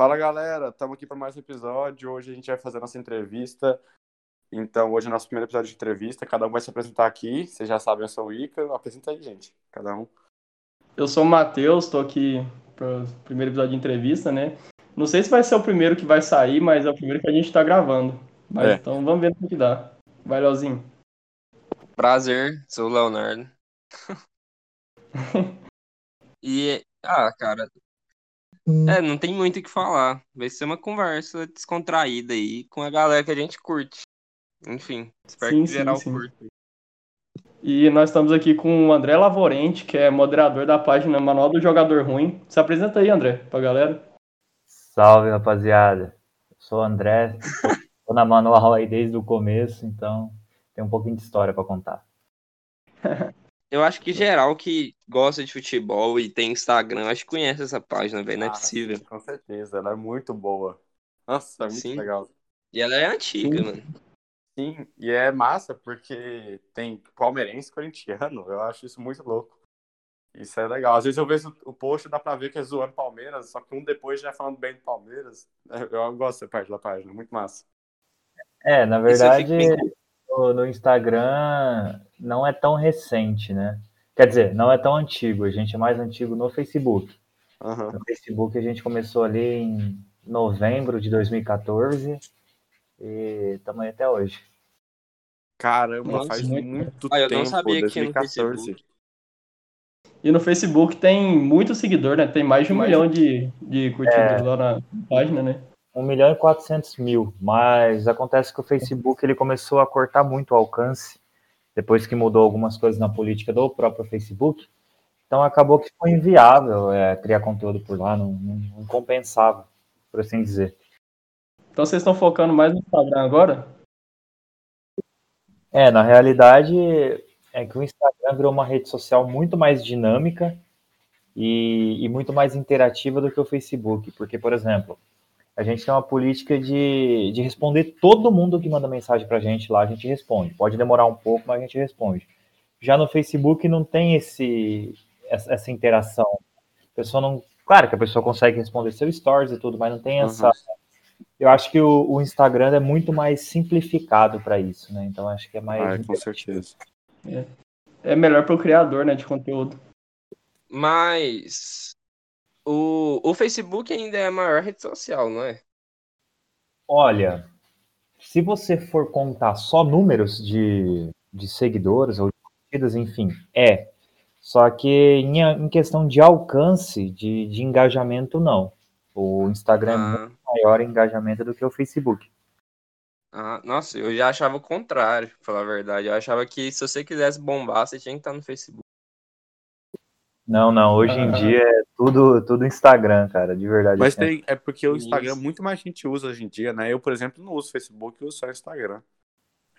Fala galera, estamos aqui para mais um episódio. Hoje a gente vai fazer a nossa entrevista. Então, hoje é o nosso primeiro episódio de entrevista. Cada um vai se apresentar aqui. Vocês já sabem, eu sou o Ica. Apresenta aí, gente. Cada um. Eu sou o Matheus, estou aqui para o primeiro episódio de entrevista, né? Não sei se vai ser o primeiro que vai sair, mas é o primeiro que a gente está gravando. Mas É. então vamos ver no que dá. Vai, Leozinho. Prazer, sou o Leonardo. E, ah, cara, é, não tem muito o que falar. Vai ser uma conversa descontraída aí com a galera que a gente curte. Enfim, espero Sim, que sim, geral sim. curta. E nós estamos aqui com o André Lavorente, que é moderador da página Manual do Jogador Ruim. Se apresenta aí, André, pra galera. Salve, rapaziada. Eu sou o André, tô na manual aí desde o começo, então tem um pouquinho de história para contar. Eu acho que geral que gosta de futebol e tem Instagram, acho que conhece essa página, velho, não é Ah, possível. sim, com certeza, ela é muito boa. Nossa, é muito Sim. legal. E ela é antiga, Sim. mano. Sim, e é massa porque tem palmeirense e corintiano. Eu acho isso muito louco. Isso é legal. Às vezes eu vejo o post dá pra ver que é zoando Palmeiras, só que um depois já é falando bem do Palmeiras. Eu gosto dessa parte da página, muito massa. É, na verdade, bem- no Instagram não é tão recente, né? Quer dizer, não é tão antigo, a gente é mais antigo no Facebook. Aham. No Facebook a gente começou ali em novembro de 2014 e estamos aí até hoje. Caramba, Nossa, faz muito- muito Ah, eu não tempo, sabia que tinha no 2014. Facebook. E no Facebook tem muito seguidor, né? Tem mais de um milhão de, de curtidas lá na página, né? 1 milhão e 400 mil, mas acontece que o Facebook ele começou a cortar muito o alcance depois que mudou algumas coisas na política do próprio Facebook. Então acabou que foi inviável é, criar conteúdo por lá, não, não- não compensava, por assim dizer. Então vocês estão focando mais no Instagram agora? É, na realidade é que o Instagram virou uma rede social muito mais dinâmica e, e muito mais interativa do que o Facebook, porque, por exemplo, a gente tem uma política de, de responder todo mundo que manda mensagem pra gente lá, a gente responde. Pode demorar um pouco, mas a gente responde. Já no Facebook não tem esse, essa, essa interação. A pessoa não. Claro que a pessoa consegue responder seu stories e tudo, mas não tem essa. Uhum. Eu acho que o, o Instagram é muito mais simplificado para isso, né? Então acho que é mais. Ah, com certeza. É melhor pro criador, né, de conteúdo. Mas o, o Facebook ainda é a maior rede social, não é? Olha, se você for contar só números de, de seguidores ou de curtidas, enfim, é. Só que em, em questão de alcance, de, de engajamento, não. O Instagram é muito Ah, maior em engajamento do que o Facebook. ah, nossa, eu já achava o contrário, pra falar a verdade. Eu achava que se você quisesse bombar, você tinha que estar no Facebook. Não, não, hoje em Ah. dia é tudo, tudo Instagram, cara, de verdade. Mas assim. tem, é porque o Instagram Isso. muito mais gente usa hoje em dia, né? Eu, por exemplo, não uso Facebook, eu uso só Instagram.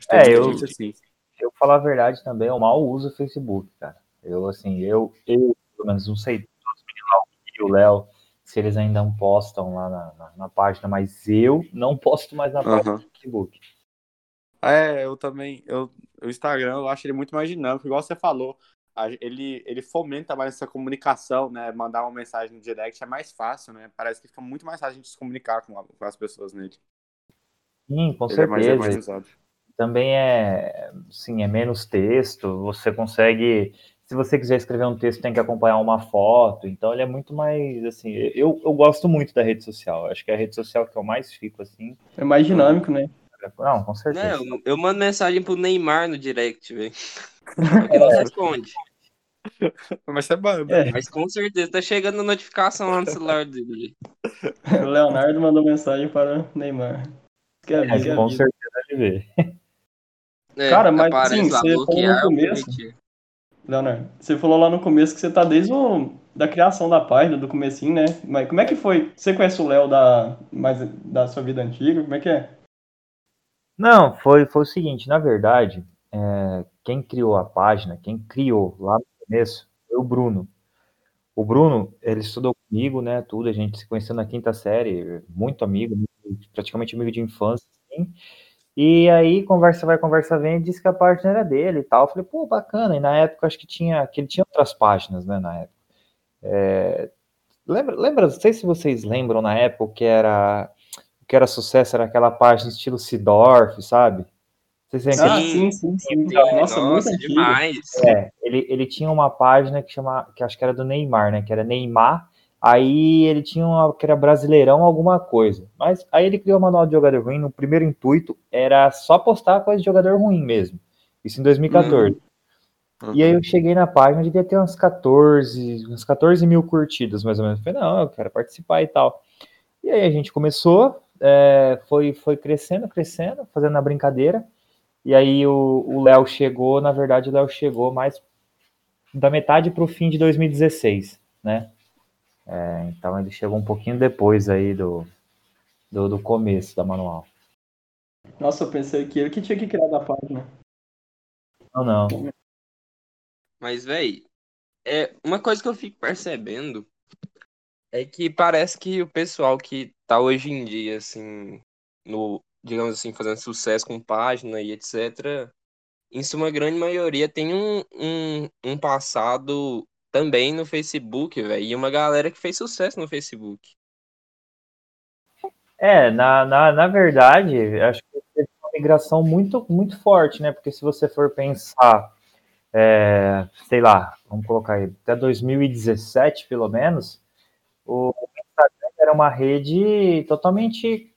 É, eu- assim. eu falar a verdade também, eu mal uso o Facebook, cara. Eu, assim, eu, eu pelo menos não sei, os meninos lá, o Léo, se eles ainda não postam lá na, na, na página, mas eu não posto mais na página Aham. do Facebook. É, eu também. Eu, o Instagram eu acho ele muito mais dinâmico, igual você falou. Ele, ele fomenta mais essa comunicação, né? Mandar uma mensagem no direct é mais fácil, né? Parece que fica muito mais fácil a gente se comunicar com, a- com as pessoas nele. Sim, com ele é mais certeza. organizado. Também é, sim, é menos texto, você consegue, se você quiser escrever um texto, tem que acompanhar uma foto, então ele é muito mais, assim, eu, eu gosto muito da rede social, acho que é a rede social que eu mais fico, assim, É mais dinâmico, né? não, com certeza. eu, eu mando mensagem pro Neymar no direct, velho. Só que não responde. Mas você manda. É, Mas com certeza tá chegando notificação lá no celular dele. o Leonardo mandou mensagem para Neymar. Quer Mas ver, quer com ver. certeza ele vê. É, Cara, mas, lá, você falou no começo. Leonardo, você falou lá no começo que você tá desde o, da criação da página, do comecinho, né? Mas como é que foi? Você conhece o Léo da, mais, da sua vida antiga? Como é que é? Não, foi, foi o seguinte, na verdade, é, quem criou a página, quem criou lá no começo, foi o Bruno. O Bruno, ele estudou comigo, né, tudo, a gente se conheceu na quinta série, muito amigo, praticamente amigo de infância, assim. E aí, conversa vai, conversa vem, disse que a página era dele e tal. Eu falei, pô, bacana. E na época, acho que tinha, que ele tinha outras páginas, né, na época. É, lembra, lembra, não sei se vocês lembram na época que era, que era sucesso, era aquela página estilo Sidorf, sabe? Vocês lembram? Ah, Sim, sim, sim, sim. Então, Nossa, muito nossa, antigo. demais. É, ele, ele tinha uma página que chama, que acho que era do Neymar, né? Que era Neymar. Aí ele tinha uma que era Brasileirão alguma coisa. Mas aí ele criou o manual de jogador ruim. No primeiro intuito era só postar coisa de jogador ruim mesmo. Isso em 2014. E aí eu cheguei na página, devia ter uns 14, uns 14 mil curtidas, mais ou menos. Eu falei, não, eu quero participar e tal. E aí a gente começou, é, foi, foi crescendo, crescendo, fazendo a brincadeira. E aí o Léo chegou, na verdade o Léo chegou mais da metade para o fim de 2016, né? É, então ele chegou um pouquinho depois aí do, do, do começo da manual. Nossa, eu pensei que ele que tinha que criar da página. Não, não. Mas, véi, é, uma coisa que eu fico percebendo é que parece que o pessoal que tá hoje em dia, assim, no, digamos assim, fazendo sucesso com página e etc., em sua grande maioria tem um, um, um passado também no Facebook, velho, e uma galera que fez sucesso no Facebook. É, na, na, na verdade, acho que teve uma migração muito, muito forte, né? Porque se você for pensar, é, sei lá, vamos colocar aí, até 2017, pelo menos, o Instagram era uma rede totalmente,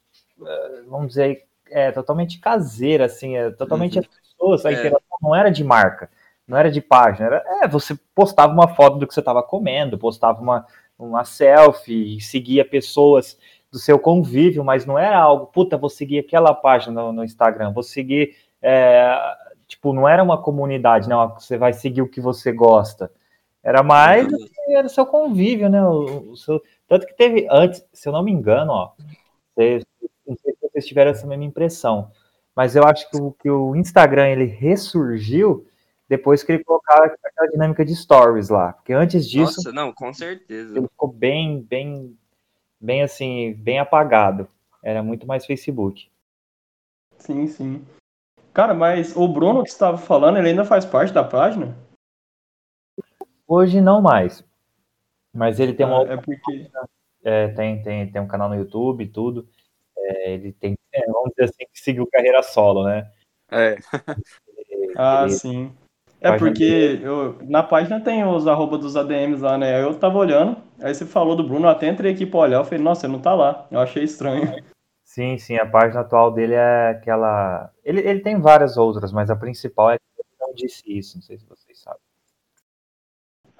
vamos dizer, é, totalmente caseira, assim, é, totalmente Uhum. as pessoas, a É. interação não era de marca, não era de página, era, é, você postava uma foto do que você estava comendo, postava uma, uma selfie, seguia pessoas do seu convívio, mas não era algo, puta, vou seguir aquela página no, no Instagram, vou seguir, é, tipo, não era uma comunidade, não, você vai seguir o que você gosta. Era mais Uhum. era o seu convívio, né? O, o seu... Tanto que teve antes, se eu não me engano, ó, vocês- não sei se vocês tiveram essa mesma impressão, mas eu acho que o, que o Instagram ele ressurgiu depois que ele colocava aquela dinâmica de stories lá, porque antes disso Nossa, não, com certeza. ele ficou bem, bem, bem assim, bem apagado. Era muito mais Facebook. Sim, sim. Cara, mas o Bruno que estava falando, ele ainda faz parte da página? Hoje não mais, mas ele tem uma Ah, é porque. É, tem, tem, tem um canal no YouTube e tudo. É, ele tem, é, vamos dizer assim, que seguiu carreira solo, né? É. Ah, Ele- sim. É porque eu, na página tem os arroba dos ADMs lá, né? Aí eu tava olhando, aí você falou do Bruno, eu até entrei aqui pra olhar, eu falei, nossa, ele não tá lá. Eu achei estranho. Sim, sim, a página atual dele é aquela. Ele, ele tem várias outras, mas a principal é que ele não disse isso, não sei se vocês sabem.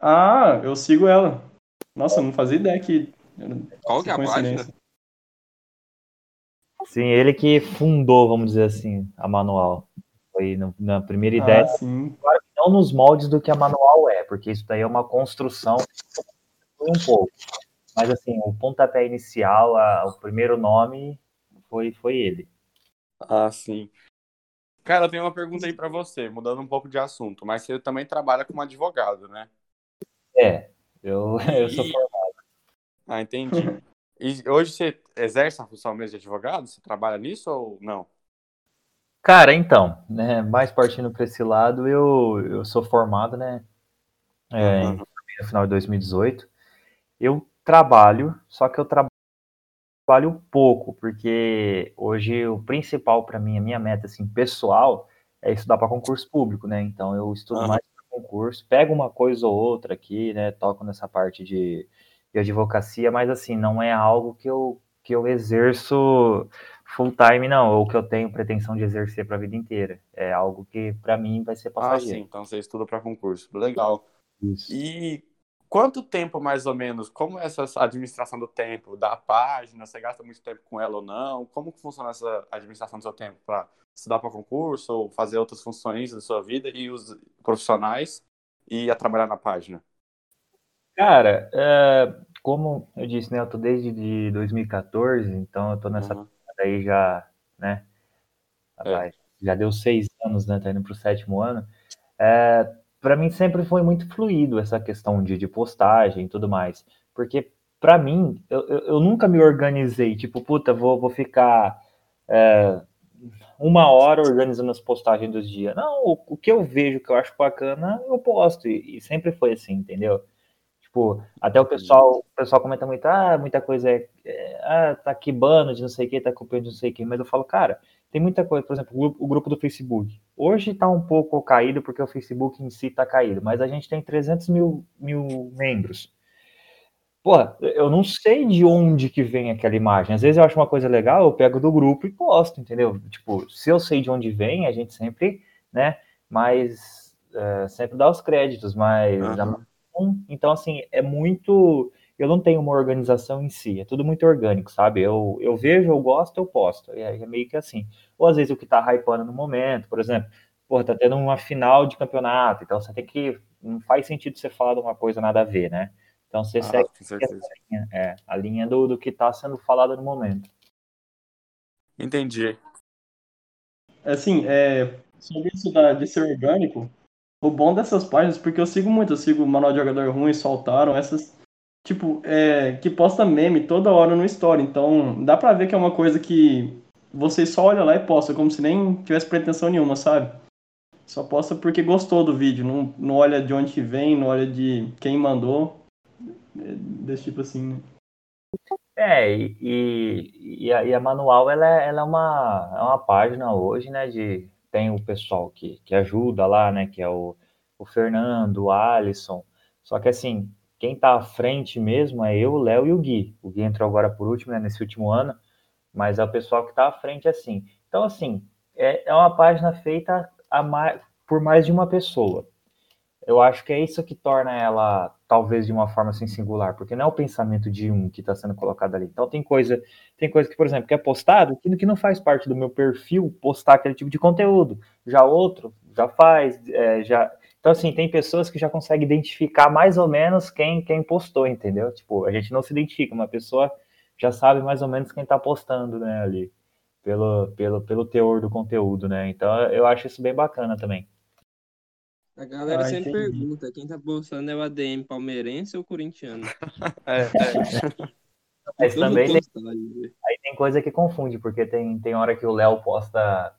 Ah, eu sigo ela. Nossa, eu não fazia ideia que. Qual que é a coincidência. página? Sim, ele que fundou, vamos dizer assim, a manual. Foi no- na primeira ideia, Ah, sim. não nos moldes do que a manual é, porque isso daí é uma construção foi um pouco. Mas assim, o pontapé inicial, a- o primeiro nome foi, foi ele. Ah, sim. Cara, eu tenho uma pergunta aí pra você, mudando um pouco de assunto, mas você também trabalha como advogado, né? É, eu, eu sou formado. Ah, entendi. E hoje você exerce a função mesmo de advogado? Você trabalha nisso ou não? Cara, então, né, mais partindo para esse lado, eu, eu sou formado, né, é, Uhum. no final de 2018. Eu trabalho, só que eu tra- trabalho pouco, porque hoje o principal para mim, a minha meta assim, pessoal, é estudar para concurso público, né? Então eu estudo Aham. mais para concurso, pego uma coisa ou outra aqui, né? Toco nessa parte de, de advocacia, mas assim, não é algo que eu, que eu exerço full time, não, ou que eu tenho pretensão de exercer para a vida inteira. É algo que para mim vai ser Ah, passageiro. sim, então você estuda para concurso. Legal. Isso. E quanto tempo, mais ou menos, como é essa administração do tempo da página? Você gasta muito tempo com ela ou não? Como que funciona essa administração do seu tempo para estudar para concurso ou fazer outras funções da sua vida e os profissionais e a trabalhar na página? Cara, é, como eu disse, né, eu tô desde de 2014, então eu tô nessa Uhum. aí já, né, É. rapaz, já deu seis anos, né, tá indo pro sétimo ano. É, para mim sempre foi muito fluido essa questão de, de postagem e tudo mais, porque pra mim, eu, eu, eu nunca me organizei, tipo, puta, vou, vou ficar é, uma hora organizando as postagens dos dias. Não, o, o que eu vejo que eu acho bacana, eu posto, e, e sempre foi assim, entendeu? Tipo, até o pessoal, o pessoal comenta muito, ah, muita coisa é, é ah, tá quibando de não sei o que, tá copiando de não sei o que, mas eu falo, cara, tem muita coisa, por exemplo, o grupo, o grupo do Facebook. Hoje está um pouco caído porque o Facebook em si está caído, mas a gente tem 300 mil, mil membros. Porra, eu não sei de onde que vem aquela imagem. Às vezes eu acho uma coisa legal, eu pego do grupo e posto, entendeu? Tipo, se eu sei de onde vem, a gente sempre, né, mas é, sempre dá os créditos, mas... Uhum. Então, assim, é muito eu não tenho uma organização em si, é tudo muito orgânico, sabe? Eu, eu vejo, eu gosto, eu posto. É, é meio que assim. Ou às vezes o que tá hypando no momento, por exemplo, pô, tá tendo uma final de campeonato, então você tem que. Não faz sentido você falar de uma coisa nada a ver, né? Então você ah, segue a linha, é, a linha do, do que está sendo falado no momento. Entendi. Assim, é, sobre isso da, de ser orgânico, o bom dessas páginas, porque eu sigo muito, eu sigo Manual de Jogador Ruim, Soltaram, essas tipo, é, que posta meme toda hora no story. Então, dá pra ver que é uma coisa que você só olha lá e posta, como se nem tivesse pretensão nenhuma, sabe? Só posta porque gostou do vídeo, não, não olha de onde vem, não olha de quem mandou. É desse tipo assim, né? É, e, e, a, e a Manual, ela, é, ela é, uma, é uma página hoje, né, de... Tem o pessoal que, que ajuda lá, né, que é o, o Fernando, o Alisson. Só que, assim, quem está à frente mesmo é eu, o Léo e o Gui. O Gui entrou agora por último, né, nesse último ano, mas é o pessoal que está à frente assim. Então, assim, é, é uma página feita mais, por mais de uma pessoa. Eu acho que é isso que torna ela, talvez, de uma forma assim singular, porque não é o pensamento de um que está sendo colocado ali. Então tem coisa, tem coisa que, por exemplo, que é postado, que, que não faz parte do meu perfil postar aquele tipo de conteúdo. Já outro já faz, é, já então, assim, tem pessoas que já conseguem identificar mais ou menos quem, quem postou, entendeu? Tipo, a gente não se identifica, uma pessoa já sabe mais ou menos quem tá postando, né, ali, pelo, pelo, pelo teor do conteúdo, né? Então, eu acho isso bem bacana também. A galera ah, sempre entendi. pergunta, quem tá postando é o ADM palmeirense ou corintiano? é, é. Mas também tem, aí tem coisa que confunde, porque tem, tem hora que o Léo posta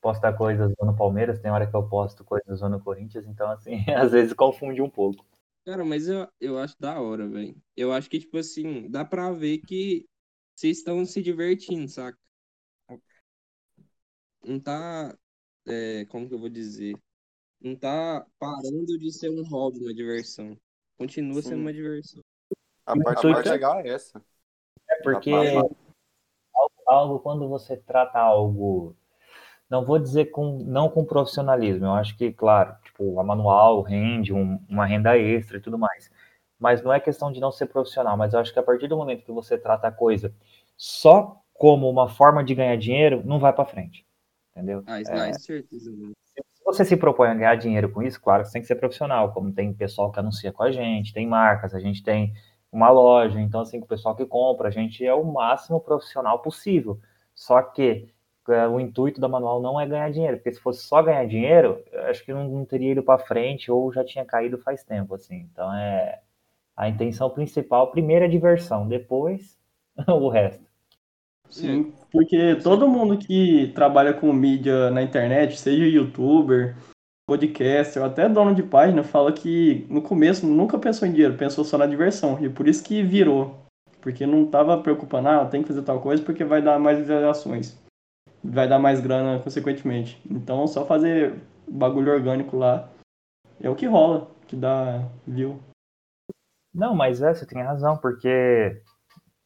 posta coisas no Palmeiras, tem hora que eu posto coisas no Corinthians, então assim, às vezes confunde um pouco. Cara, mas eu, eu acho da hora, velho. Eu acho que, tipo assim, dá pra ver que vocês estão se divertindo, saca? Não tá. É, como que eu vou dizer? Não tá parando de ser um hobby, uma diversão. Continua Sim. sendo uma diversão. A parte mais legal é essa. É porque algo, algo, quando você trata algo não vou dizer com não com profissionalismo. Eu acho que, claro, tipo, a manual rende um, uma renda extra e tudo mais. Mas não é questão de não ser profissional, mas eu acho que a partir do momento que você trata a coisa só como uma forma de ganhar dinheiro, não vai para frente. Entendeu? Ah, isso é, é certeza. Se você se propõe a ganhar dinheiro com isso, claro, você tem que ser profissional, como tem pessoal que anuncia com a gente, tem marcas, a gente tem uma loja, então assim, o pessoal que compra, a gente é o máximo profissional possível. Só que é, o intuito da manual não é ganhar dinheiro, porque se fosse só ganhar dinheiro, acho que não, não teria ido para frente ou já tinha caído faz tempo, assim. Então é a intenção principal, primeiro é diversão, depois o resto. Sim, porque todo mundo que trabalha com mídia na internet, seja youtuber, podcaster ou até dono de página, fala que no começo nunca pensou em dinheiro, pensou só na diversão. E por isso que virou. Porque não estava preocupando, ah, tem que fazer tal coisa porque vai dar mais visualizações vai dar mais grana consequentemente. Então só fazer bagulho orgânico lá é o que rola, que dá view. Não, mas é, você tem razão, porque,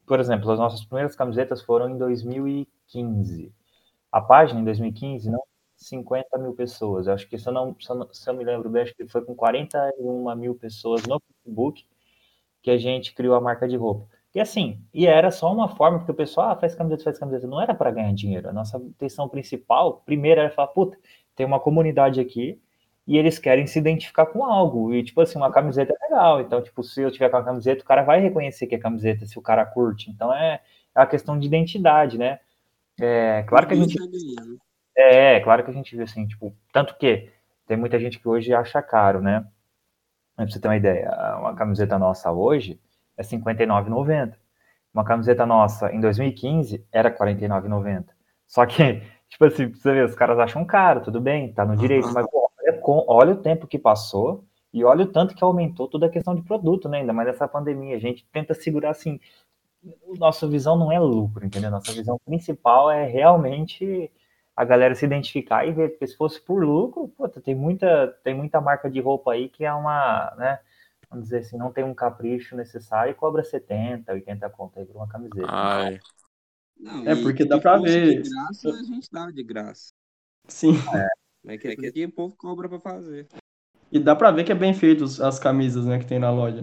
por exemplo, as nossas primeiras camisetas foram em 2015. A página em 2015 não 50 mil pessoas. Eu acho que se eu, não, se eu, não, se eu me lembro bem, acho que foi com 41 mil pessoas no Facebook que a gente criou a marca de roupa. E assim, e era só uma forma, porque o pessoal ah, faz camiseta, faz camiseta, não era para ganhar dinheiro. A nossa intenção principal, primeiro, era falar, puta, tem uma comunidade aqui e eles querem se identificar com algo. E, tipo assim, uma camiseta é legal. Então, tipo, se eu tiver com a camiseta, o cara vai reconhecer que é camiseta, se o cara curte. Então, é, é a questão de identidade, né? É, claro que a gente... É, é, claro que a gente viu assim, tipo, tanto que tem muita gente que hoje acha caro, né? Pra você ter uma ideia, uma camiseta nossa hoje, é R$ 59,90. Uma camiseta nossa em 2015 era R$ 49,90. Só que, tipo assim, você vê, os caras acham caro, tudo bem, tá no direito, mas pô, olha, olha, o tempo que passou E olha o tanto que aumentou toda a questão de produto, né? Ainda mais nessa pandemia. A gente tenta segurar assim. Nossa visão não é lucro, entendeu? Nossa visão principal é realmente a galera se identificar e ver, porque se fosse por lucro, puta, tem muita, tem muita marca de roupa aí que é uma, né? Vamos dizer assim, não tem um capricho necessário e cobra 70, 80 conto aí por uma camiseta. Ai. Não, É, e porque dá pra ver. De graça, a gente dá de graça. Sim. Mas que aqui o povo cobra pra fazer. E dá pra ver que é bem feito as camisas, né, que tem na loja.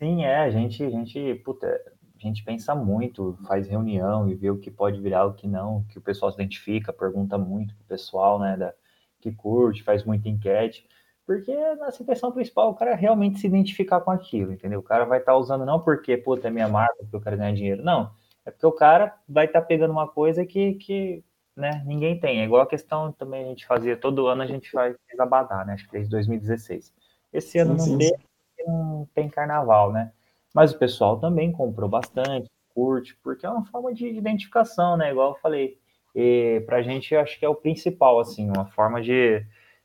Sim, é, a gente, a gente, puta, a gente pensa muito, faz reunião e vê o que pode virar, o que não, o que o pessoal se identifica, pergunta muito pro pessoal, né, da, que curte, faz muita enquete, porque a nossa intenção principal é o cara realmente se identificar com aquilo, entendeu? O cara vai estar usando não porque, puta, é minha marca, porque eu quero ganhar dinheiro, não, é porque o cara vai estar pegando uma coisa que, que, né, ninguém tem, é igual a questão também a gente fazia, todo ano a gente faz fez Abadá, né, acho que desde 2016. Esse ano Sim, não sim. porque não tem carnaval, né? Mas o pessoal também comprou bastante, curte, porque é uma forma de identificação, né? Igual eu falei. E pra gente, eu acho que é o principal, assim, uma forma de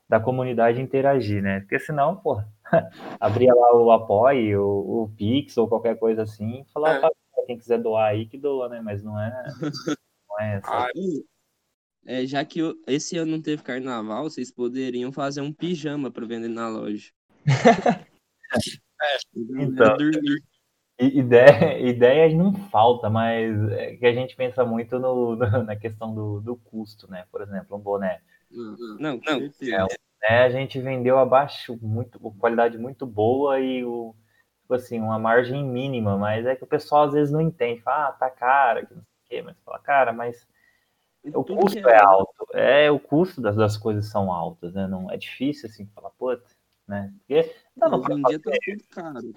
da comunidade interagir, né? Porque senão, pô, abria lá o Apoie, o, o Pix ou qualquer coisa assim, falar É. pra quem quiser doar aí que doa, né? Mas não é, não é essa. Ai, É, já que esse ano não teve carnaval, vocês poderiam fazer um pijama pra vender na loja. Então. dormir. I- Ideia, ideias não falta, mas é que a gente pensa muito no, na questão do, do custo, né? Por exemplo, um boné. Não, certeza. É, né, a gente vendeu abaixo, muito, com qualidade muito boa e o, tipo assim, uma margem mínima, mas é que o pessoal às vezes não entende, fala, ah, tá cara, que não sei o quê, mas fala, cara, mas o custo que é alto, é, o custo das, das coisas são altas, né, não, é difícil assim, falar, puta, né, porque dava Hoje em dia tá tudo caro.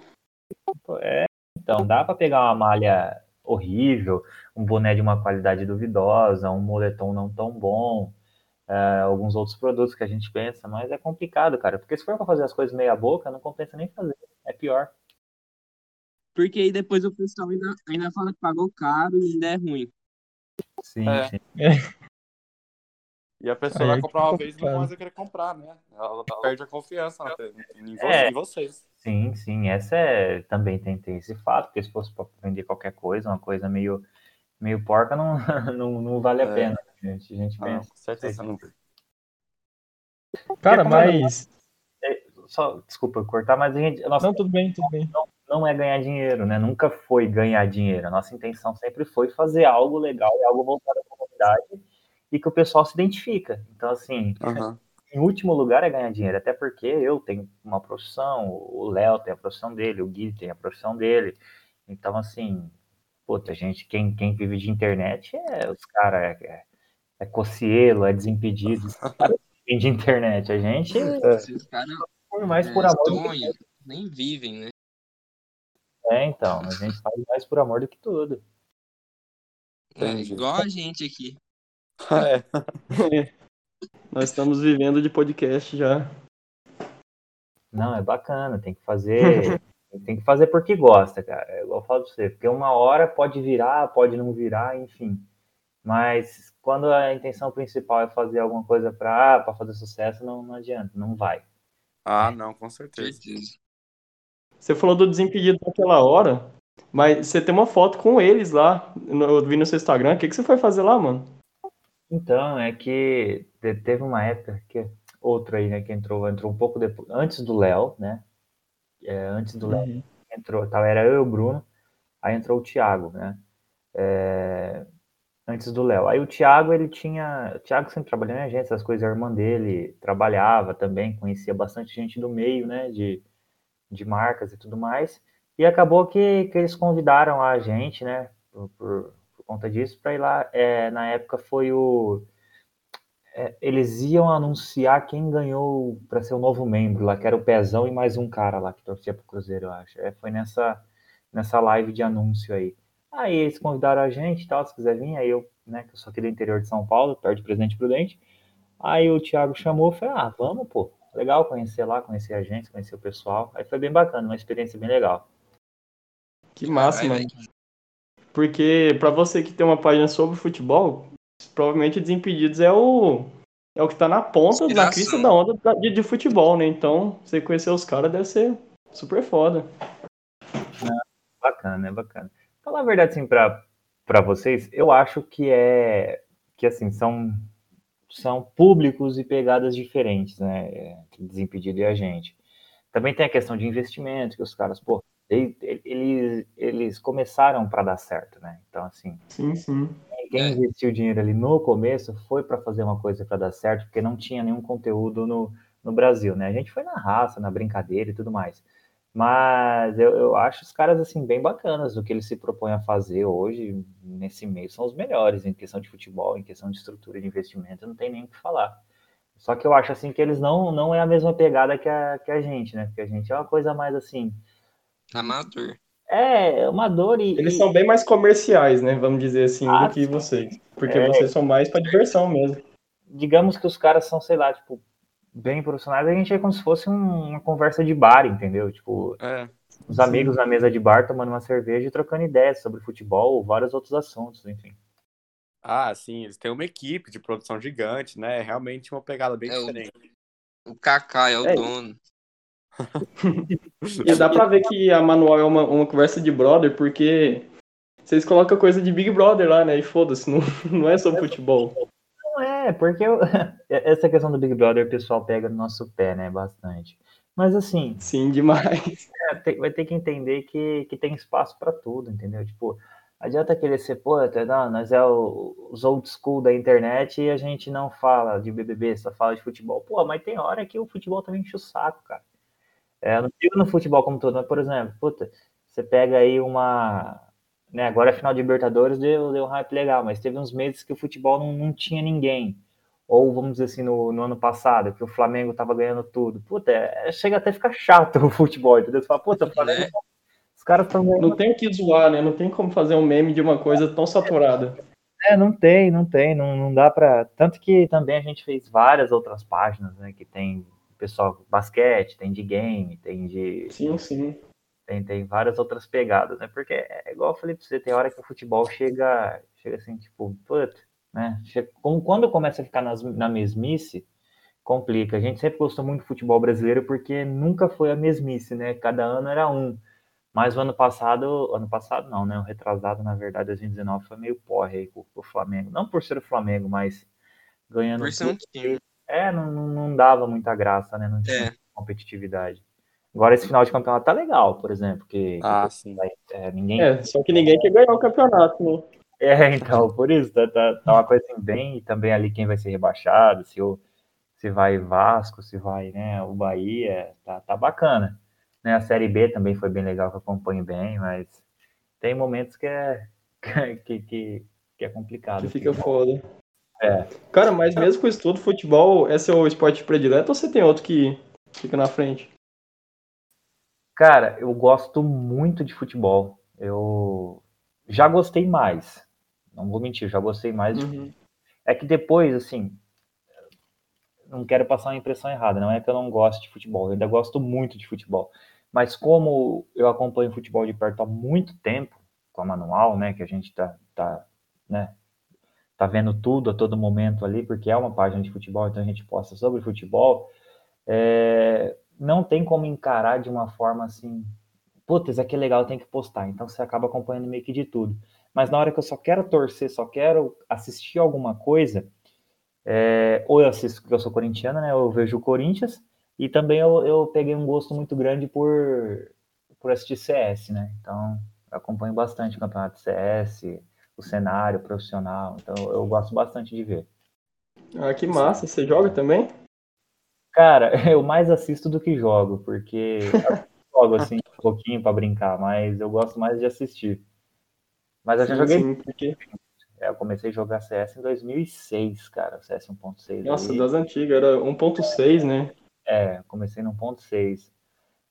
Pô, É, então, dá para pegar uma malha horrível, um boné de uma qualidade duvidosa, um moletom não tão bom, é, alguns outros produtos que a gente pensa, mas é complicado, cara, porque se for para fazer as coisas meia boca, não compensa nem fazer, é pior. Porque aí depois o pessoal ainda, ainda fala que pagou caro e ainda é ruim. Sim, É. sim. E a pessoa Aí vai é comprar uma vez e não complicado. mais vai querer comprar, né? Ela perde a confiança né, em, É. em vocês. Sim, sim, essa é também tem, tem esse fato, porque se fosse para vender qualquer coisa, uma coisa meio meio porca, não, não, não vale a É. pena, gente. A gente Ah, pensa. com certeza não. Cara, é mas. Só, desculpa cortar, mas a gente, nossa Não, tudo bem, tudo bem. não é ganhar dinheiro, né? Nunca foi ganhar dinheiro. A nossa intenção sempre foi fazer algo legal e algo voltado à comunidade e que o pessoal se identifica. Então, assim, Aham. em último lugar é ganhar dinheiro, até porque eu tenho uma profissão, o Léo tem a profissão dele, o Gui tem a profissão dele. Então, assim, puta, gente, quem, quem vive de internet é os caras, é, é, é Cocielo, é Desimpedidos, os caras vivem de internet. A gente, Esses caras por mais é, por amor nem vivem, né? É, então, a gente faz mais por amor do que tudo. É, Entendi. igual a gente aqui. É. Nós estamos vivendo de podcast já. Não, é bacana, tem que fazer, tem que fazer porque gosta, cara. É igual eu falo pra você, porque uma hora pode virar, pode não virar, enfim. Mas quando a intenção principal é fazer alguma coisa para para fazer sucesso, não, não adianta, não vai. Ah, não, com certeza. Certeza. Você falou do Desimpedido naquela hora, mas você tem uma foto com eles lá. Eu vi no seu Instagram. O que, que você foi fazer lá, mano? Então, é que te- teve uma época que outro aí, né, que entrou, entrou um pouco depois, antes do Léo, né? É, antes do Léo entrou, tava, era eu e o Bruno, aí entrou o Thiago, né? É, antes do Léo. Aí o Thiago, ele tinha. O Thiago sempre trabalhou em agência, essas coisas, a irmã dele trabalhava também, conhecia bastante gente do meio, né? De, de marcas e tudo mais. E acabou que, que eles convidaram a gente, né? Por, por, por conta disso, para ir lá. É, na época foi o. é, eles iam anunciar quem ganhou para ser o novo membro lá, que era o Pezão e mais um cara lá que torcia pro Cruzeiro, eu acho. É, foi nessa, nessa live de anúncio aí. Aí eles convidaram a gente e tal, se quiser vir. Aí eu, né, que eu sou aqui do interior de São Paulo, perto de Presidente Prudente. Aí o Thiago chamou, eu falei, ah, vamos, pô. Legal conhecer lá, conhecer a gente, conhecer o pessoal. Aí foi bem bacana, uma experiência bem legal. Que massa, mano. Porque pra você que tem uma página sobre futebol, provavelmente Desimpedidos é o é o que tá na ponta, na Inspiração. crista da onda da- de, de futebol, né? Então, você conhecer os caras deve ser super foda. Bacana, é bacana. Falar a verdade, assim, pra, pra vocês, eu acho que é. Que, assim, são, são públicos e pegadas diferentes, né? é, Desimpedido e a gente. Também tem a questão de investimento, que os caras, pô, ele- eles, eles começaram para dar certo, né? Então, assim, Sim, sim. quem É. investiu dinheiro ali no começo foi para fazer uma coisa para dar certo, porque não tinha nenhum conteúdo no, no Brasil, né? A gente foi na raça, na brincadeira e tudo mais. Mas eu, eu acho os caras assim bem bacanas o que eles se propõem a fazer hoje nesse meio são os melhores em questão de futebol, em questão de estrutura de investimento, não tem nem o que falar. Só que eu acho assim que eles não não é a mesma pegada que a, que a gente, né? Porque a gente é uma coisa mais assim, Amador. é uma dor e, Eles e- são bem mais comerciais, né? Vamos dizer assim, Ah, do que vocês. Porque É. vocês são mais pra diversão mesmo. digamos que os caras são, sei lá, tipo, bem profissionais, a gente é como se fosse um- uma conversa de bar, entendeu? Tipo, É. os amigos na mesa de bar tomando uma cerveja e trocando ideias sobre futebol ou vários outros assuntos, enfim. Ah, sim, eles têm uma equipe de produção gigante, né? É realmente uma pegada bem É, o- diferente. O Kaká é o É. dono. E dá pra ver que a manual é uma, uma conversa de brother, porque vocês colocam coisa de Big Brother lá, né? E foda-se, não, não é sobre futebol. É, porque eu- essa questão do Big Brother o pessoal pega no nosso pé, né, bastante. Mas assim, Sim, demais. é, tem- vai ter que entender que, que tem espaço pra tudo, entendeu? Tipo, adianta querer ser, pô, tá, não, nós é o- os old school da internet e a gente não fala de BBB, só fala de futebol. Pô, mas tem hora que o futebol também enche o saco, cara. É, eu não digo no futebol como todo, mas, por exemplo, puta, você pega aí uma. Né, agora é final de Libertadores, deu, deu um hype legal, mas teve uns meses que o futebol não, não tinha ninguém. Ou, vamos dizer assim, no, no ano passado, que o Flamengo tava ganhando tudo. Puta, é- chega até a ficar chato o futebol, entendeu? Você fala, puta, o Flamengo, É. os caras estão ganhando Não tem o que zoar, né? Não tem como fazer um meme de uma coisa tão saturada. É, não tem, não tem, não, não dá pra. Tanto que também a gente fez várias outras páginas, né? Que tem pessoal basquete, tem de game, tem de. Sim, sim. Tem, tem várias outras pegadas, né? Porque é igual eu falei pra você, tem hora que o futebol chega, chega assim, tipo, put, né? Chega- como- quando começa a ficar nas- na mesmice, complica. A gente sempre gostou muito do futebol brasileiro porque nunca foi a mesmice, né? Cada ano era um. Mas o ano passado, ano passado não, né? O retrasado, na verdade, 2019 foi meio porre aí com o Flamengo. Não por ser o Flamengo, mas ganhando. Por ser um time. É, não, não, não dava muita graça, né? Não tinha É. competitividade. Agora esse final de campeonato tá legal, por exemplo, que Ah, sim. é, ninguém. É, só que ninguém quer ganhar o campeonato, né? É, então, por isso, tá, tá, tá uma coisa assim, bem, e também ali quem vai ser rebaixado, se, o, se vai Vasco, se vai, né, o Bahia, tá, tá bacana. Né, a Série B também foi bem legal, que eu acompanho bem, mas tem momentos que é, que, que, que é complicado. Que fica foda. É. Cara, mas mesmo com isso tudo, futebol é seu esporte predileto ou você tem outro que fica na frente? Cara, eu gosto muito de futebol. Eu já gostei mais. Não vou mentir, já gostei mais de Uhum. É que depois, assim, não quero passar uma impressão errada, não é que eu não gosto de futebol, eu ainda gosto muito de futebol. Mas como eu acompanho futebol de perto há muito tempo, com a manual, né, que a gente tá, tá, né, tá vendo tudo a todo momento ali, porque é uma página de futebol, então a gente posta sobre futebol, é, não tem como encarar de uma forma assim, putz, aqui é legal, tem que postar. Então você acaba acompanhando meio que de tudo. Mas na hora que eu só quero torcer, só quero assistir alguma coisa, é, ou eu assisto, porque eu sou corintiano, né? Eu vejo o Corinthians, e também eu, eu peguei um gosto muito grande por, por assistir CS, né? Então eu acompanho bastante o campeonato de CS, o cenário profissional, então eu gosto bastante de ver. Ah, que massa. Você joga também? Cara, eu mais assisto do que jogo, porque eu jogo assim um pouquinho para brincar, mas eu gosto mais de assistir. Mas eu já Sim, joguei sim, porque... É, eu comecei a jogar CS em 2006, cara, o CS 1.6. Nossa, aí. das antigas, era 1.6, né? É, comecei no 1.6.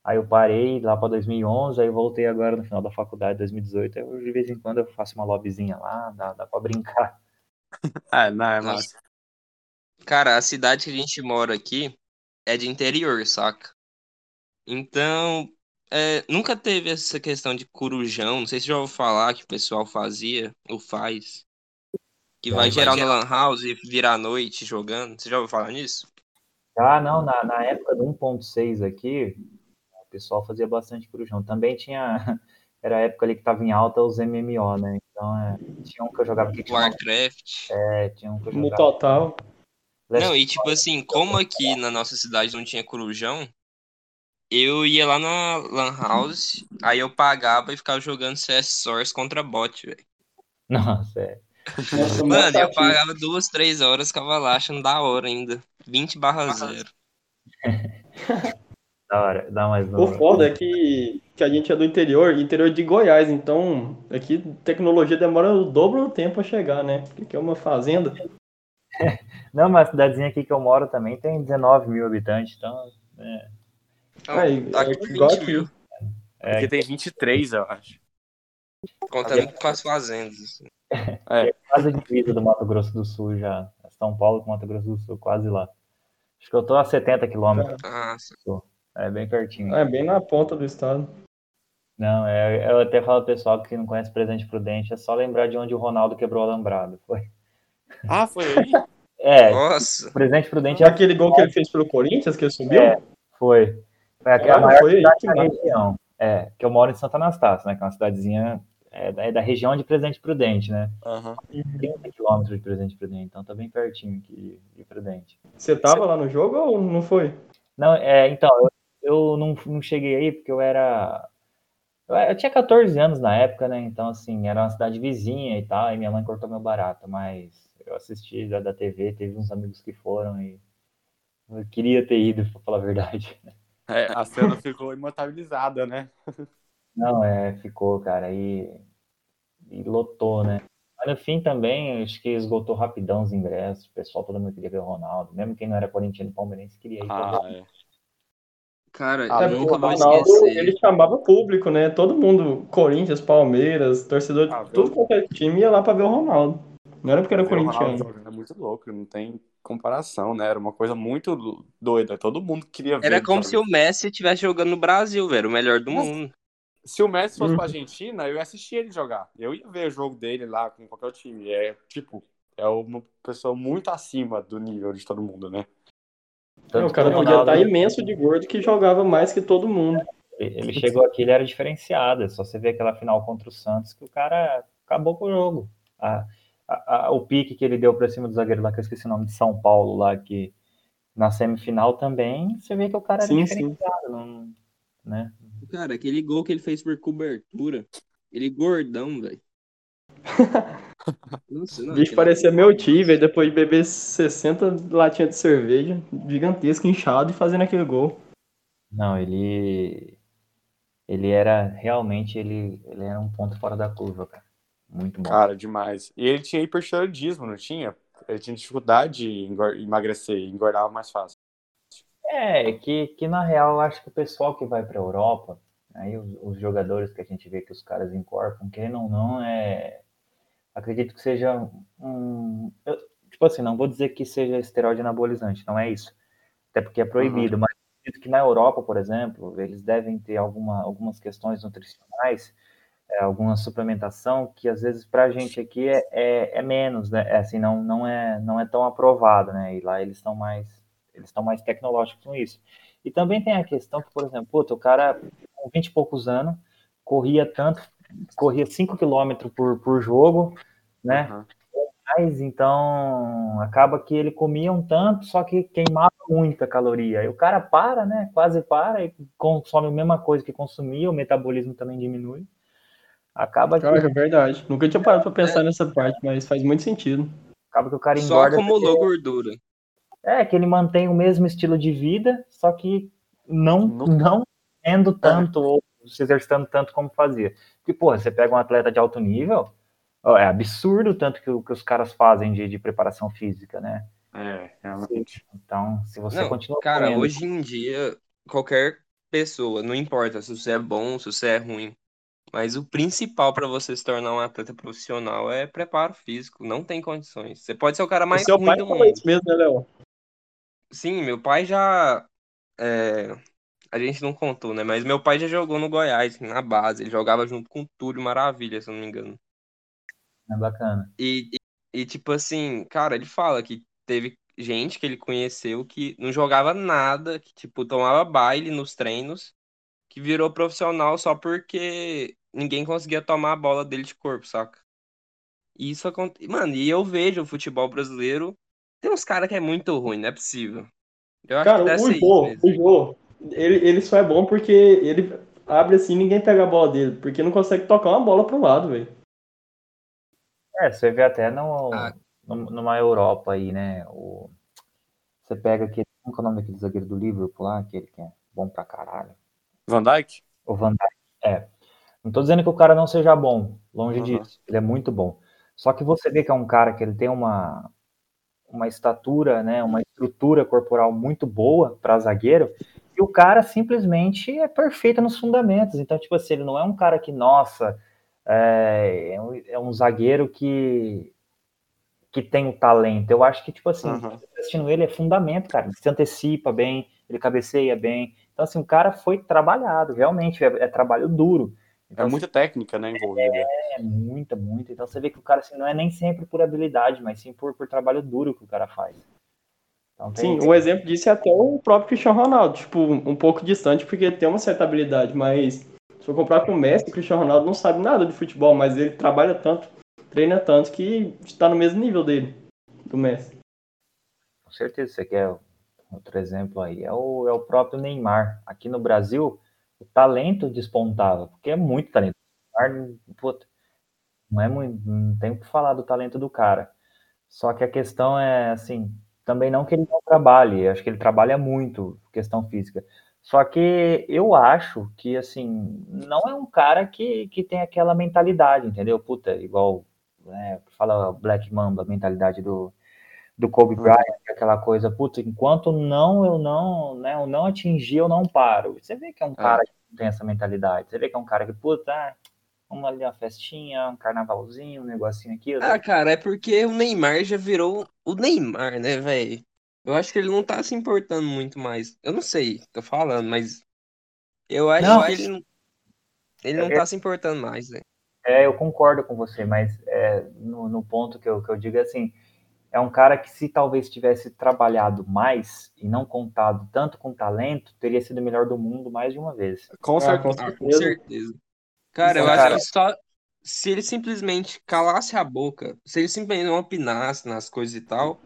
Aí eu parei lá para 2011, aí voltei agora no final da faculdade, 2018. Aí eu, de vez em quando eu faço uma lobbyzinha lá, dá, dá para brincar. É, não, é massa. Cara, a cidade que a gente mora aqui é de interior, saca? Então, é, nunca teve essa questão de corujão. Não sei se já ouviu falar que o pessoal fazia ou faz. Que Já, vai vai geral na Lan House e virar a noite jogando. Você já ouviu falar nisso? Ah, não, na, na época do 1.6 aqui, o pessoal fazia bastante corujão. Também tinha, era a época ali que tava em alta os MMO, né? Então, é, tinha um que eu jogava aqui que chamava, Warcraft. é, tinha um que eu No jogava. total. Não, e tipo assim, como aqui na nossa cidade não tinha corujão, eu ia lá na Lan House, aí eu pagava e ficava jogando CS Source contra bot, velho. Nossa, é. Nossa, Mano, eu pagava duas, três horas, ficava lá achando da hora ainda. 20 barra 0. Da hora, dá mais O no... foda é que, que a gente é do interior, interior de Goiás, então aqui tecnologia demora o dobro do tempo a chegar, né? Porque aqui é uma fazenda. Não, mas a cidadezinha aqui que eu moro também tem 19 mil habitantes, então... É, Aí, tá é com igual 20 aqui. mil, é, Aqui tem 23, eu acho. contando com as fazendas. assim. quase a divisa do Mato Grosso do Sul já. São Paulo com Mato Grosso do Sul, quase lá. Acho que eu tô a 70 quilômetros. Nossa. É bem pertinho. É bem na ponta do estado. Não, é, eu até falo pro pessoal que não conhece Presidente Prudente, é só lembrar de onde o Ronaldo quebrou o alambrado. Foi. Ah, foi aí? É, Nossa. o Presidente Prudente é, Aquele gol que ele fez pelo Corinthians, que ele subiu? É. foi. Foi a, a Cara, maior foi aí que da região. É, que eu moro em Santa Anastácio, né? Que é uma cidadezinha é, da, é da região de Presidente Prudente, né? Aham. 30 quilômetros de Presidente Prudente, então tá bem pertinho aqui de Prudente. Você tava lá no jogo ou não foi? Não, é, então, eu, eu não, não cheguei aí porque eu era. Eu, eu tinha 14 anos na época, né? Então, assim, era uma cidade vizinha e tal, e minha mãe cortou meu barato, mas eu assisti da, da TV, teve uns amigos que foram e eu queria ter ido, pra falar a verdade. É, a cena ficou imortalizada, né? Não, é, ficou, cara, e, e lotou, né? Mas no fim também, acho que esgotou rapidão os ingressos, o pessoal todo mundo queria ver o Ronaldo, mesmo quem não era corintiano e palmeirense queria ir Ah, é. Cara, Ah, eu é, nunca o vou Ronaldo, esquecer. ele chamava público, né? Todo mundo, Corinthians, Palmeiras, torcedor de Ah, tudo viu? qualquer time ia lá pra ver o Ronaldo. Não era porque era corintiano. jogando é muito louco, não tem comparação, né? Era uma coisa muito doida. Todo mundo queria ver. Era como se jogando. o Messi estivesse jogando no Brasil, velho, o melhor do Nossa. mundo. Se o Messi fosse Uhum. pra Argentina, eu ia assistir ele jogar. Eu ia ver o jogo dele lá com qualquer time. É, tipo, é uma pessoa muito acima do nível de todo mundo, né? É, o cara podia estar imenso de gordo que jogava mais que todo mundo. Ele ele chegou aqui, ele era diferenciado. É só você ver aquela final contra o Santos que o cara acabou com o jogo. A- a- a- o pique que ele deu pra cima do zagueiro lá, que eu esqueci o nome de São Paulo lá, que na semifinal também, você vê que o cara era Sim, sim. diferenciado, não, né? Cara, aquele gol que ele fez por cobertura, ele gordão, velho. O bicho parecia meu tio, velho, depois de beber 60 latinhas de cerveja, gigantesco, inchado e fazendo aquele gol. Não, ele ele era realmente ele, ele era um ponto fora da curva, cara. Muito bom. Cara, demais. E ele tinha hipertiroidismo, não tinha? Ele tinha dificuldade de engor- emagrecer, engordava mais fácil. É, que, que na real eu acho que o pessoal que vai para a Europa, aí os, os jogadores que a gente vê que os caras incorporam, querendo ou não, é. Acredito que seja um. eu- tipo assim, não vou dizer que seja esteroide anabolizante, não é isso. Até porque é proibido, mas acredito que na Europa, por exemplo, eles devem ter alguma, algumas questões nutricionais, é, alguma suplementação que às vezes para a gente aqui é, é, é menos, né? É assim, não, não, é, não é tão aprovado, né? E lá eles estão mais eles estão mais tecnológicos com isso. E também tem a questão que, por exemplo, puta, o cara com 20 e poucos anos corria tanto, corria 5 km por, por jogo, né? Aham. Mas então acaba que ele comia um tanto, só que queimava muita caloria. E o cara para, né? Quase para e consome a mesma coisa que consumia, o metabolismo também diminui. Acaba que, Cara, é verdade. Nunca tinha parado pra pensar nessa parte, mas faz muito sentido. acaba que o cara Só engorda. acumulou gordura. É, que ele mantém o mesmo estilo de vida, só que não, Não- não tendo tanto ou se exercitando tanto como fazia. Porque, pô, você pega um atleta de alto nível, ó, é absurdo o tanto que, o- que os caras fazem de, de preparação física, né? É, realmente. Então, se você Não, continua Cara, comendo- hoje em dia, qualquer pessoa, não importa se você é bom, se você é ruim, mas o principal pra você se tornar um atleta profissional é preparo físico. Não tem condições. Você pode ser o cara O mais seu ruim pai do mundo. isso mesmo, né, Léo? Sim, meu pai já. é, a gente não contou, né? Mas meu pai já jogou no Goiás, na base. Ele jogava junto com o Túlio Maravilha, se eu não me engano. É bacana. E, E tipo assim, cara, ele fala que teve gente que ele conheceu que não jogava nada, que tipo tomava baile nos treinos, que virou profissional só porque ninguém conseguia tomar a bola dele de corpo, saca? E isso acontece. Mano, e eu vejo o futebol brasileiro. Tem uns caras que é muito ruim, não é possível. Eu acho Cara, o mesmo. o Jô, ele, ele só é bom porque ele abre assim ninguém pega a bola dele, porque não consegue tocar uma bola pro lado, velho. É, você vê até no, Ah. no- numa Europa aí, né? O, você pega aquele. Como que é o nome daquele zagueiro do Liverpool lá? Aquele que é bom pra caralho. Van Dijk? O Van Dijk. É. Não tô dizendo que o cara não seja bom, longe Uhum. disso. Ele é muito bom. Só que você vê que é um cara que ele tem uma, uma estatura, né, uma estrutura corporal muito boa para zagueiro, e o cara simplesmente é perfeito nos fundamentos. Então, tipo assim, ele não é um cara que, nossa, é, é um, é um zagueiro que que tem o talento. Eu acho que, tipo assim, Uhum. assistindo ele é fundamento, cara. Ele se antecipa bem, ele cabeceia bem. Então, assim, o cara foi trabalhado, realmente, é, é trabalho duro. Então, É muita técnica, né, envolvida. é muita, muita. Então você vê que o cara assim, não é nem sempre por habilidade, mas sim por, por trabalho duro que o cara faz. Então, tem- Sim, um exemplo disso é até o próprio Cristiano Ronaldo, tipo, um pouco distante, porque tem uma certa habilidade, mas se eu comprar com o Messi, o Cristiano Ronaldo não sabe nada de futebol, mas ele trabalha tanto, treina tanto, que está no mesmo nível dele, do Messi. Com certeza, você quer outro exemplo aí. É o, é o próprio Neymar. Aqui no Brasil, o talento despontava, porque é muito talento. Não, é muito, não tem o que falar do talento do cara. Só que a questão é, assim, também não que ele não trabalhe, acho que ele trabalha muito, questão física. Só que eu acho que, assim, não é um cara que, que tem aquela mentalidade, entendeu? Puta, igual, né, fala Black Mamba, mentalidade do, do Kobe Uhum. Bryant, aquela coisa, puta, enquanto não eu não, né, eu não atingir, eu não paro. Você vê que é um cara que não tem essa mentalidade. Você vê que é um cara que, puta, ah, vamos ali uma festinha, um carnavalzinho, um negocinho aqui. Ah, cara, é porque o Neymar já virou o Neymar, né, velho? Eu acho que ele não tá se importando muito mais. Eu não sei, tô falando, mas eu acho Não, que ele não, ele não É- tá se importando mais, velho. É, eu concordo com você, mas é, no, no ponto que eu, que eu digo é assim, é um cara que se talvez tivesse trabalhado mais e não contado tanto com talento, teria sido o melhor do mundo mais de uma vez. Com Ah, certeza. com com certeza. Cara, eu Isso, acho cara. que só se ele simplesmente calasse a boca, se ele simplesmente não opinasse nas coisas e tal,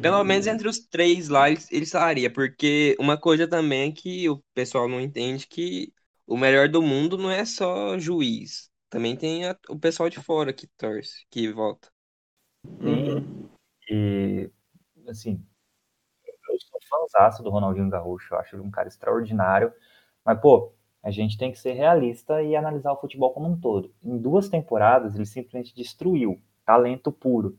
pelo menos entre os três lá ele, ele estaria, porque uma coisa também é que o pessoal não entende que o melhor do mundo não é só juiz, também tem a- o pessoal de fora que torce, que vota. Uhum. E, assim, eu sou fãzaço do Ronaldinho Gaúcho, eu acho ele um cara extraordinário, mas, pô, a gente tem que ser realista e analisar o futebol como um todo. Em duas temporadas, ele simplesmente destruiu, talento puro.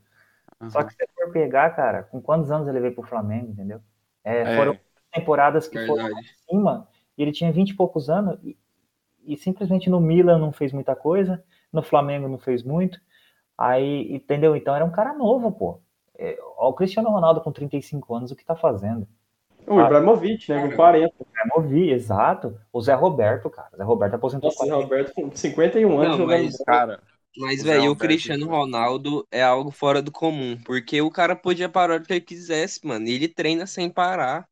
Só que se você for pegar, cara, com quantos anos ele veio pro Flamengo, entendeu? É, É. Foram temporadas que foram Verdade. cima, e ele tinha 20 e poucos anos, e, e simplesmente no Milan não fez muita coisa, no Flamengo não fez muito, aí, entendeu? Então era um cara novo, pô. É, ó, o Cristiano Ronaldo com 35 anos, o que tá fazendo? O Ibrahimovic, né, com 40. É movi, exato. O Zé Roberto, cara. O Zé Roberto aposentou Nossa, o com Roberto com 51 anos Não, mas-. Cara, Mas, O Zé velho, o Cristiano. Ronaldo é algo fora do comum, porque o cara podia parar o que ele quisesse, mano, e ele treina sem parar.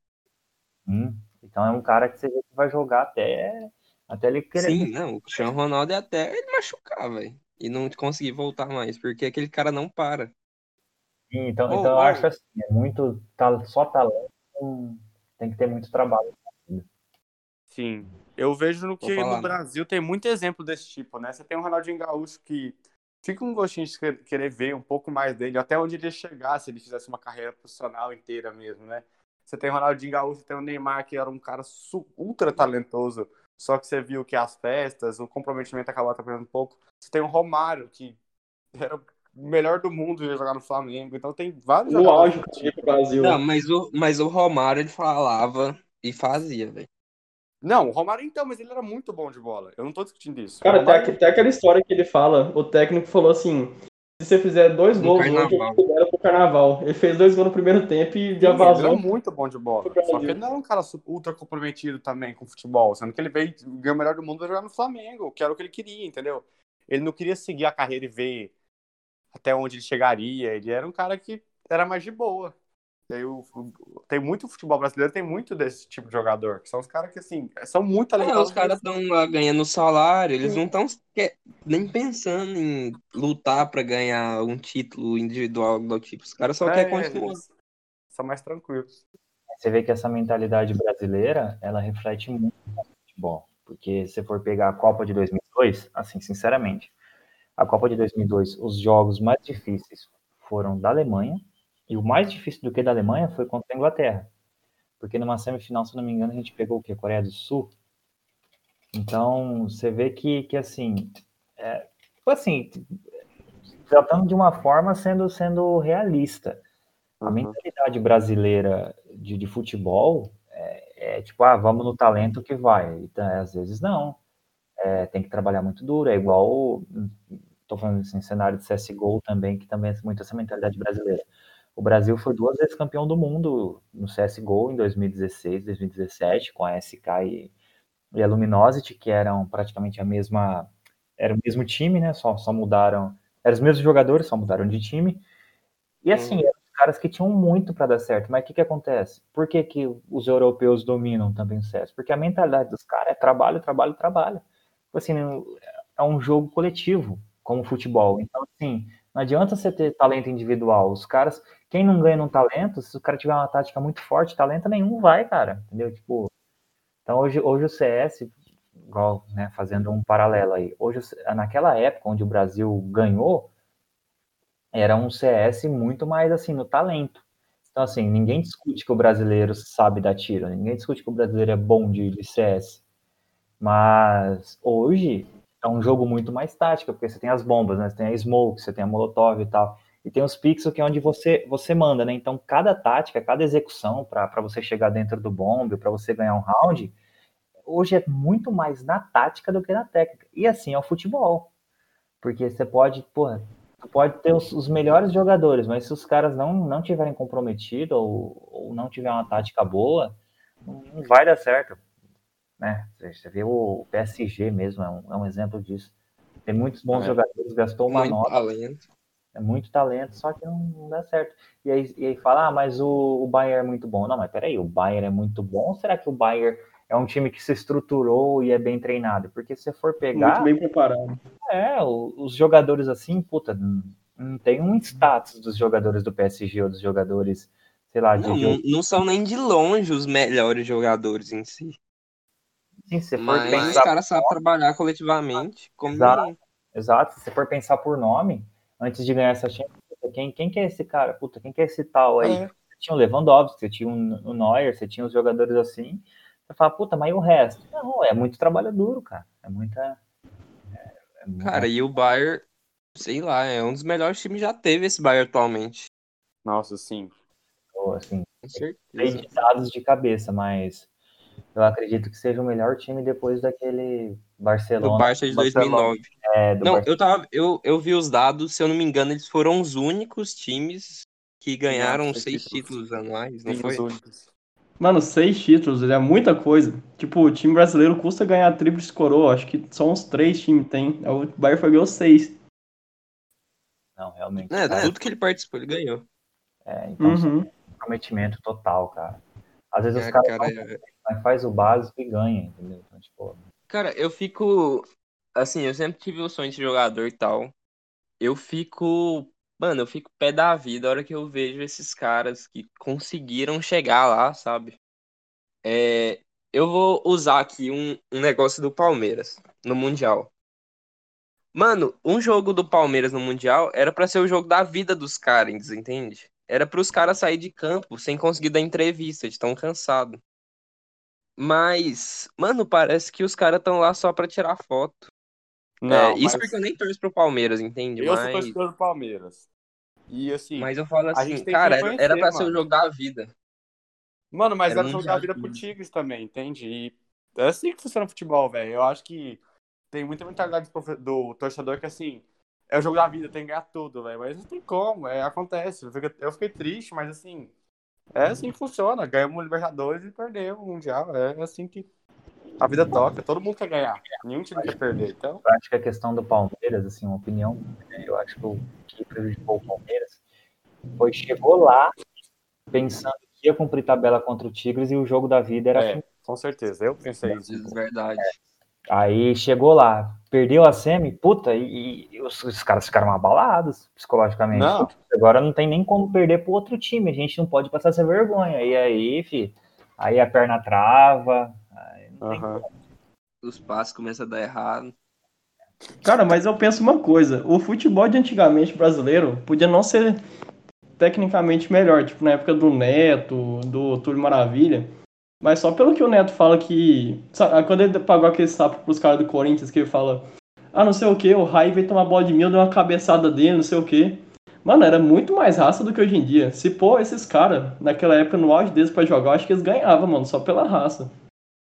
Hum, Então é um cara que você vê que vai jogar até, até ele querer. Sim, não, o Cristiano Ronaldo é até ele machucar, velho. E não conseguir voltar mais, porque aquele cara não para. Sim, Então, Ô, então eu ô. acho assim, é muito só talento, tem que ter muito trabalho. sim. Eu vejo no que no? Brasil tem muito exemplo desse tipo, né? Você tem o Ronaldinho Gaúcho que fica um gostinho de quer- querer ver um pouco mais dele, até onde ele ia chegar se ele fizesse uma carreira profissional inteira mesmo, né? Você tem o Ronaldinho Gaúcho, tem o Neymar, que era um cara ultra talentoso, só que você viu que as festas, o comprometimento acabou atrapalhando um pouco. Você tem o Romário, que era o melhor do mundo ia jogar no Flamengo, então tem vários No jogadores auge tipo. pro Brasil. Não, mas o, mas o Romário, ele falava e fazia, velho. Não, o Romário então, mas ele era muito bom de bola. Eu não tô discutindo isso. Cara, o tem, Romário, aque- tem aquela história que ele fala, o técnico falou assim, se você fizer dois No gols hoje, eu pro carnaval. Ele fez dois gols no primeiro tempo e Sim, já ele era vazou. muito bom de bola. Só que ele não era um cara ultra comprometido também com futebol, sendo que ele veio ganhar o melhor do mundo pra jogar no Flamengo, que era o que ele queria, entendeu? Ele não queria seguir a carreira e ver até onde ele chegaria. Ele era um cara que era mais de boa. Tem, o, tem muito futebol brasileiro, tem muito desse tipo de jogador, que são os caras que, assim, são muito talentosos. É, os caras estão ganhando salário, eles Sim. não estão nem pensando em lutar para ganhar um título individual do tipo. Os caras só é, querem continuar. São mais tranquilos. Você vê que essa mentalidade brasileira, ela reflete muito no futebol. Porque se for pegar a Copa de 2002, assim, sinceramente, a Copa de 2002, os jogos mais difíceis foram da Alemanha, e o mais difícil do que da Alemanha foi contra a Inglaterra. Porque numa semifinal, se não me engano, a gente pegou o quê? Coreia do Sul. Então, você vê que, que assim, é, assim, tratando de uma forma sendo, sendo realista. A uhum. mentalidade brasileira de, de futebol é, é, tipo, ah, vamos no talento que vai. Então, às vezes não. É, tem que trabalhar muito duro. É igual, estou falando assim, cenário de CSGO também, que também é muito essa mentalidade brasileira. O Brasil foi duas vezes campeão do mundo no CSGO em 2016, 2017, com a SK e, e a Luminosity, que eram praticamente a mesma. Era o mesmo time, né? Só, só mudaram. Eram os mesmos jogadores, só mudaram de time. E assim, hum. eram caras que tinham muito para dar certo. Mas o que, que acontece? Por que, que os europeus dominam também o CS? Porque a mentalidade dos caras é trabalho, trabalho, trabalho. Tipo assim, é um jogo coletivo, como futebol. Então, assim, não adianta você ter talento individual. Os caras, quem não ganha no talento, se o cara tiver uma tática muito forte, talento nenhum vai, cara. Entendeu? Tipo, então hoje, hoje o CS, igual, né, fazendo um paralelo aí, hoje naquela época onde o Brasil ganhou, era um CS muito mais assim no talento. Então assim, ninguém discute que o brasileiro sabe dar tiro, ninguém discute que o brasileiro é bom de CS. Mas hoje é um jogo muito mais tático, porque você tem as bombas, né? Você tem a smoke, você tem a molotov e tal. E tem os pixels que é onde você, você manda, né? Então, cada tática, cada execução para você chegar dentro do bombe, para você ganhar um round, hoje é muito mais na tática do que na técnica. E assim é o futebol. Porque você pode, porra, pode ter os, os, melhores jogadores, mas se os caras não, não tiverem comprometido ou, ou não tiver uma tática boa, não, vai dar certo né? Você vê o PSG mesmo, é um, é um exemplo disso. Tem muitos bons é. jogadores, gastou uma muito nota. Talento. É muito talento, só que não, não dá certo. E aí, e aí fala, ah, mas o, o Bayern é muito bom. Não, mas peraí, o Bayern é muito bom? Ou será que o Bayern é um time que se estruturou e é bem treinado? Porque se você for pegar. Muito bem preparado. É, o, os jogadores assim, puta, não, não tem um status dos jogadores do PSG ou dos jogadores, sei lá, de. Não, não são nem de longe os melhores jogadores em si. Sim, se Mas for pensar. Os caras sabem trabalhar coletivamente. Como exato, exato. Se você for pensar por nome, antes de ganhar essa Champions, quem, quem que é esse cara? Puta, quem que é esse tal aí? É. Você tinha o Lewandowski, você tinha o Neuer, você tinha os jogadores assim. Você fala, puta, mas e o resto? Não, é muito trabalho duro, cara. É muita. É, é muita... Cara, e o Bayern, sei lá, é um dos melhores times que já teve esse Bayern atualmente. Nossa, sim. assim, Com certeza. dados de cabeça, mas eu acredito que seja o melhor time depois daquele Barcelona. Do Barça de 2009. É, não, eu, tava, eu, eu vi os dados, se eu não me engano, eles foram os únicos times que ganharam Nossa, seis títulos. títulos anuais, não foi? Mano, seis títulos, é muita coisa. Tipo, o time brasileiro custa ganhar tríplice coroa, acho que só uns três times tem. O Bayern foi ganhou seis. Não, realmente. É, cara. tudo que ele participou, ele ganhou. É, então, uhum. comprometimento total, cara. Às vezes é, os caras cara, mas faz o básico e ganha, entendeu? Então, tipo... Cara, eu fico. Assim, eu sempre tive o sonho de jogador e tal. Eu fico. Mano, eu fico pé da vida a hora que eu vejo esses caras que conseguiram chegar lá, sabe? É, eu vou usar aqui um, um negócio do Palmeiras no Mundial. Mano, um jogo do Palmeiras no Mundial era para ser o jogo da vida dos caras, entende? Era para os caras sair de campo sem conseguir dar entrevista, de tão cansado. Mas, mano, parece que os caras estão lá só pra tirar foto. Não, é, isso porque eu nem torço pro Palmeiras, entende? Eu mas... sou torcedor do Palmeiras. E assim. Mas eu falo assim, cara, conhecer, era pra mano. ser o jogo da vida. Mano, mas era, era o jogo da vida pro Tigres também, entende? E é assim que funciona o futebol, velho. Eu acho que tem muita mentalidade do torcedor que assim. É o jogo da vida, tem que ganhar tudo, velho. Mas não tem como, é, acontece. Eu fiquei triste, mas assim, é assim que funciona. Ganhamos o Libertadores e perdeu o Mundial. É assim que. A vida toca, todo mundo quer ganhar. Nenhum time quer perder. Então, Eu acho que a questão do Palmeiras, assim, uma opinião, né, eu acho que o que prejudicou o Palmeiras foi chegou lá pensando que ia cumprir tabela contra o Tigres e o jogo da vida era é, com certeza. Eu pensei isso. É verdade. Aí chegou lá, perdeu a semi, puta, e, e os, os caras ficaram abalados psicologicamente. Não. Agora não tem nem como perder pro outro time, a gente não pode passar essa vergonha. E aí, fi, aí a perna trava, aí não tem Aham. Os passos começam a dar errado. Cara, mas eu penso uma coisa: o futebol de antigamente brasileiro podia não ser tecnicamente melhor, tipo na época do Neto, do Túlio Maravilha. Mas só pelo que o Neto fala que. sabe, quando ele pagou aquele sapo pros caras do Corinthians, que ele fala: Ah, não sei o que, o Rai veio tomar bola de mil, deu uma cabeçada dele, não sei o que. Mano, era muito mais raça do que hoje em dia. Se pôr esses caras, naquela época, no auge deles pra jogar, eu acho que eles ganhavam, mano, só pela raça.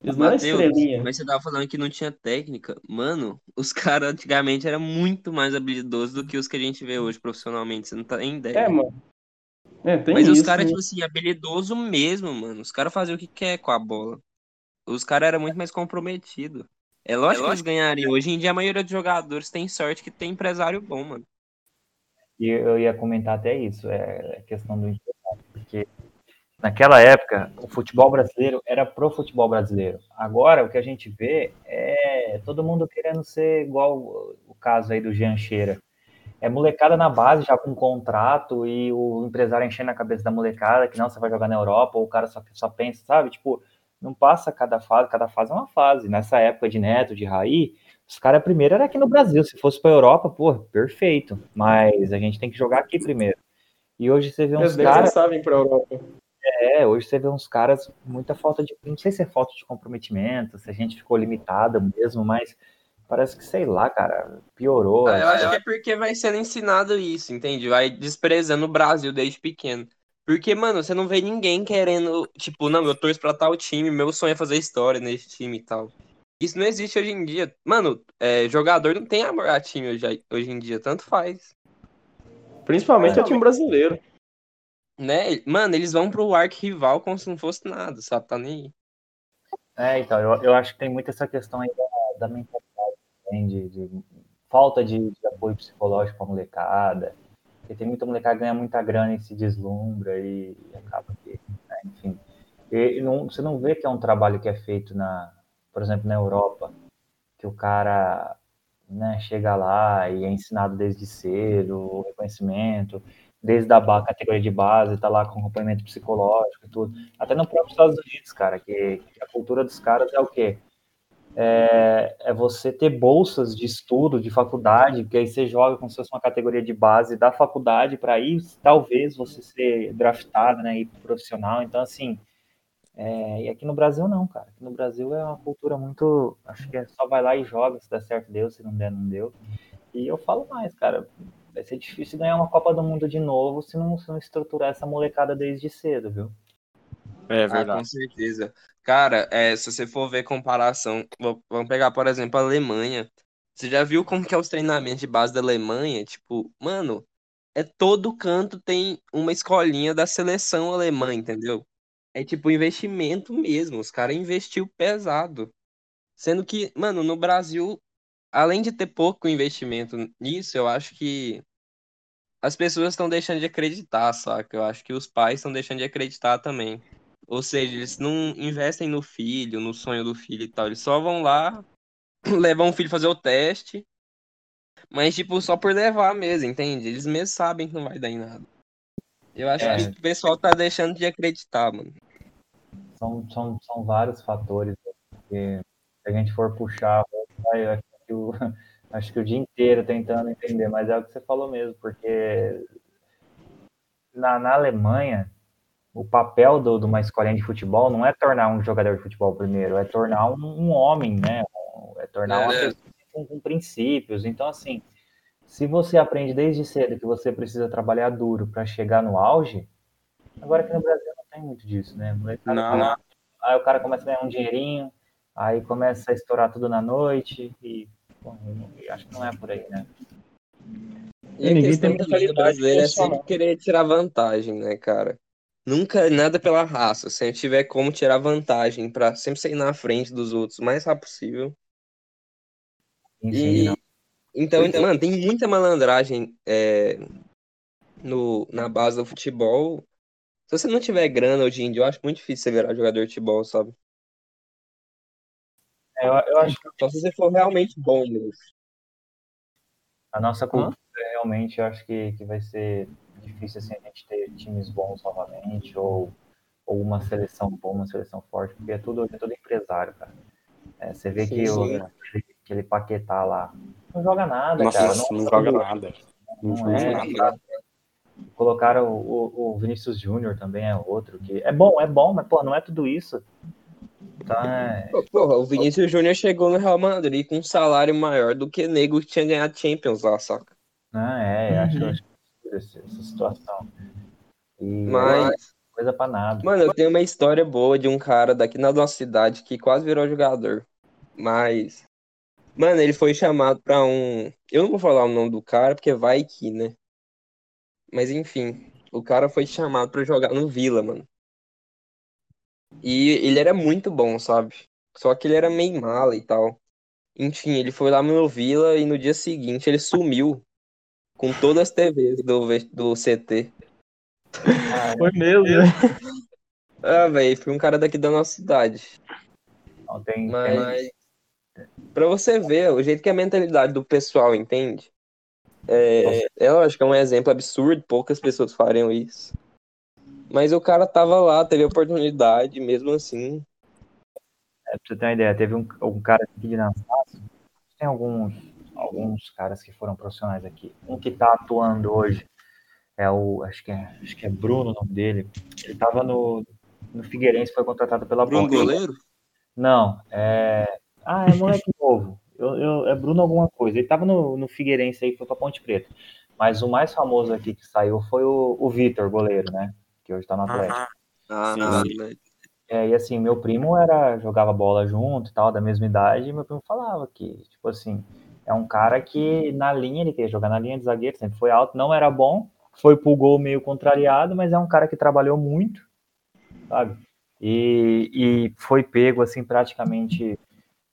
Eles não eram estrelinha. mas você tava falando que não tinha técnica. Mano, os caras antigamente eram muito mais habilidosos do que os que a gente vê hoje profissionalmente. Você não tá nem ideia. É, mano. É, tem Mas isso. os caras, né? tipo assim, habilidoso mesmo, mano. Os caras faziam o que quer com a bola. Os caras eram muito mais comprometidos. É lógico que eles ganhariam. Hoje em dia, a maioria dos jogadores tem sorte que tem empresário bom, mano. E eu ia comentar até isso, é a questão do empresário, porque naquela época o futebol brasileiro era pro futebol brasileiro. Agora o que a gente vê é todo mundo querendo ser igual o caso aí do Jean Cheira. É molecada na base já com contrato e o empresário enchendo a cabeça da molecada que não, você vai jogar na Europa, ou o cara só, só pensa, sabe? Tipo, não passa cada fase, cada fase é uma fase. Nessa época de Neto, de Raí, os caras primeiro era aqui no Brasil. Se fosse pra Europa, pô, perfeito. Mas a gente tem que jogar aqui primeiro. E hoje você vê uns caras. sabem pra Europa. É, hoje você vê uns caras, muita falta de. Não sei se é falta de comprometimento, se a gente ficou limitado mesmo, mas parece que, sei lá, cara, piorou. Ah, eu acho que é porque vai sendo ensinado isso, entende? Vai desprezando o Brasil desde pequeno. Porque, mano, você não vê ninguém querendo, tipo, não, eu torço pra tal time, meu sonho é fazer história nesse time e tal. Isso não existe hoje em dia. Mano, é, jogador não tem amor a time hoje, hoje em dia, tanto faz. Principalmente É. o time brasileiro. Né? Mano, eles vão pro arqui-rival como se não fosse nada, sabe? Tá nem aí. É, então, eu, eu acho que tem muito essa questão aí da, da mentalidade, também, de, de falta de, de apoio psicológico pra molecada. Porque tem muita molecada que ganha muita grana e se deslumbra e, e acaba que, né, enfim. E, não, você não vê que é um trabalho que é feito na, por exemplo, na Europa, que o cara né, chega lá e é ensinado desde cedo, o reconhecimento, desde a categoria de base, tá lá com acompanhamento psicológico e tudo. Até no próprio Estados Unidos, cara, que, que a cultura dos caras é o quê? É, é você ter bolsas de estudo, de faculdade, que aí você joga como se fosse uma categoria de base da faculdade para aí talvez você ser draftado, né, e profissional. Então, assim, é, e aqui no Brasil não, cara. Aqui no Brasil é uma cultura muito. Acho que é só vai lá e joga, se der certo deu, se não der, não deu. E eu falo mais, cara. Vai ser difícil ganhar uma Copa do Mundo de novo se não, se não estruturar essa molecada desde cedo, viu? É Ah, com verdade. certeza. Cara, é, se você for ver comparação, vamos pegar, por exemplo, a Alemanha. Você já viu como que é os treinamentos de base da Alemanha? Tipo, mano, é todo canto tem uma escolinha da seleção alemã, entendeu? É tipo investimento mesmo. Os caras investiu pesado. Sendo que, mano, no Brasil, além de ter pouco investimento nisso, eu acho que as pessoas estão deixando de acreditar, saca? Eu acho que os pais estão deixando de acreditar também. Ou seja, eles não investem no filho, no sonho do filho e tal. Eles só vão lá, levam o filho fazer o teste, mas, tipo, só por levar mesmo, entende? Eles mesmos sabem que não vai dar em nada. Eu acho É. que o pessoal tá deixando de acreditar, mano. São, são, são vários fatores. né? Porque se a gente for puxar, vai, eu acho, que o, acho que o dia inteiro tentando entender, mas é o que você falou mesmo, porque na, na Alemanha, o papel do, de uma escolinha de futebol não é tornar um jogador de futebol primeiro, é tornar um, um homem, né? É tornar uma É. pessoa com, com princípios. Então, assim, se você aprende desde cedo que você precisa trabalhar duro para chegar no auge, agora aqui no Brasil não tem muito disso, né? Molecada Não, não. lá, Aí o cara começa a ganhar um dinheirinho, aí começa a estourar tudo na noite e bom, acho que não é por aí, né? E a Ninguém questão tem também do brasileiro é sempre querer tirar vantagem, né, cara? Nunca nada pela raça. Se a gente tiver como tirar vantagem pra sempre sair na frente dos outros o mais rápido possível. E não. então, mano, tem muita malandragem é, no, na base do futebol. Se você não tiver grana hoje em dia, eu acho muito difícil você virar jogador de futebol, sabe? É, Eu, eu acho que Só se você for realmente bom mesmo. a nossa cultura realmente eu acho que, que vai ser difícil assim, a gente ter times bons novamente ou, ou uma seleção boa, uma seleção forte, porque é tudo, é tudo empresário, cara. É, você vê Sim, que o, sim. aquele, aquele Paquetá lá não joga nada, Nossa, cara. não, Não, joga nada. Não não joga é, nada. Colocaram o, o, o Vinícius Júnior também é outro que é bom, é bom, mas pô, não é tudo isso. Então é, Porra, o Vinícius Júnior chegou no Real Madrid com um salário maior do que nego que tinha ganhado Champions lá, saca? não é, acho, Uhum. eu acho essa, essa situação. E Mas, é coisa pra nada. mano, eu tenho uma história boa de um cara daqui na nossa cidade que quase virou jogador. Mas, mano, ele foi chamado pra um. Eu não vou falar o nome do cara, porque vai que, né? Mas enfim, o cara foi chamado pra jogar no Vila, mano. E ele era muito bom, sabe? Só que ele era meio mala e tal. Enfim, ele foi lá no Vila e no dia seguinte ele sumiu com todas as TVs do, do CT. Foi mesmo, né? Ah, velho, foi um cara daqui da nossa cidade. Não, tem, tem- Mas pra você ver o jeito que é a mentalidade do pessoal, entende? É, é lógico, é um exemplo absurdo, poucas pessoas fariam isso. Mas o cara tava lá, teve a oportunidade, mesmo assim. É, pra você ter uma ideia, teve um, um cara aqui de Nassau, tem alguns, alguns caras que foram profissionais aqui. Um que tá atuando hoje é o, acho que é, acho que é Bruno o nome dele. Ele tava no, no Figueirense, foi contratado pela Bruno Ponte. Goleiro? Não, é. Ah, é moleque novo. Eu, eu- é Bruno alguma coisa. Ele tava no, no Figueirense aí, foi pra Ponte Preta. Mas o mais famoso aqui que saiu foi o, o Vitor, goleiro, né? Que hoje tá no Atlético. Ah, Sim, não? É, e assim, meu primo era, jogava bola junto e tal, da mesma idade, e meu primo falava que, tipo assim, é um cara que na linha, ele queria jogar na linha de zagueiro, sempre foi alto, não era bom, foi pro gol meio contrariado, mas é um cara que trabalhou muito, sabe? E, e foi pego, assim, praticamente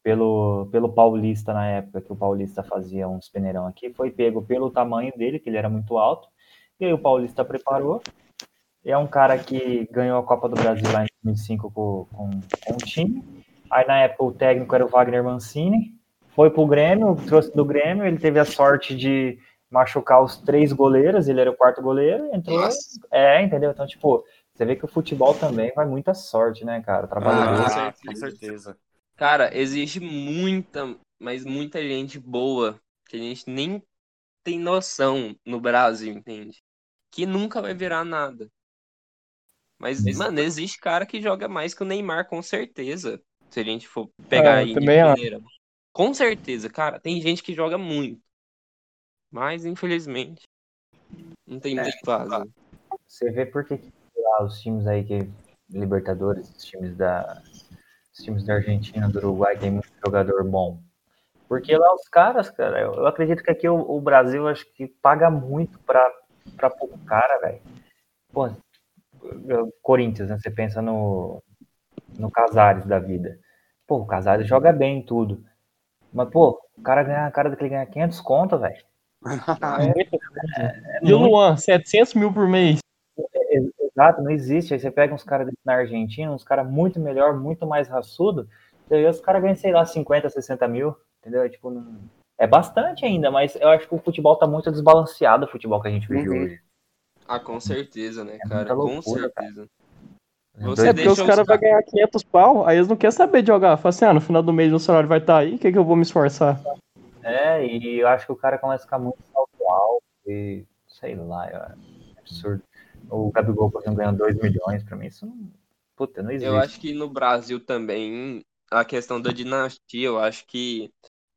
pelo, pelo Paulista na época, que o Paulista fazia uns peneirão aqui, foi pego pelo tamanho dele, que ele era muito alto, e aí o Paulista preparou, é um cara que ganhou a Copa do Brasil lá em 2005 com, com, com o time. Aí na época o técnico era o Wagner Mancini. Foi pro Grêmio, trouxe do Grêmio. Ele teve a sorte de machucar os três goleiros. Ele era o quarto goleiro. Entrou. Nossa. É, entendeu? Então, tipo, você vê que o futebol também vai muita sorte, né, cara? Trabalhador. Ah, com com certeza. Cara, existe muita, mas muita gente boa que a gente nem tem noção no Brasil, entende? Que nunca vai virar nada. Mas, mano, existe cara que joga mais que o Neymar, com certeza. Se a gente for pegar É, eu aí de também acho. Com certeza, cara. Tem gente que joga muito. Mas, infelizmente, não tem muito o que fazer. Você vê por que lá, os times aí que. Libertadores, os times da. Os times da Argentina, do Uruguai, tem muito jogador bom. Porque lá os caras, cara, eu, eu acredito que aqui o, o Brasil acho que paga muito pra, pra pouco cara, velho. Pô, Corinthians, né? Você pensa no, no Casares da vida. Pô, o Casares joga bem em tudo. Mas, pô, o cara ganha, a cara daquele ganha 500 conto, velho. E o Luan, 700 mil por mês. Exato, não existe. Aí você pega uns caras na Argentina, uns caras muito melhor, muito mais raçudo, e aí os caras ganham, sei lá, 50, 60 mil, entendeu? Tipo, não... é bastante ainda, mas eu acho que o futebol tá muito desbalanceado, o futebol que a gente vive Uhum. hoje. Ah, com certeza, né, É cara? Com loucura, certeza. É Você É porque os caras os vão ganhar 500 pau, aí eles não querem saber de jogar. Fala assim, ah, no final do mês meu salário vai estar aí, o que, que eu vou me esforçar? É, e eu acho que o cara começa a ficar muito salto alto e sei lá, é absurdo. O Gabigol, por exemplo, ganhando 2 milhões, pra mim isso não. Puta, não existe. Eu acho que no Brasil também, a questão da dinastia, eu acho que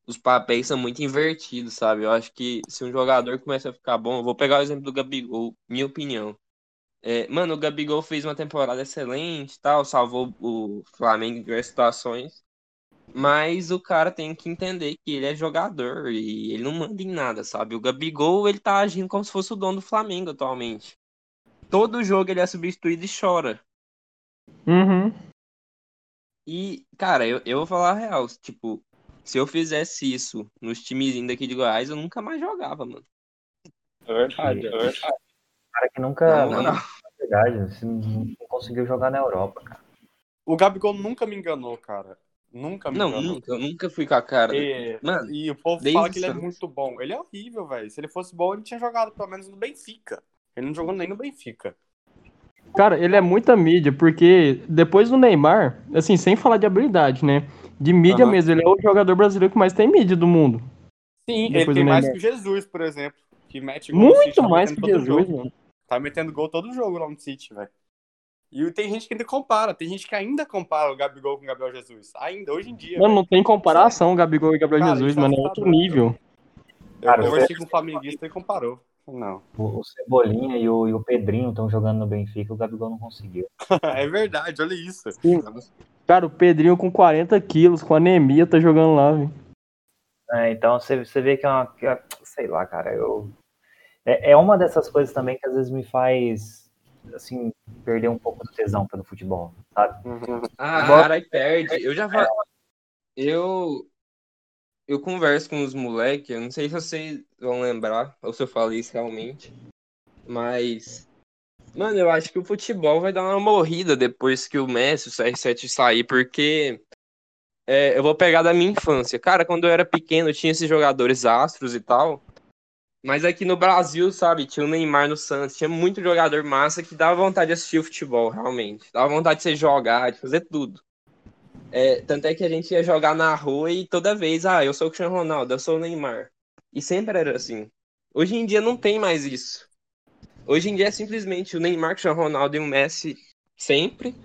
os papéis são muito invertidos, sabe? Eu acho que se um jogador começa a ficar bom, eu vou pegar o exemplo do Gabigol, minha opinião. É, mano, o Gabigol fez uma temporada excelente, tal, salvou o Flamengo em diversas situações, mas o cara tem que entender que ele é jogador e ele não manda em nada, sabe? O Gabigol, ele tá agindo como se fosse o dono do Flamengo atualmente. todo jogo ele é substituído e chora. Uhum. E, cara, eu, eu vou falar a real. Tipo, se eu fizesse isso nos times daqui de Goiás, eu nunca mais jogava, mano. É verdade, é verdade. Cara que nunca, Não, não. na verdade, não conseguiu jogar na Europa, cara. O Gabigol nunca me enganou, cara. Nunca me Não, enganou. nunca, eu nunca fui com a cara. E, Mano, e o povo fala que ele é muito bom. Ele é horrível, velho. Se ele fosse bom, ele tinha jogado pelo menos no Benfica. Ele não jogou nem no Benfica. Cara, ele é muita mídia, porque depois do Neymar, assim, sem falar de habilidade, né? De mídia Aham. mesmo, ele é o jogador brasileiro que mais tem mídia do mundo. Sim, Depois ele tem mais que o Jesus, por exemplo. Que mete Muito mais que Jesus, jogo. mano. Tá metendo gol todo jogo lá no City, velho. E tem gente que ainda compara. Tem gente que ainda compara o Gabigol com o Gabriel Jesus. Ainda, hoje em dia. Mano, não tem comparação Gabigol e Gabriel Cara, Jesus, é mano, é outro nível. Eu Cara, conversei com um flamenguista e comparou. Não. O, o Cebolinha e o, e o Pedrinho estão jogando no Benfica, o Gabigol não conseguiu. é verdade, olha isso. Cara, o Pedrinho com 40 quilos, com anemia, tá jogando lá, velho. É, então você, você vê que é uma. que é- sei lá, cara, eu. É, é uma dessas coisas também que às vezes me faz, assim, perder um pouco do tesão pelo futebol, sabe? Ah, Agora- cara, aí perde. Eu já fa... Eu eu converso com os moleques, eu não sei se vocês vão lembrar, ou se eu falei isso realmente, mas mano, eu acho que o futebol vai dar uma morrida depois que o Messi, o CR7 sair, porque é, eu vou pegar da minha infância. Cara, quando eu era pequeno, tinha esses jogadores astros e tal. Mas aqui no Brasil, sabe, tinha o Neymar no Santos, tinha muito jogador massa que dava vontade de assistir o futebol, realmente. Dava vontade de você jogar, de fazer tudo. É, tanto é que a gente ia jogar na rua e toda vez, ah, eu sou o Cristiano Ronaldo, eu sou o Neymar. E sempre era assim. Hoje em dia não tem mais isso. Hoje em dia é simplesmente o Neymar, o Cristiano Ronaldo e o Messi sempre.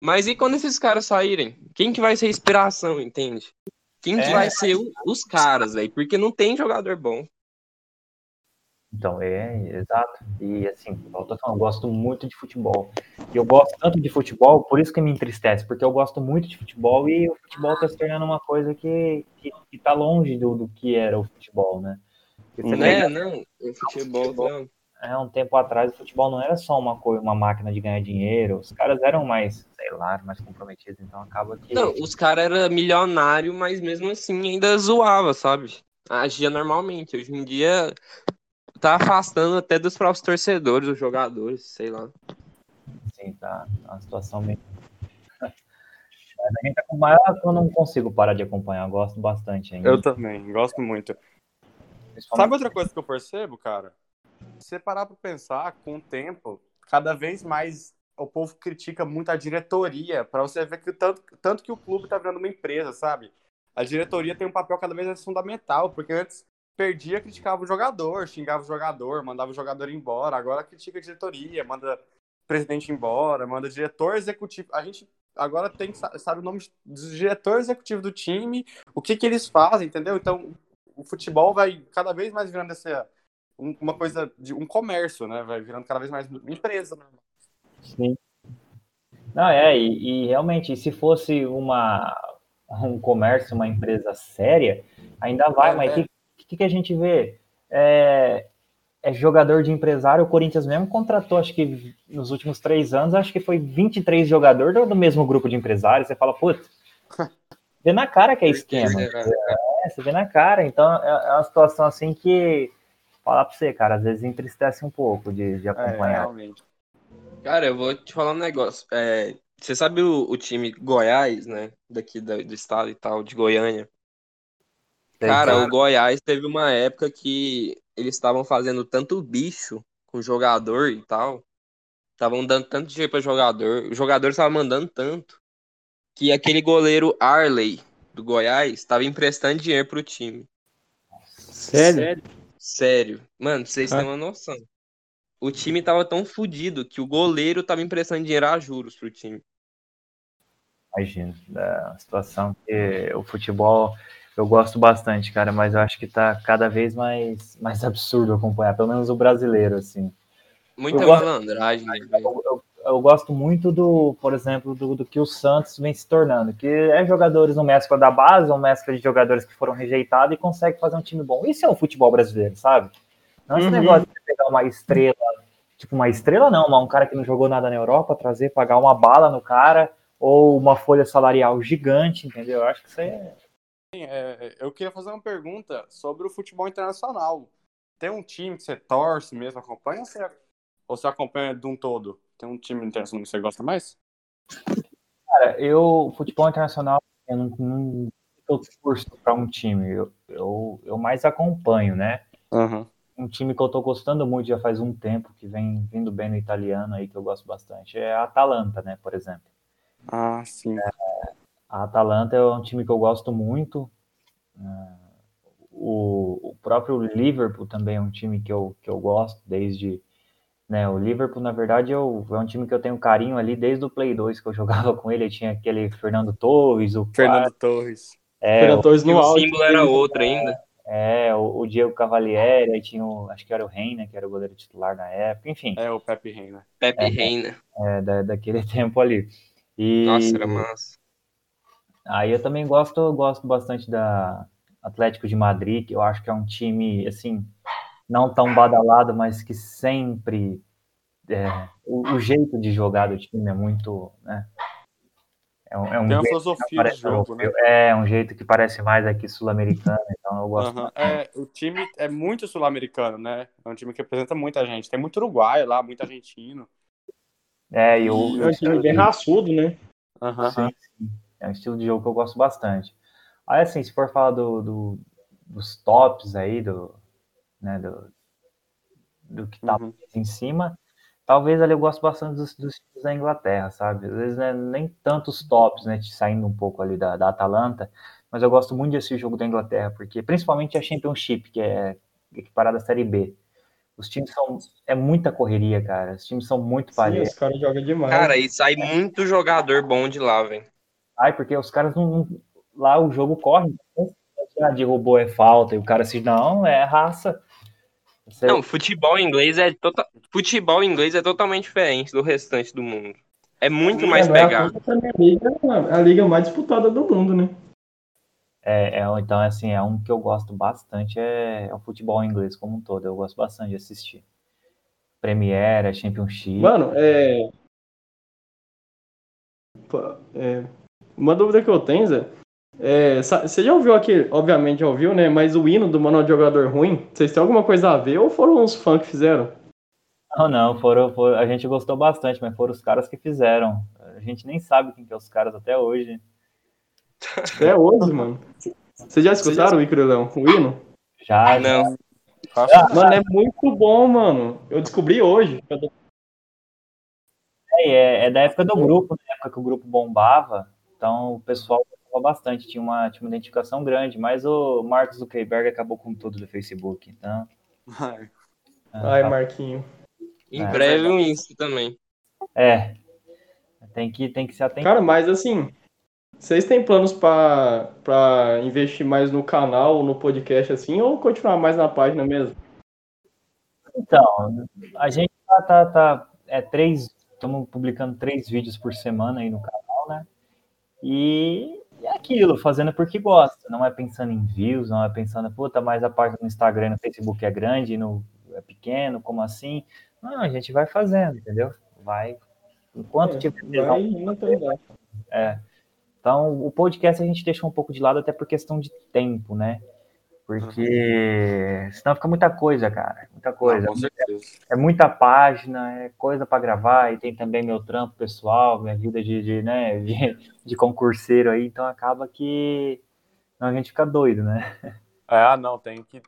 Mas e quando esses caras saírem? Quem que vai ser a inspiração, entende? Quem que É. vai ser o- os caras, aí? Porque não tem jogador bom. Então, é, exato. E assim, eu tô falando, eu gosto muito de futebol. E eu gosto tanto de futebol, por isso que me entristece, porque eu gosto muito de futebol e o futebol tá se tornando uma coisa que, que, que tá longe do, do que era o futebol, né? Né? pega- Não, o futebol tá... é, um tempo atrás o futebol não era só uma coisa, uma máquina de ganhar dinheiro, os caras eram mais, sei lá, mais comprometidos, então acaba que. Não, os caras eram milionários, mas mesmo assim ainda zoava, sabe? Agia normalmente. Hoje em dia tá afastando até dos próprios torcedores, os jogadores, sei lá. Assim, tá, tá uma situação meio. Mas a gente acompanha, eu não consigo parar de acompanhar, eu gosto bastante ainda. Eu também, gosto muito. Sabe outra coisa que eu percebo, cara? Se você parar pra pensar, com o tempo, cada vez mais o povo critica muito a diretoria, pra você ver que tanto, tanto que o clube tá virando uma empresa, sabe? A diretoria tem um papel cada vez mais fundamental, porque antes perdia, criticava o jogador, xingava o jogador, mandava o jogador embora, agora critica a diretoria, manda presidente embora, manda diretor executivo. A gente agora tem, sabe o nome do diretor executivo do time, o que que eles fazem, entendeu? Então, o futebol vai cada vez mais virando essa um- uma coisa de um comércio, né? Vai virando cada vez mais uma empresa. Né? Sim. Não, é, e, e realmente, se fosse uma, um comércio, uma empresa séria, ainda vai, É, mas é. que, que, que a gente vê? É, é jogador de empresário, o Corinthians mesmo contratou, acho que nos últimos três anos, acho que foi 23 jogadores do, do mesmo grupo de empresários, você fala, putz, vê na cara que é esquema. É, você vê na cara, então é, é uma situação assim que, falar pra você, cara, às vezes entristece um pouco de, de É, acompanhar. realmente. Cara, eu vou te falar um negócio. É, você sabe o, o time Goiás, né? Daqui da- do estado e tal, de Goiânia. Cara, o Goiás teve uma época que eles estavam fazendo tanto bicho com jogador e tal. Estavam dando tanto dinheiro para jogador. Os jogadores estavam mandando tanto. Que aquele goleiro Arley do Goiás estava emprestando dinheiro pro time. Sério? Sério. Mano, vocês Ah. terem uma noção. O time tava tão fudido que o goleiro tava emprestando dinheiro a juros pro time. Imagino. É uma situação que o futebol eu gosto bastante, cara, mas eu acho que tá cada vez mais, mais absurdo acompanhar, pelo menos o brasileiro, assim. Muita Eu gosto- malandragem, né? Eu, eu- eu gosto muito do, por exemplo, do, do que o Santos vem se tornando, que é jogadores no mescla da base, uma mescla de jogadores que foram rejeitados e consegue fazer um time bom. Isso é o futebol brasileiro, sabe? Não é esse Uhum. negócio de pegar uma estrela tipo, uma estrela não, mas um cara que não jogou nada na Europa, trazer, pagar uma bala no cara, ou uma folha salarial gigante, entendeu? Eu acho que isso aí é. É eu queria fazer uma pergunta sobre o futebol internacional. Tem um time que você torce mesmo, acompanha, ou você, ou você acompanha de um todo? Tem um time internacional que você gosta mais? Cara, eu, futebol internacional, eu não, não eu torço para um time, eu, eu, eu mais acompanho, né? Uhum um time que eu tô gostando muito já faz um tempo, que vem vindo bem no italiano aí, que eu gosto bastante, é a Atalanta, né, por exemplo. Ah, sim. É, a Atalanta é um time que eu gosto muito. É, o, o, próprio Liverpool também é um time que eu, que eu gosto desde. Né, o Liverpool, na verdade, eu, é um time que eu tenho carinho ali desde o Play 2 que eu jogava com ele. Tinha aquele Fernando Torres, o Fernando Torres. É, Fernando Torres no o símbolo era outro ainda. É, o, o, Diego Cavalieri, aí tinha o, acho que era o Reina, que era o goleiro titular na época, enfim. É, o Pepe Reina. Pepe é, Reina. É, da, daquele tempo ali. E, Nossa, era massa. Aí eu também gosto, gosto bastante da Atlético de Madrid, que eu acho que é um time, assim, não tão badalado, mas que sempre... É, o, o, jeito de jogar do time é muito, né, é um, é um Tem uma filosofia de jogo, né? É, um jeito que parece mais aqui sul-americano, então eu gosto. Uhum. É, o time é muito sul-americano, né? É um time que representa muita gente. Tem muito uruguaio lá, muito argentino. É, e o. É um time bem raçudo, né? Uhum. Sim, sim. É um estilo de jogo que eu gosto bastante. Aí, assim, se for falar do, do dos tops aí, do, né, do, do que tá uhum. em cima, Talvez ali eu gosto bastante dos, dos times da Inglaterra, sabe? Às vezes né, nem tantos tops, né? Saindo um pouco ali da, da Atalanta, mas eu gosto muito desse jogo da Inglaterra, porque principalmente a Championship, que é equiparada à Série B. Os times são. É muita correria, cara. Os times são muito parelhos. Os caras jogam demais. Cara, e sai muito jogador bom de lá, velho. Ai, porque os caras não. Lá o jogo corre. Ah, derrubou é falta, e o cara se. Não, é raça. Você... Não, futebol inglês é tota... futebol inglês é totalmente diferente do restante do mundo. É muito é, mais pegado. A, liga, é a liga mais disputada do mundo, né? É, é, então, assim, é um que eu gosto bastante, é, é, o futebol inglês como um todo. Eu gosto bastante de assistir. Premier, Championship. Mano, é... é... Uma dúvida que eu tenho, Zé, é, você já ouviu aqui, obviamente já ouviu, né? Mas o hino do Manual de Jogador Ruim, vocês têm alguma coisa a ver ou foram os fãs que fizeram? Não, não, foram, foram, a gente gostou bastante, mas foram os caras que fizeram. A gente nem sabe quem que é os caras até hoje. Até hoje, mano. Vocês já escutaram o Icaro Leão, o hino? Já, não. Já. Mano, é muito bom, mano. Eu descobri hoje. É, é, é da época do grupo, na época que o grupo bombava. Então o pessoal bastante, tinha uma, tinha uma identificação grande, mas o Marcos Zuckerberg acabou com tudo do Facebook, então. Ai, ah, Ai tá... Marquinho. Em é, breve um Insta também. É. Tem que, tem que se atentar. Cara, mas assim, vocês têm planos para investir mais no canal, no podcast assim, ou continuar mais na página mesmo? Então, a gente tá, tá, tá é três, estamos publicando três vídeos por semana aí no canal? E é aquilo, fazendo porque gosta, não é pensando em views, não é pensando, puta, mas a página no Instagram e no Facebook é grande, no é pequeno, como assim? Não, a gente vai fazendo, entendeu? Vai. Enquanto é, tiver. Vai é. Então, o podcast a gente deixa um pouco de lado até por questão de tempo, né? Porque uhum. senão fica muita coisa, cara. Muita coisa. Não, é, é, muita página, é coisa para gravar, e tem também meu trampo pessoal, minha vida de, de né, de, de, concurseiro aí, então acaba que não, a gente fica doido, né? É, ah, não, tem que.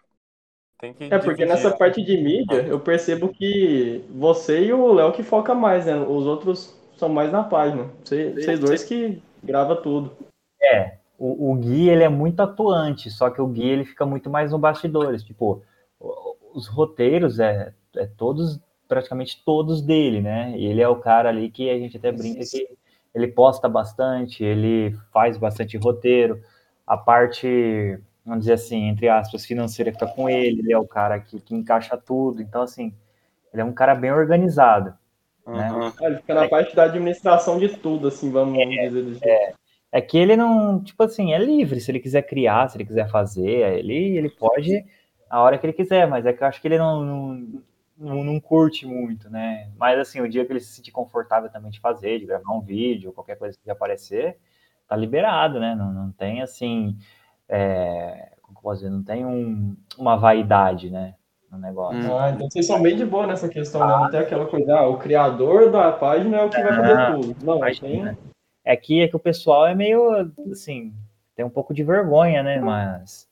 Tem que é porque nessa parte de mídia eu percebo que você e o Léo que foca mais, né? Os outros são mais na página. Vocês dois que grava tudo. É, o, o Gui ele é muito atuante, só que o Gui ele fica muito mais no bastidores. Tipo, os roteiros é, é todos, praticamente todos dele, né? E ele é o cara ali que a gente até brinca que ele posta bastante, ele faz bastante roteiro. A parte, vamos dizer assim, entre aspas, financeira fica com ele, ele é o cara que, que encaixa tudo. Então, assim, ele é um cara bem organizado. Uhum. Né? Ele fica na parte da administração de tudo, assim, vamos, vamos é, dizer. É, é que ele não, tipo assim, é livre. Se ele quiser criar, se ele quiser fazer, ele, ele pode a hora que ele quiser, mas é que eu acho que ele não, não, não, não, curte muito, né? Mas assim, o dia que ele se sentir confortável também de fazer, de gravar um vídeo, qualquer coisa que aparecer, tá liberado, né? Não, não tem assim, é, como posso dizer, não tem um, uma vaidade, né? No negócio. Ah, então vocês são bem de boa nessa questão, né? Não tem aquela coisa, ah, o criador da página é o que vai fazer tudo. Não, tem. É que, é que o pessoal é meio assim, tem um pouco de vergonha, né? Mas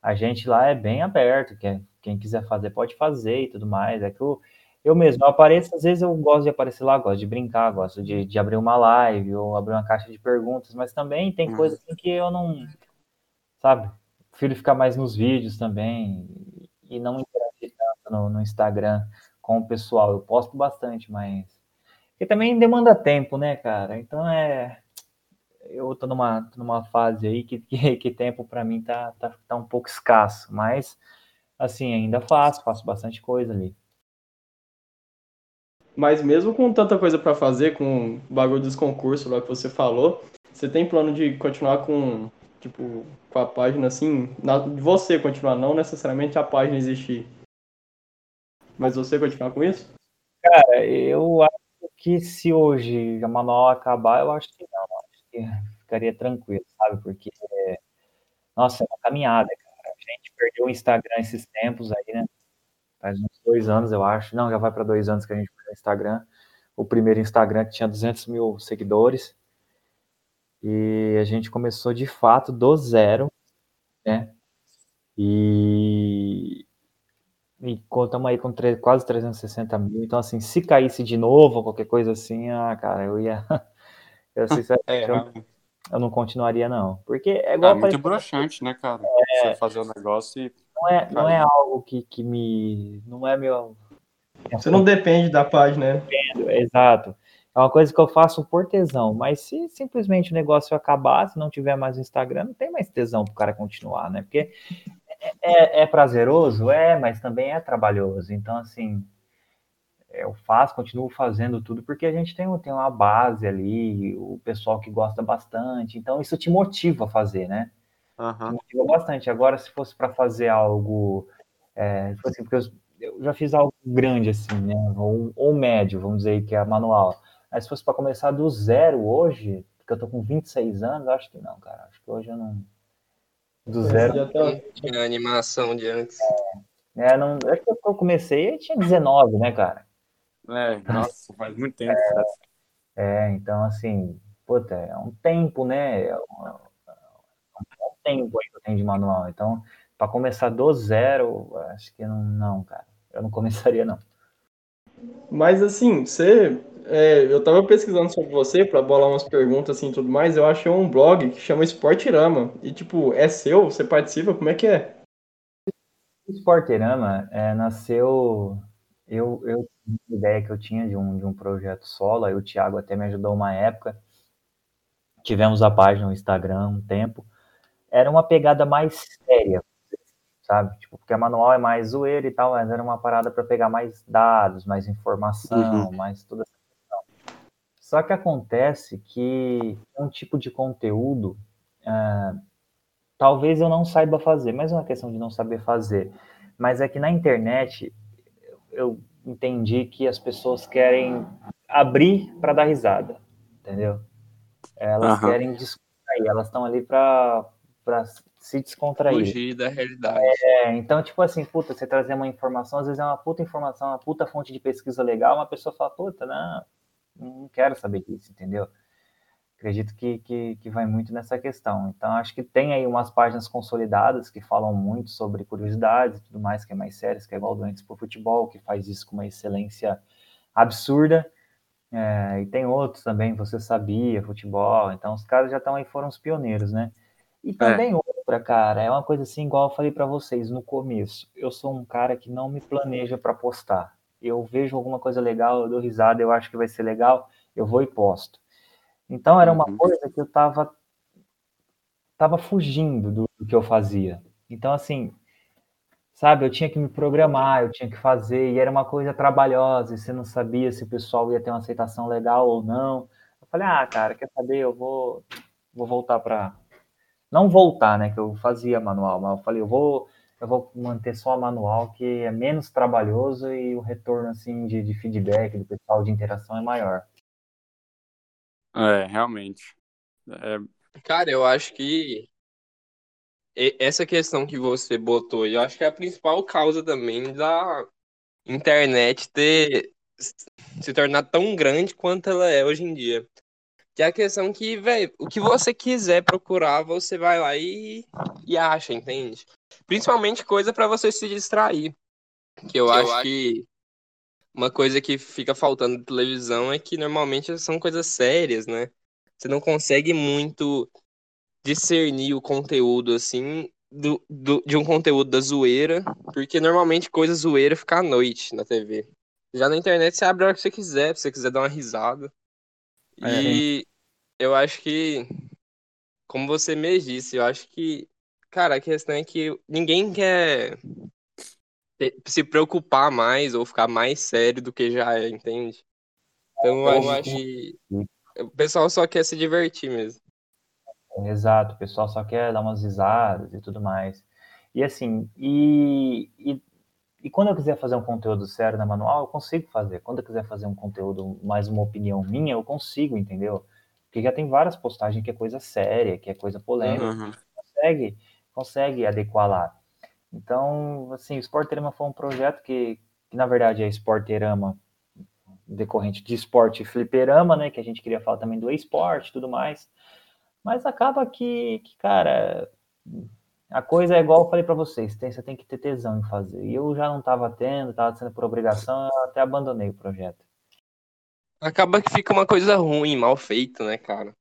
a gente lá é bem aberto, que quem quiser fazer pode fazer e tudo mais. É que eu, eu mesmo eu apareço, às vezes eu gosto de aparecer lá, gosto de brincar, gosto de, de abrir uma live ou abrir uma caixa de perguntas, mas também tem uhum. coisas assim que eu não, sabe? Prefiro ficar mais nos vídeos também e não interagir tanto no, no Instagram com o pessoal. Eu posto bastante, mas. E também demanda tempo, né, cara? Então é eu tô numa, tô numa fase aí que, que, que tempo para mim tá, tá, tá um pouco escasso, mas assim, ainda faço, faço bastante coisa ali. Mas mesmo com tanta coisa para fazer, com o bagulho dos concursos lá que você falou, você tem plano de continuar com, tipo, com a página assim, na, você continuar, não necessariamente a página existir. Mas você continuar com isso? Cara, eu acho que se hoje a manual acabar, eu acho que não ficaria tranquilo, sabe? Porque, nossa, é uma caminhada, cara. A gente perdeu o Instagram esses tempos aí, né? Faz uns dois anos, eu acho. Não, já vai para dois anos que a gente perdeu o Instagram. O primeiro Instagram que tinha 200 mil seguidores. E a gente começou de fato do zero, né? E, e contamos aí com quase 360 mil. Então, assim, se caísse de novo, qualquer coisa assim, ah, cara, eu ia. Eu, sinceramente, é, eu, eu, não continuaria, não. Porque é igual. É muito broxante, né, cara? É, Você fazer o um negócio e. Não é, não é algo que, que me. Não é meu. Você não depende da página, né? Exato. É uma coisa que eu faço por tesão, mas se simplesmente o negócio acabar, se não tiver mais o Instagram, não tem mais tesão para o cara continuar, né? Porque é, é, prazeroso, é, mas também é trabalhoso. Então, assim, eu faço, continuo fazendo tudo porque a gente tem, tem uma base ali, o pessoal que gosta bastante, então isso te motiva a fazer, né? Uhum. motiva bastante. Agora, se fosse para fazer algo, é, tipo assim, porque eu, eu, já fiz algo grande assim, né? Ou, ou médio, vamos dizer, que é manual. Mas se fosse para começar do zero hoje, porque eu tô com 26 anos, acho que não, cara. Acho que hoje eu não. Do zero. Tinha animação de antes. É, é, não, é que eu comecei, eu tinha 19, né, cara? É, nossa, faz muito tempo. É, é então assim, puta, é um tempo, né? É um, é um tempo aí que eu tenho de manual. Então, para começar do zero, acho que não, não, cara. Eu não começaria, não. Mas assim, você. É, eu tava pesquisando sobre você para bolar umas perguntas assim e tudo mais. Eu achei um blog que chama Esportirama. E, tipo, é seu? Você participa? Como é que é? O Esportirama é, nasceu. Eu, eu ideia que eu tinha de um, de um projeto solo, aí o Thiago até me ajudou uma época, tivemos a página no Instagram um tempo, era uma pegada mais séria, sabe? Tipo, porque a manual é mais zoeira e tal, mas era uma parada para pegar mais dados, mais informação, uhum. mais toda questão. Só que acontece que um tipo de conteúdo, uh, talvez eu não saiba fazer, mas é uma questão de não saber fazer. Mas é que na internet eu entendi que as pessoas querem abrir para dar risada, entendeu? Elas uhum. querem descontrair, elas estão ali para se descontrair. Fugir da realidade. É, então, tipo assim, puta, você trazer uma informação, às vezes é uma puta informação, uma puta fonte de pesquisa legal, uma pessoa fala, puta, não, não quero saber disso, entendeu? acredito que, que, que, vai muito nessa questão. Então, acho que tem aí umas páginas consolidadas que falam muito sobre curiosidades e tudo mais, que é mais sério, que é igual Doentes por Futebol, que faz isso com uma excelência absurda. É, e tem outros também, Você Sabia, Futebol. Então, os caras já estão aí, foram os pioneiros, né? E é. também é. outra, cara, é uma coisa assim, igual eu falei para vocês no começo. Eu sou um cara que não me planeja para postar. Eu vejo alguma coisa legal, eu dou risada, eu acho que vai ser legal, eu vou e posto. Então era uma uhum. coisa que eu estava tava fugindo do, do, que eu fazia. Então assim, sabe, eu tinha que me programar, eu tinha que fazer e era uma coisa trabalhosa, e você não sabia se o pessoal ia ter uma aceitação legal ou não. Eu falei: "Ah, cara, quer saber? Eu vou vou voltar para não voltar, né, que eu fazia manual, mas eu falei: "Eu vou eu vou manter só a manual, que é menos trabalhoso e o retorno assim de, de feedback do pessoal de interação é maior. É, realmente. É... Cara, eu acho que essa questão que você botou, eu acho que é a principal causa também da internet ter se tornar tão grande quanto ela é hoje em dia. Que é a questão que, velho, o que você quiser procurar, você vai lá e, e acha, entende? Principalmente coisa para você se distrair. Que eu, que acho, eu acho que uma coisa que fica faltando na televisão é que normalmente são coisas sérias, né? Você não consegue muito discernir o conteúdo assim do, do, de um conteúdo da zoeira, porque normalmente coisa zoeira fica à noite na TV. Já na internet você abre a hora que você quiser, se você quiser dar uma risada. É, e eu acho que, como você me disse, eu acho que, cara, a questão é que ninguém quer se preocupar mais ou ficar mais sério do que já é, entende? Então eu, eu acho que o pessoal só quer se divertir mesmo. Exato, o pessoal só quer dar umas risadas e tudo mais. E assim, e, e, e, quando eu quiser fazer um conteúdo sério na manual, eu consigo fazer. Quando eu quiser fazer um conteúdo mais uma opinião minha, eu consigo, entendeu? Porque já tem várias postagens que é coisa séria, que é coisa polêmica, uhum. consegue, consegue adequar lá. Então, assim, o Sporterama foi um projeto que, que na verdade é Sporterama decorrente de esporte e fliperama, né, que a gente queria falar também do esporte e tudo mais. Mas acaba que, que, cara, a coisa é igual eu falei para vocês, tem, você tem que ter tesão em fazer. E eu já não estava tendo, estava sendo por obrigação, eu até abandonei o projeto. Acaba que fica uma coisa ruim, mal feita, né, cara?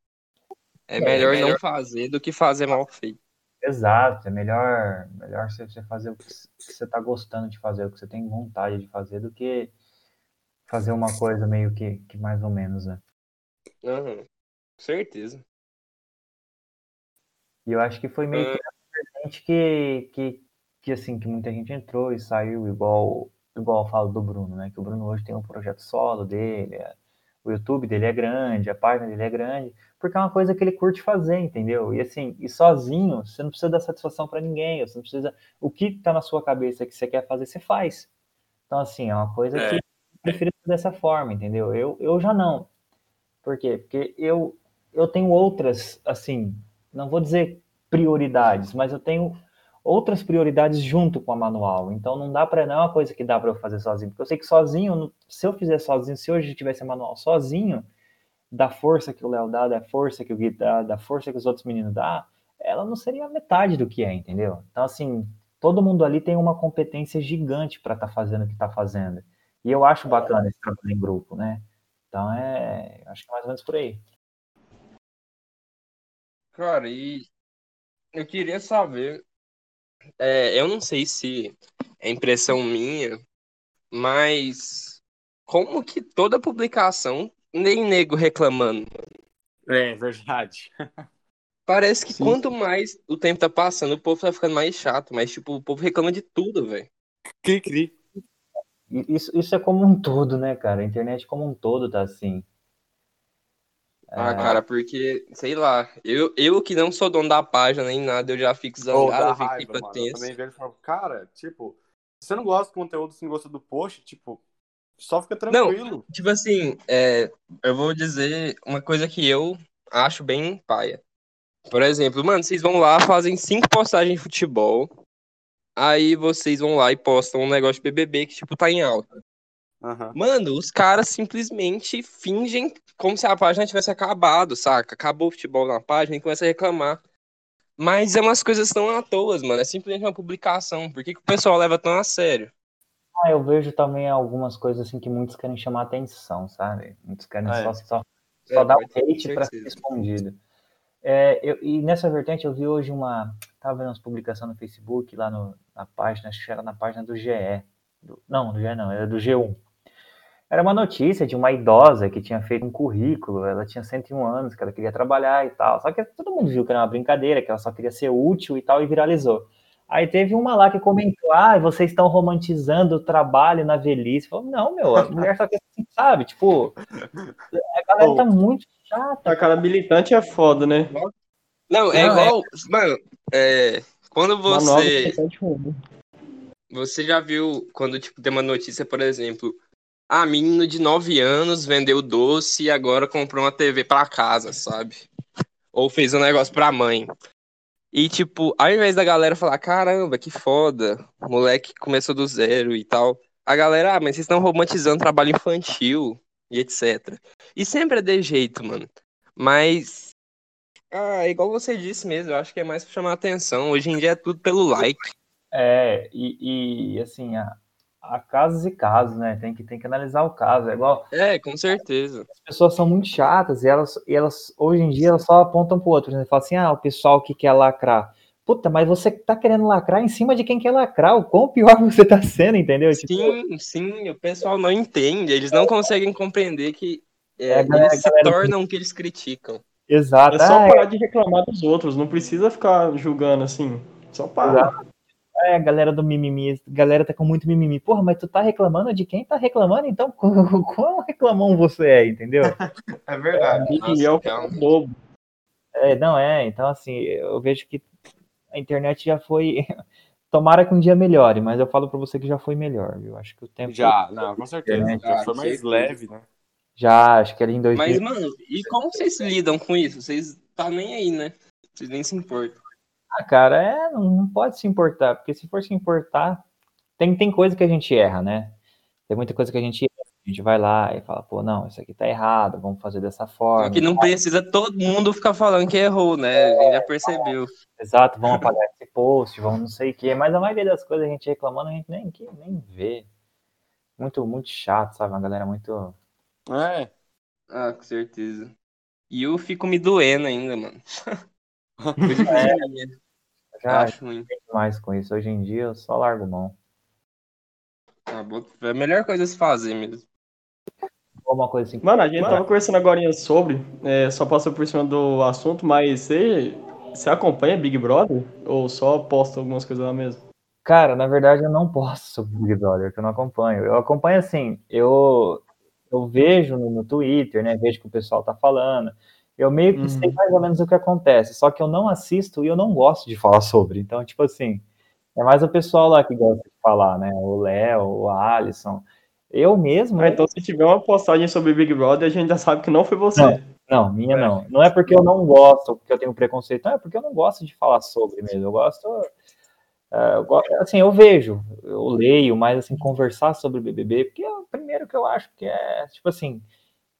É, é melhor, melhor não fazer do que fazer mal feito. Exato, é melhor, melhor você fazer o que você está gostando de fazer, o que você tem vontade de fazer, do que fazer uma coisa meio que, que mais ou menos, né? Uhum. Certeza. E eu acho que foi meio que é. que, que, que, assim, que muita gente entrou e saiu, igual, igual eu falo do Bruno, né? Que o Bruno hoje tem um projeto solo dele, é, o YouTube dele é grande, a página dele é grande, porque é uma coisa que ele curte fazer, entendeu? E assim, e sozinho, você não precisa dar satisfação para ninguém, você não precisa. O que tá na sua cabeça que você quer fazer, você faz. Então, assim, é uma coisa é. que eu prefiro dessa forma, entendeu? Eu, eu já não. Por quê? Porque eu, eu tenho outras, assim, não vou dizer prioridades, mas eu tenho outras prioridades junto com a manual. Então não dá para não é uma coisa que dá para eu fazer sozinho, porque eu sei que sozinho, se eu fizer sozinho, se hoje tivesse a manual sozinho, da força que o Léo dá, da força que o Gui dá, da força que os outros meninos dá, ela não seria metade do que é, entendeu? Então assim, todo mundo ali tem uma competência gigante para estar tá fazendo o que está fazendo. E eu acho bacana esse trabalho em grupo, né? Então é, acho que é mais ou menos por aí. Cara, e eu queria saber, é, eu não sei se é impressão minha, mas como que toda publicação nem nego reclamando? É, verdade. Parece que Sim. quanto mais o tempo tá passando, o povo tá ficando mais chato, mas tipo, o povo reclama de tudo, velho. Cri, cri. Isso, isso é como um todo, né, cara? A internet como um todo tá assim. Ah, cara, porque, sei lá, eu, eu que não sou dono da página nem nada, eu já fico zangado, eu fico raiva, mano, Eu também vejo e falo, cara, tipo, se você não gosta do conteúdo, se não gosta do post, tipo, só fica tranquilo. Não, tipo assim, é, eu vou dizer uma coisa que eu acho bem paia. Por exemplo, mano, vocês vão lá, fazem cinco postagens de futebol, aí vocês vão lá e postam um negócio de BBB que, tipo, tá em alta. Uhum. Mano, os caras simplesmente fingem como se a página tivesse acabado, saca? Acabou o futebol na página e começa a reclamar. Mas é umas coisas tão à toa, mano. É simplesmente uma publicação. Por que, que o pessoal leva tão a sério? Ah, eu vejo também algumas coisas assim que muitos querem chamar atenção, sabe? Muitos querem ah, é. só, só, só é, dar o hate para ser respondido. É, eu, e nessa vertente eu vi hoje uma. Tava vendo umas publicações no Facebook, lá no, na página, acho que era na página do GE. Do, não, do GE não, era do G1. Era uma notícia de uma idosa que tinha feito um currículo, ela tinha 101 anos, que ela queria trabalhar e tal. Só que todo mundo viu que era uma brincadeira, que ela só queria ser útil e tal, e viralizou. Aí teve uma lá que comentou: ah, vocês estão romantizando o trabalho na velhice. Falou, não, meu, a mulher só quer assim, sabe? Tipo, a galera tá muito chata. A cara militante é foda, né? Não, é não, igual. É... Mano, é, Quando você. Você já viu quando tipo, tem uma notícia, por exemplo, ah, menino de 9 anos vendeu doce e agora comprou uma TV pra casa, sabe? Ou fez um negócio pra mãe. E tipo, ao invés da galera falar, caramba, que foda, moleque começou do zero e tal, a galera, ah, mas vocês estão romantizando trabalho infantil e etc. E sempre é de jeito, mano. Mas, ah, igual você disse mesmo, eu acho que é mais pra chamar atenção. Hoje em dia é tudo pelo like. É, e, e, assim, há, há casos e casos, né? Tem que, tem que analisar o caso. É igual, É, com certeza. as pessoas são muito chatas e elas, e elas hoje em dia, elas só apontam pro outro. Né? Falam assim, ah, o pessoal que quer lacrar. Puta, mas você tá querendo lacrar em cima de quem quer lacrar. O quão pior você tá sendo, entendeu? Tipo, Sim, sim, o pessoal não entende, eles não conseguem compreender que é, É, galera- eles se tornam o que eles criticam. exato. É só Ah, parar de reclamar dos outros, não precisa ficar julgando assim. Só para. É, a galera do mimimi, a galera tá com muito mimimi. Porra, mas tu tá reclamando de quem tá reclamando? Então, quão reclamão você é, entendeu? É verdade. Mimimi é o calma. bobo. É, não é. Então, assim, eu vejo que a internet já foi. Tomara que um dia melhore, mas eu falo pra você que já foi melhor, viu? Acho que o tempo. Já, não, com certeza. Internet, Já foi mais leve, né? Já, acho que ali em 2000. Mas, mano, e como vocês lidam com isso? Vocês tá nem aí, né? Vocês nem se importam. Ah, cara, é, não, não pode se importar, porque se for se importar, tem, tem coisa que a gente erra, né? Tem muita coisa que a gente erra. A gente vai lá e fala, pô, não, isso aqui tá errado, vamos fazer dessa forma. Só que não precisa todo mundo ficar falando que errou, né? A gente já percebeu. Exato, vamos apagar esse post, vamos não sei o quê. Mas a maioria das coisas a gente reclamando, a gente nem, nem vê. Muito, muito chato, sabe? Uma galera muito. É. Ah, com certeza. E eu fico me doendo ainda, mano. Já Acho ruim. mais com isso. Hoje em dia eu só largo mão. Ah, bota- É a melhor coisa a se fazer mesmo. Ou uma coisa assim. Mano, a gente tava conversando agora sobre, é, só passa por cima do assunto, mas você, você acompanha Big Brother? Ou só posta algumas coisas lá mesmo? Cara, na verdade eu não posso sobre Big Brother, que eu não acompanho. Eu acompanho assim, eu, eu vejo no, no Twitter, né? Vejo que o pessoal tá falando. Eu meio que Uhum. sei mais ou menos o que acontece, só que eu não assisto e eu não gosto de falar sobre. Então, tipo assim, é mais o pessoal lá que gosta de falar, né? O Léo, o Alisson. Eu mesmo, Ah, então se tiver uma postagem sobre Big Brother, a gente já sabe que não foi você. Não, minha não. Não é porque eu não gosto, porque eu tenho preconceito, não, é porque eu não gosto de falar sobre mesmo. Eu gosto. é, eu go- assim, eu vejo, eu leio, mas assim, conversar sobre BBB, porque é o primeiro que eu acho que é, tipo assim,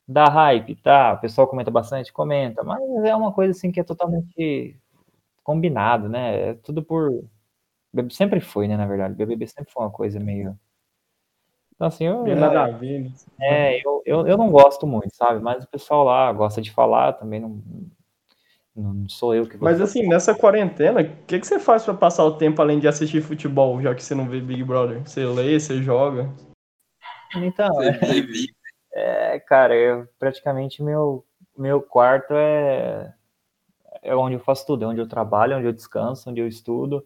dá hype, tá? O pessoal comenta bastante, comenta, mas é uma coisa assim que é totalmente combinado, né? É tudo por. Sempre foi, né, na verdade. BBB sempre foi uma coisa meio. Então, assim, eu, Tem nada a ver. né? é, eu, eu, eu não gosto muito, sabe? Mas o pessoal lá gosta de falar, também não, não sou eu que vou. Mas assim, nessa quarentena, o que, que você faz pra passar o tempo além de assistir futebol, já que você não vê Big Brother? Você lê, você joga? Então, é, é, cara, eu, praticamente meu, meu quarto é, é onde eu faço tudo, é onde eu trabalho, onde eu descanso, onde eu estudo,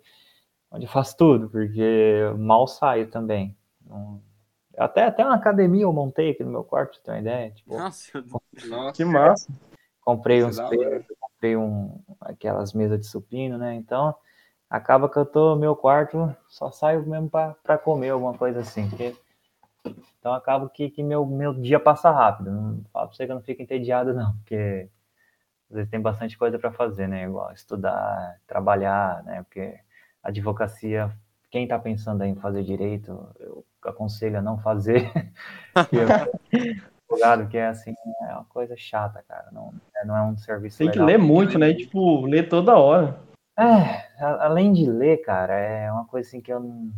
onde eu faço tudo, porque mal saio também. Não- até, até uma academia eu montei aqui no meu quarto, pra você ter uma ideia. Tipo, Nossa, Nossa, Que massa. comprei uns é pesos, comprei um, aquelas mesas de supino, né? Então, acaba que eu tô no meu quarto, só saio mesmo pra pra comer alguma coisa assim. porque- então, acaba que, que meu, meu dia passa rápido. Não falo pra você que eu não fico entediado, não, porque às vezes tem bastante coisa para fazer, né? Igual estudar, trabalhar, né? Porque advocacia, quem tá pensando em fazer direito, eu aconselho a não fazer. Advogado que é assim, é uma coisa chata, cara. Não, é- não é um serviço Tem que legal. ler muito, né? Tipo, ler toda hora. É, a- além de ler, cara, é uma coisa assim que eu não.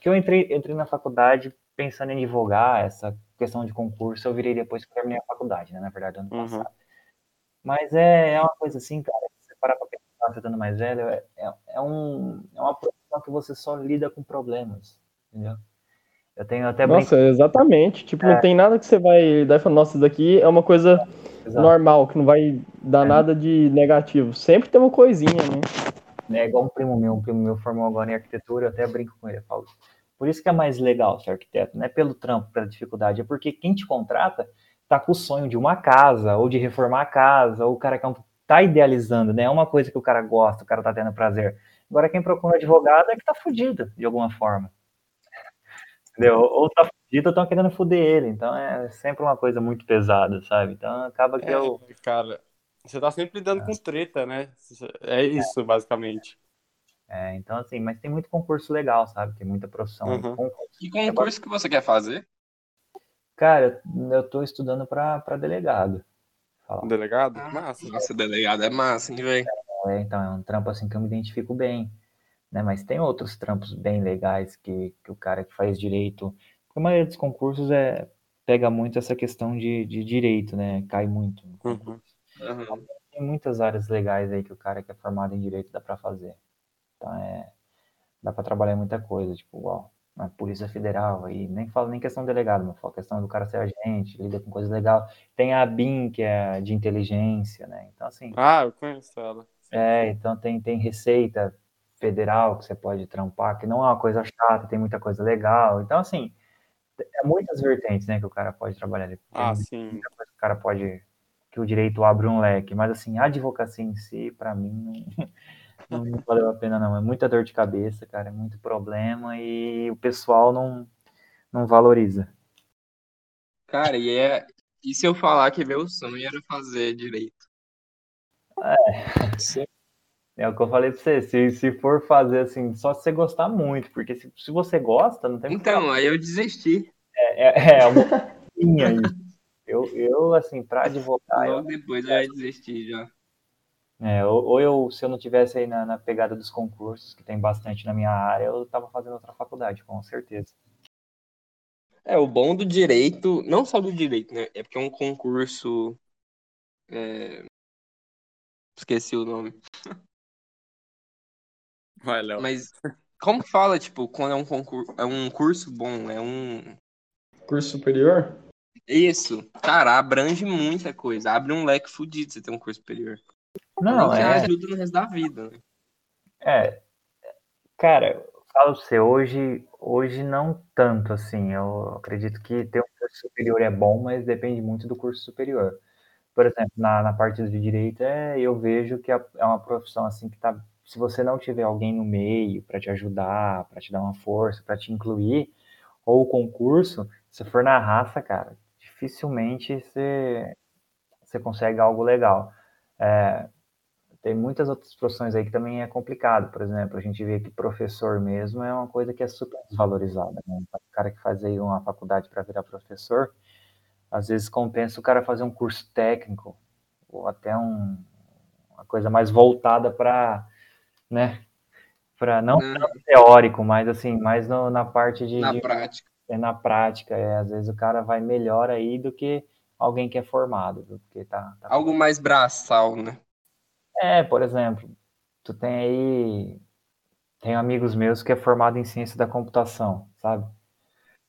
Que eu entrei, entrei na faculdade pensando em divulgar essa questão de concurso, eu virei depois que terminei a faculdade, né? Na verdade, ano Uhum. passado. Mas é, é uma coisa assim, cara, se você parar pra pensar, você estando mais velho, é, é, é um, é uma profissão que você só lida com problemas, entendeu? Eu tenho até Nossa, exatamente. Tipo, não tem nada que você vai dar e falar, nossa, isso daqui é uma coisa Exato. normal, que não vai dar É. nada de negativo. Sempre tem uma coisinha, né? É igual um primo meu, um primo meu formou agora em arquitetura, eu até brinco com ele, eu falo. Por isso que é mais legal ser arquiteto, não é pelo trampo, pela dificuldade, é porque quem te contrata tá com o sonho de uma casa, ou de reformar a casa, ou o cara que é tá idealizando, né? É uma coisa que o cara gosta, o cara tá tendo prazer. Agora, quem procura um advogado é que tá fudido, de alguma forma. Entendeu? Ou tá fudido ou estão querendo fuder ele. Então é sempre uma coisa muito pesada, sabe? Então acaba que É, eu. cara, você tá sempre lidando com treta, né? É isso, basicamente. É, então, assim, mas tem muito concurso legal, sabe? Tem muita profissão. Uhum. Concurso. Que concurso que você quer fazer? Cara, eu, tô estudando pra, pra delegado. Falar. Delegado? Ah, Massa. Nossa, delegado é massa, hein, velho? É, então, é um trampo assim que eu me identifico bem. Né? Mas tem outros trampos bem legais que, que o cara que faz direito. A maioria dos concursos é, pega muito essa questão de, de direito, né? Cai muito. no Uhum. concurso. Aham. Tem muitas áreas legais aí que o cara que é formado em direito dá pra fazer. Então é. Dá pra trabalhar muita coisa, tipo, igual na Polícia Federal, aí nem falo nem questão de delegado, mas falo questão do cara ser agente, lida com coisa legal. Tem a BIM, que é de inteligência, né? Então, assim, Ah, eu conheço ela. é, então tem, tem receita federal que você pode trampar, que não é uma coisa chata, tem muita coisa legal. Então, assim, é muitas vertentes, né, que o cara pode trabalhar. Tem Ah, sim. o cara pode, que o direito abre um leque, mas assim, a advocacia em si, pra mim, não, não valeu a pena não. É muita dor de cabeça, cara, é muito problema e o pessoal não, não valoriza. Cara, e, é... e se eu falar que meu sonho era fazer direito? É o que eu falei pra você, se, se for fazer assim, só se você gostar muito, porque se, se você gosta, não tem Então, aí eu desisti. É, é uma linha aí. Eu, eu, assim, pra advogar, eu, Logo depois eu ia desistir já. É, ou, ou eu, se eu não tivesse aí na, na pegada dos concursos, que tem bastante na minha área, eu tava fazendo outra faculdade, com certeza. É, o bom do direito, não só do direito, né? É porque é um concurso. é, Esqueci o nome. Vai, Léo. Mas como fala, tipo, quando é um concurso, é um curso bom, é um. Curso superior? Isso, cara, abrange muita coisa, abre um leque fudido você ter um curso superior. Não, é, ajuda no resto da vida, né? é, cara, falo pra você, hoje, hoje não tanto, assim, eu acredito que ter um curso superior é bom, mas depende muito do curso superior. Por exemplo, na, na parte de direito, é, eu vejo que é é uma profissão, assim, que tá, se você não tiver alguém no meio para te ajudar, para te dar uma força, para te incluir, ou o concurso, se for na raça, cara, dificilmente você, você consegue algo legal. É, tem muitas outras profissões aí que também é complicado. Por exemplo, a gente vê que professor mesmo é uma coisa que é super desvalorizada. Né? O cara que faz aí uma faculdade para virar professor, às vezes compensa o cara fazer um curso técnico ou até um, uma coisa mais voltada para, né, para não Né? teórico, mas assim, mais no- na parte de, Na de- prática. é na prática. É, às vezes o cara vai melhor aí do que alguém que é formado, viu? porque tá, tá Algo mais braçal, né? É, por exemplo, tu tem aí. Tem amigos meus que é formado em ciência da computação, sabe?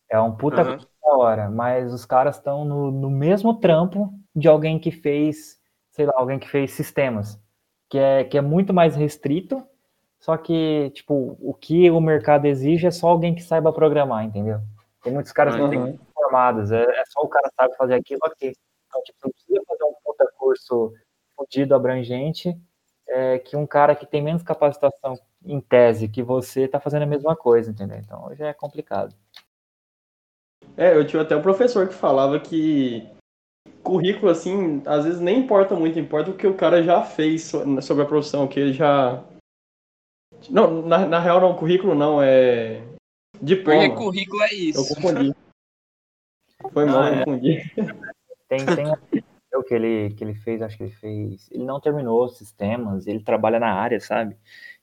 É um puta curso da hora, mas os caras estão no, no mesmo trampo de alguém que fez, sei lá, alguém que fez sistemas, que é, que é muito mais restrito, só que, tipo, o que o mercado exige é só alguém que saiba programar, entendeu? Tem muitos caras que Uhum. têm formados, é, é só o cara sabe fazer aquilo, ok. Então, tipo, não precisa fazer um puta curso fudido, abrangente, é, que um cara que tem menos capacitação em tese que você tá fazendo a mesma coisa, entendeu? Então, hoje é complicado. É, eu tive até um professor que falava que currículo, assim, às vezes nem importa muito, importa o que o cara já fez so- sobre a profissão, que ele já. Não, na, na real não, currículo não, é. Porque Diploma. currículo é Eu isso. confundi. Foi mal, Ah, eu é. confundi. Tem, tem que ele, que ele fez, acho que ele fez. Ele não terminou os sistemas, ele trabalha na área, sabe?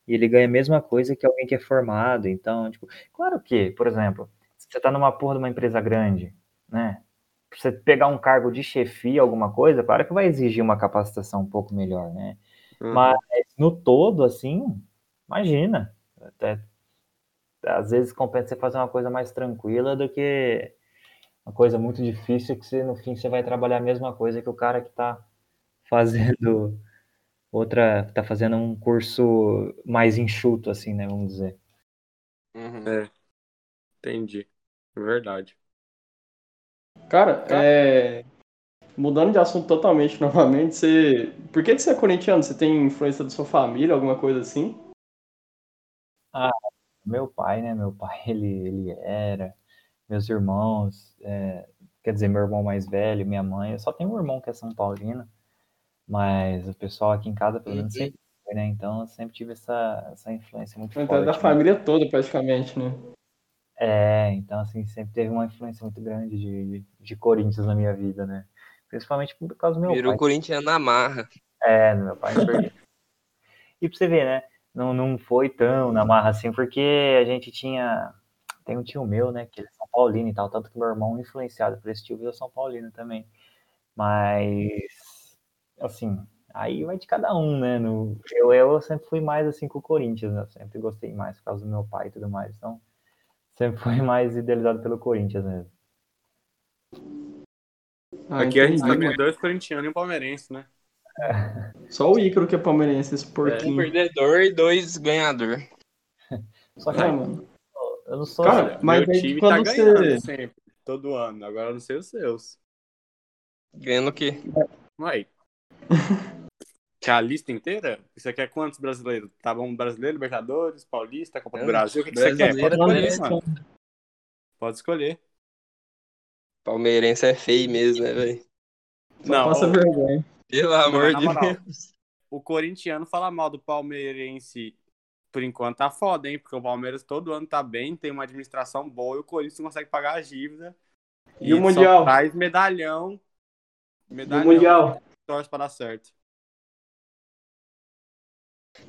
E ele ganha a mesma coisa que alguém que é formado. Então, tipo, claro que, por exemplo, se você tá numa porra de uma empresa grande, né? Pra você pegar um cargo de chefia, alguma coisa, claro que vai exigir uma capacitação um pouco melhor, né? Uhum. Mas no todo, assim, imagina. Até, às vezes compensa você fazer uma coisa mais tranquila do que uma coisa muito difícil que você, no fim você vai trabalhar a mesma coisa que o cara que está fazendo outra, tá fazendo um curso mais enxuto, assim, né? Vamos dizer. Uhum. É. Entendi. Verdade. Cara, é. Mudando de assunto totalmente novamente, você. Por que que você é corintiano? Você tem influência da sua família, alguma coisa assim? Ah, meu pai, né? Meu pai, ele, ele era. Meus irmãos, é, quer dizer, meu irmão mais velho, minha mãe. Eu só tenho um irmão que é São Paulino, mas o pessoal aqui em casa, pelo menos, Uhum. sempre foi, né? Então eu sempre tive essa, essa influência muito Então é da forte. né? família toda, praticamente, né? É, então assim, sempre teve uma influência muito grande de, de, de Corinthians na minha vida, né? Principalmente por causa do meu Virou pai. corintiano na marra. É, meu pai perdeu. E pra você ver, né? Não, não foi tão na marra assim, porque a gente tinha. Tem um tio meu, né? Que ele é São Paulino e tal, tanto que meu irmão, influenciado por esse tio, virou São Paulino também. Mas, assim, aí vai de cada um, né? No, eu, eu sempre fui mais assim com o Corinthians, né? Eu sempre gostei mais por causa do meu pai e tudo mais. Então, sempre fui mais idealizado pelo Corinthians mesmo. Ah, Aqui a gente entendi, tá com dois corintianos e um palmeirense, né? Só o Ícaro que é palmeirense, esse Um porquinho. perdedor e dois ganhador. Só que É, mano. Eu não sou. Cara, assim, mas Meu aí time quando tá você- ganhando sempre, todo ano. Agora eu não sei os seus. Ganhando o quê? Uai. Que a lista inteira? Você quer quantos brasileiros? Tá bom, brasileiro, Libertadores, Paulista, Copa do É, Brasil? O que, que você quer? Pode né? escolher, mano. Pode escolher. Palmeirense é feio mesmo, né, velho? Não, passa vergonha. Pelo amor de moral. Deus. o corintiano fala mal do palmeirense por enquanto tá foda, hein? Porque o Palmeiras todo ano tá bem, tem uma administração boa e o Corinthians consegue pagar a dívida. E o só Mundial? traz medalhão. E o Medalhão. Mundial? Torce pra dar certo.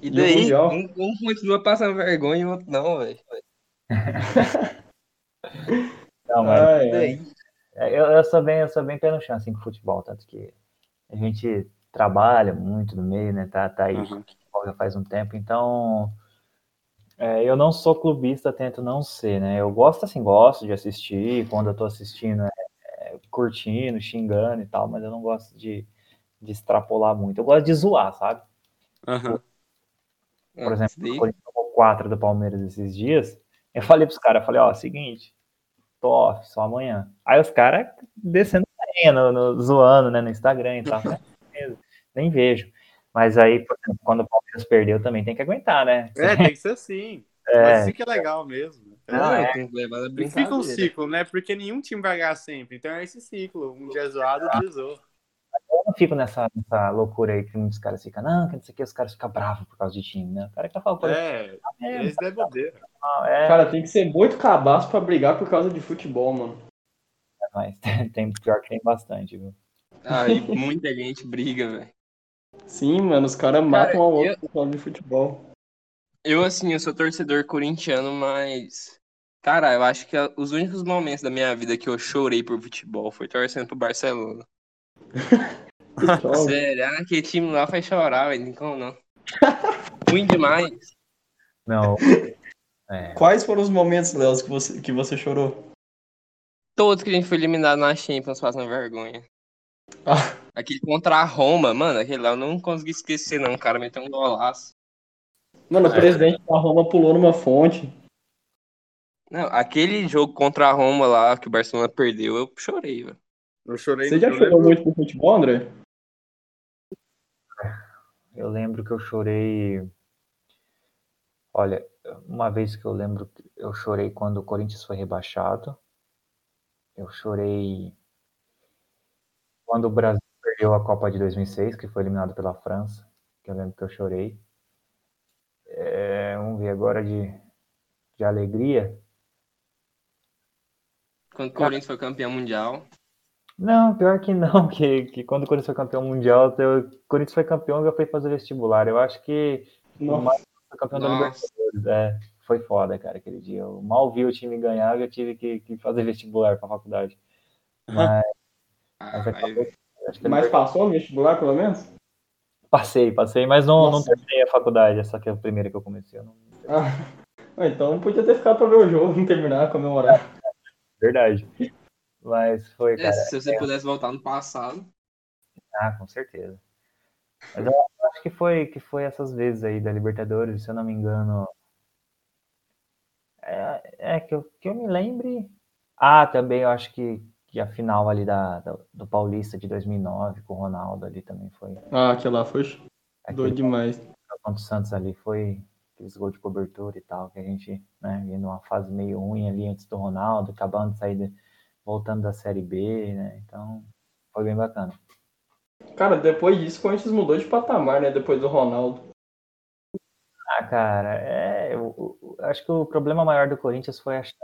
E E o daí, Mundial? um, um continua passando vergonha e o outro não, velho. Não, mas Ai, E? É, Eu, eu sou bem, eu sou bem pé no chão, assim, com futebol, tanto que a gente trabalha muito no meio, né, tá, tá aí Uhum. com futebol já faz um tempo, então é, eu não sou clubista, tento não ser, né, eu gosto, assim, gosto de assistir, quando eu tô assistindo, é, é, curtindo, xingando e tal, mas eu não gosto de, de extrapolar muito, eu gosto de zoar, sabe? Aham. Por Ah, exemplo, o Corinthians tomou 4 do Palmeiras esses dias, eu falei pros caras, eu falei, ó, seguinte, tô off, só amanhã. Aí os caras descendo no, no- zoando, né, no Instagram e tal. né, Nem vejo. Mas aí, por exemplo, quando o Palmeiras perdeu, também tem que aguentar, né? É, tem que ser assim. Mas É, assim que é legal mesmo. Não, Ah, é. que na E fica um ciclo, né? Porque nenhum time vai ganhar sempre. Então é esse ciclo. Um dia zoado, outro dia eu não fico nessa, nessa loucura aí que muitos caras ficam, não, que não sei o que, os caras ficam bravos por causa de time, né? O cara falar o Corinthians, É, é, esse é bobeira. é, Cara, tem que ser muito cabaço pra brigar por causa de futebol, mano. mas tem pior que tem bastante, viu? Aí muita gente briga, velho. Sim, mano, os caras matam ao outro por causa de futebol. Eu, assim, eu sou torcedor corintiano, mas. Cara, eu acho que os únicos momentos da minha vida que eu chorei por futebol foi torcendo pro Barcelona. Que. Sério, ah, aquele time lá faz chorar, velho. Como não. Ruim demais. Não, é, Quais foram os momentos, Léo, que você, que você chorou? Todos que a gente foi eliminado na Champions passando vergonha. Ah, Aquele contra a Roma, mano, aquele lá eu não consegui esquecer, não. O cara meteu um golaço. mano, É. o presidente da Roma pulou numa fonte. Não, aquele jogo contra a Roma lá que o Barcelona perdeu, eu chorei, velho. Eu chorei. Você já eu chorou lembro- muito por futebol, André? eu lembro que eu chorei. Olha, uma vez que eu lembro, que eu chorei quando o Corinthians foi rebaixado. Eu chorei quando o Brasil perdeu a Copa de 2006, que foi eliminado pela França. Que eu lembro que eu chorei. É, vamos ver agora de, de alegria. Quando o Corinthians foi campeão mundial. Não, pior que não, que, que quando o Corinthians foi campeão mundial, o Corinthians foi campeão e eu fui fazer vestibular. Eu acho que o Nossa. mais foi campeão da Nossa. Libertadores. É, foi foda, cara, aquele dia. Eu mal vi o time ganhar, eu tive que, que fazer vestibular pra faculdade. Mas, Ah, mas eu Mas passou no vestibular, pelo menos? passei, passei, mas não, não terminei a faculdade, essa que é a primeira que eu comecei. eu não- Ah, então podia ter ficado pra ver o jogo, não terminar, comemorar. Verdade. Mas foi, É, cara. se você pudesse voltar no passado. Ah, com certeza. Mas eu acho que foi, que foi essas vezes aí da Libertadores, se eu não me engano. É, é que, eu, que eu me lembre. Ah, também eu acho que, que a final ali da, da- do Paulista de 2009 com o Ronaldo ali também foi. Ah, aquele lá foi doido demais. contra o Santos ali foi, aqueles gols de cobertura e tal, que a gente, né, vindo uma fase meio ruim ali antes do Ronaldo, acabando de sair, de, voltando da Série B, né? Então, foi bem bacana. Cara, depois disso, o Corinthians mudou de patamar, né? Depois do Ronaldo. Ah, cara, é, eu, eu, acho que o problema maior do Corinthians foi achar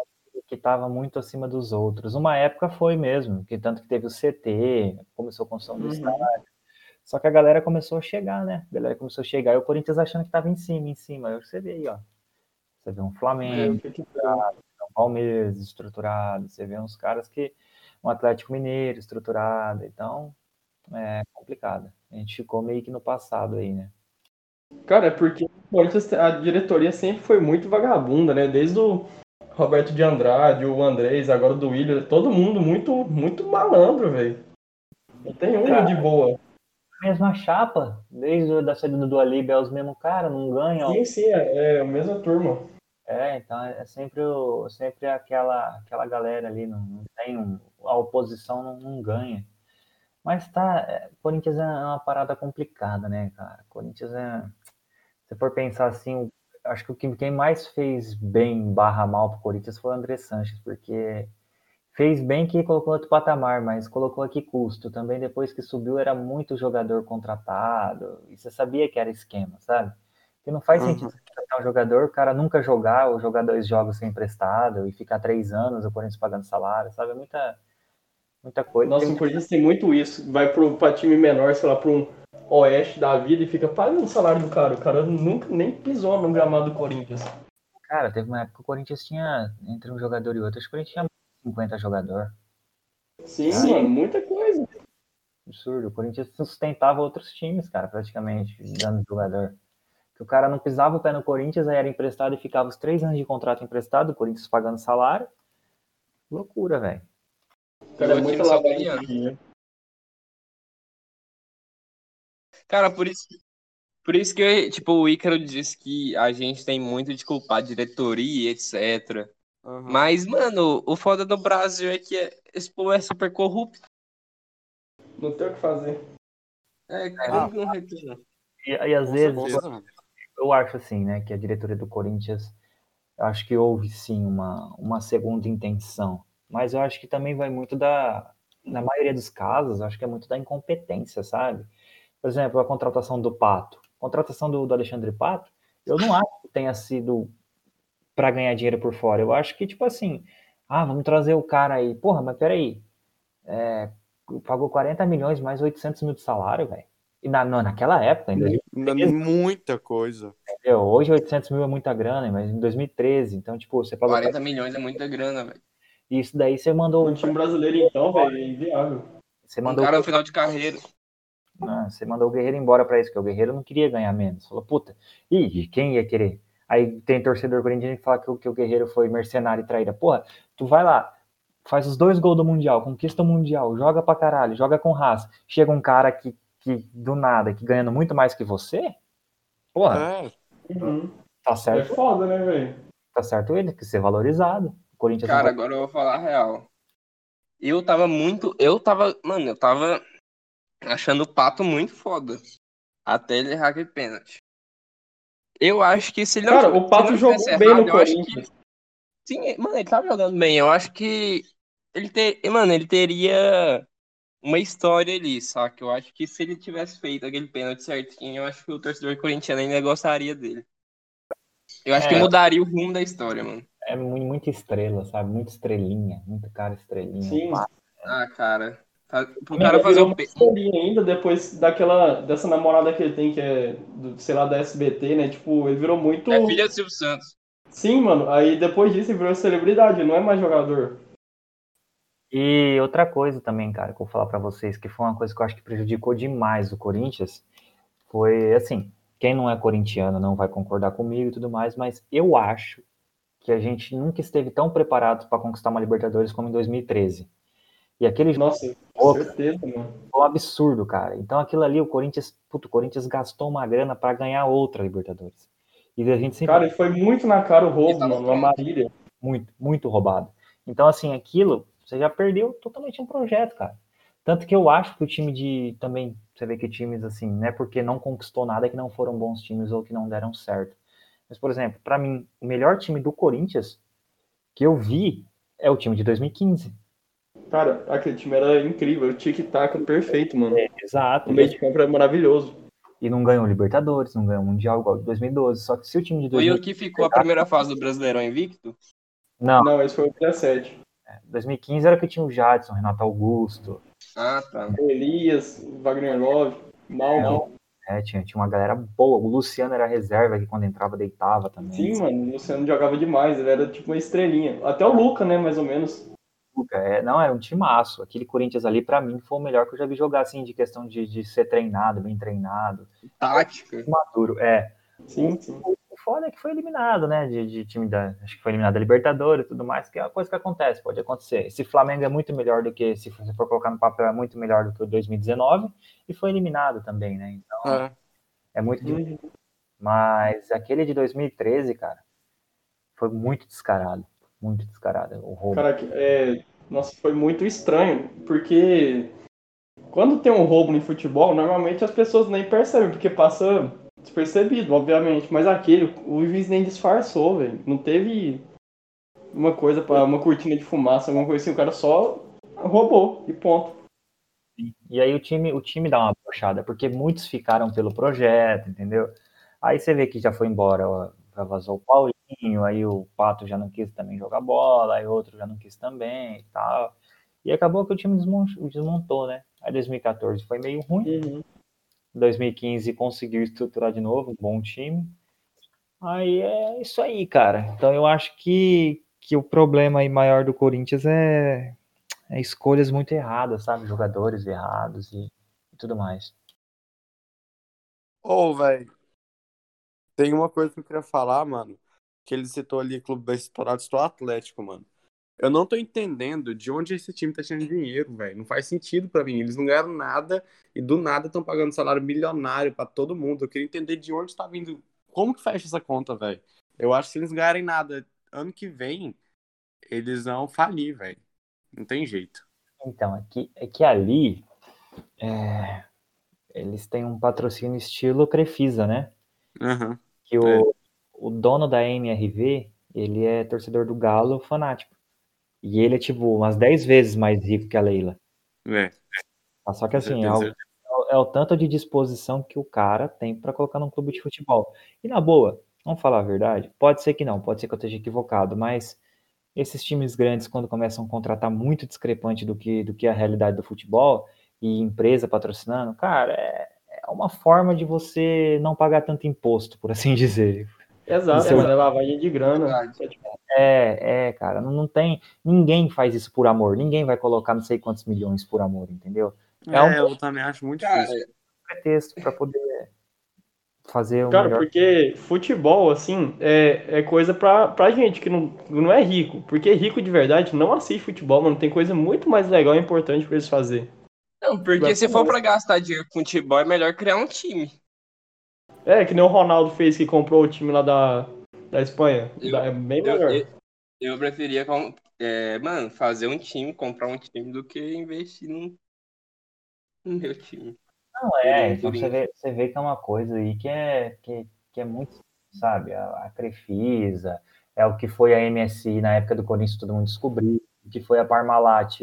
que estava muito acima dos outros. Uma época foi mesmo, que tanto que teve o CT, começou a construção do uhum. estádio. Só que a galera começou a chegar, né? A galera começou a chegar e o Corinthians achando que estava em cima, em cima. Aí você vê aí, ó. Você vê um Flamengo, é, um Palmeiras estruturado, você vê uns caras que. Um Atlético Mineiro estruturado. Então, é complicado. A gente ficou meio que no passado aí, né? Cara, é porque a diretoria sempre foi muito vagabunda, né? Desde o Roberto de Andrade, o Andrés, agora do William, todo mundo muito, muito malandro, velho. Não tem um de boa. Mesma chapa, desde a saída do Alib é os mesmos caras, não ganham. Sim, sim, é, é, a mesma turma. É, então é sempre, o, sempre aquela, aquela galera ali, não, não tem um, a oposição não, não ganha. Mas tá, é, Corinthians é uma parada complicada, né, cara? Corinthians é. Se for pensar assim, acho que o que quem mais fez bem barra mal pro Corinthians foi o André Sanches, porque fez bem que colocou outro patamar, mas colocou aqui custo. Também depois que subiu era muito jogador contratado, e você sabia que era esquema, sabe? Que não faz uhum. sentido contratar um jogador, o cara nunca jogar, ou jogar dois jogos sem emprestado, e ficar três anos o Corinthians pagando salário, sabe? É muita muita coisa. Nossa, o Corinthians tem muito isso. Vai para time menor, sei lá, para um oeste da vida e fica pagando o salário do cara. O cara nunca nem pisou no gramado do Corinthians. Cara, teve uma época que o Corinthians tinha, entre um jogador e outro, acho que o Corinthians tinha 50 jogadores. Sim, ah, mano, muita coisa. Absurdo. O Corinthians sustentava outros times, cara, praticamente, dando jogador. Que o cara não pisava o pé no Corinthians, aí era emprestado e ficava os três anos de contrato emprestado, o Corinthians pagando salário. Loucura, velho. Cara, é muito lavagem Cara, por isso, por isso que, tipo, o Ícaro disse que a gente tem muito de culpar a diretoria, etc. Uhum. Mas, mano, o foda do Brasil é que esse povo é super corrupto. Não tem o que fazer. É, como que não retorna? E, e às vezes, eu, eu acho assim, né, que a diretoria do Corinthians, acho que houve sim uma, uma segunda intenção mas eu acho que também vai muito da, na maioria dos casos, acho que é muito da incompetência, sabe? Por exemplo, a contratação do Pato. A contratação do, do Alexandre Pato, eu não acho que tenha sido para ganhar dinheiro por fora. Eu acho que, tipo assim, ah, vamos trazer o cara aí. Porra, mas peraí. É, pagou 40 milhões mais 800 mil de salário, velho. E na, não, naquela época, ainda. Muita coisa. Entendeu? Hoje 800 mil é muita grana, mas em 2013, então, tipo, você pagou. 40 milhões é muita grana, velho. Isso daí você mandou. Um time brasileiro, então, velho, é inviável. Você mandou. Um cara no final de carreira. Não, você mandou o Guerreiro embora para isso, porque o Guerreiro não queria ganhar menos. Falou, puta, e quem ia querer? Aí tem torcedor corintiano que fala que, que o Guerreiro foi mercenário e traíra. Porra, tu vai lá, faz os dois gols do Mundial, conquista o Mundial, joga pra caralho, joga com raça. Chega um cara que, que do nada, que ganhando muito mais que você, porra, é. uhum. tá certo. É foda, né, velho? Tá certo ele, que ser valorizado. Corinthians Cara, agora eu vou falar a real. Eu tava muito. Eu tava. Mano, eu tava achando o pato muito foda. Até ele errar aquele pênalti. Eu acho que se ele não. Cara, o pato jogou bem errado, no Corinthians. Que... Sim, mano, ele tava jogando bem. Eu acho que. Ele ter. Mano, ele teria uma história ali, saca? Eu acho que se ele tivesse feito aquele pênalti certinho, eu acho que o torcedor corintiano ainda gostaria dele. Eu acho é. que mudaria o rumo da história, mano é muita estrela, sabe? Muita estrelinha, muito cara estrelinha. Sim. Ah, cara. Tá, o cara fazer um ainda depois daquela dessa namorada que ele tem que é, do, sei lá, da SBT, né? Tipo, ele virou muito É filha do Silvio Santos. Sim, mano. Aí depois disso ele virou celebridade, não é mais jogador. E outra coisa também, cara, que eu vou falar para vocês, que foi uma coisa que eu acho que prejudicou demais o Corinthians, foi assim, quem não é corintiano não vai concordar comigo e tudo mais, mas eu acho que a gente nunca esteve tão preparado para conquistar uma Libertadores como em 2013. E aquele Nossa, com certeza, mano. Foi um absurdo, cara. Então aquilo ali, o Corinthians, puto, o Corinthians gastou uma grana para ganhar outra Libertadores. E a gente sempre... Cara, foi muito na cara o roubo, mano, uma Marília. Muito, muito roubado. Então, assim, aquilo, você já perdeu totalmente um projeto, cara. Tanto que eu acho que o time de. Também, você vê que times assim, não é porque não conquistou nada que não foram bons times ou que não deram certo Mas, por exemplo, para mim, o melhor time do Corinthians que eu vi é o time de 2015. Cara, aquele time era incrível, o tic-tac perfeito, mano. É, exato. O meio de campo é maravilhoso. E não ganhou Libertadores, não ganhou Mundial igual de 2012. Só que se o time de 2015... Foi o que ficou a primeira fase do Brasileirão invicto? Não. Não, esse foi o 17. É, 2015 era que tinha o Jadson, Renato Augusto. Ah, tá. O Elias, Wagner Love, mal, mal. É, tinha, tinha uma galera boa. O Luciano era reserva que quando entrava deitava também. Sim, mano, o Luciano jogava demais, ele era tipo uma estrelinha. Até o Luca, né, mais ou menos. Luca, é, não, era um timaço. Aquele Corinthians ali, para mim, foi o melhor que eu já vi jogar, assim, de questão de, de ser treinado, bem treinado. Tática. Maduro, é. Sim, sim. O foda é que foi eliminado, né, de, de time da, acho que foi eliminado da Libertadores e tudo mais, que é uma coisa que acontece, pode acontecer. Esse Flamengo é muito melhor do que, se você for colocar no papel, é muito melhor do que o 2019, e foi eliminado também, né, então... É é muito uhum. difícil. Mas aquele de 2013, cara, foi muito descarado. Muito descarado o roubo. Cara, é, nossa, foi muito estranho, porque quando tem um roubo no futebol, normalmente as pessoas nem percebem, porque passa despercebido, obviamente. Mas aquele, o juiz nem disfarçou, velho. Não teve uma coisa para uma cortina de fumaça, alguma coisa assim. O cara só roubou e ponto. E aí o time, o time dá uma brochada, porque muitos ficaram pelo projeto, entendeu? Aí você vê que já foi embora, ó, já vazou o Paulinho, aí o Pato já não quis também jogar bola, aí outro já não quis também e tal. E acabou que o time desmontou, desmontou né? Aí 2014 foi meio ruim. Uhum. 2015 conseguiu estruturar de novo, um bom time. Aí é isso aí, cara. Então eu acho que, que o problema aí maior do Corinthians é é, escolhas muito erradas, sabe? Jogadores errados e, e tudo mais. Ô, oh, velho. Tem uma coisa que eu queria falar, mano. Que ele citou ali Clube bem estourado, estou Atlético, mano. Eu não tô entendendo de onde esse time tá tirando dinheiro, velho. Não faz sentido para mim. Eles não ganharam nada e do nada estão pagando salário milionário para todo mundo. Eu queria entender de onde tá vindo. Como que fecha essa conta, velho? Eu acho que se eles ganharem nada ano que vem, eles vão falir, velho. Não tem jeito. Então, é que, é que ali é, eles têm um patrocínio estilo Crefisa, né? Uhum. Que o, é. o dono da MRV, ele é torcedor do Galo fanático. E ele é, tipo, umas 10 vezes mais rico que a Leila. É. Só que, assim, é o, é o tanto de disposição que o cara tem para colocar num clube de futebol. E, na boa, vamos falar a verdade? Pode ser que não, pode ser que eu esteja equivocado, mas esses times grandes, quando começam a contratar muito discrepante do que, do que a realidade do futebol e empresa patrocinando, cara, é, é uma forma de você não pagar tanto imposto, por assim dizer. Exato, é, é lavagem de grana. É, é, cara, não, não tem. Ninguém faz isso por amor. Ninguém vai colocar não sei quantos milhões por amor, entendeu? É, é um eu também acho muito cara, difícil. pretexto para poder fazer o Cara, melhor... porque futebol, assim, é, é coisa pra, pra gente que não, não é rico. Porque rico de verdade não assiste futebol, mano. Tem coisa muito mais legal e importante pra eles fazer. Não, porque se for pra gastar dinheiro com futebol, é melhor criar um time. É, que nem o Ronaldo fez que comprou o time lá da, da Espanha. Eu, é bem melhor. Eu, eu, eu preferia, é, mano, fazer um time, comprar um time, do que investir no, no meu time. Não, é, então você vê, você vê que é uma coisa aí que é, que, que é muito, sabe, a, a Crefisa, é o que foi a MSI na época do Corinthians, todo mundo descobriu, o que foi a Parmalat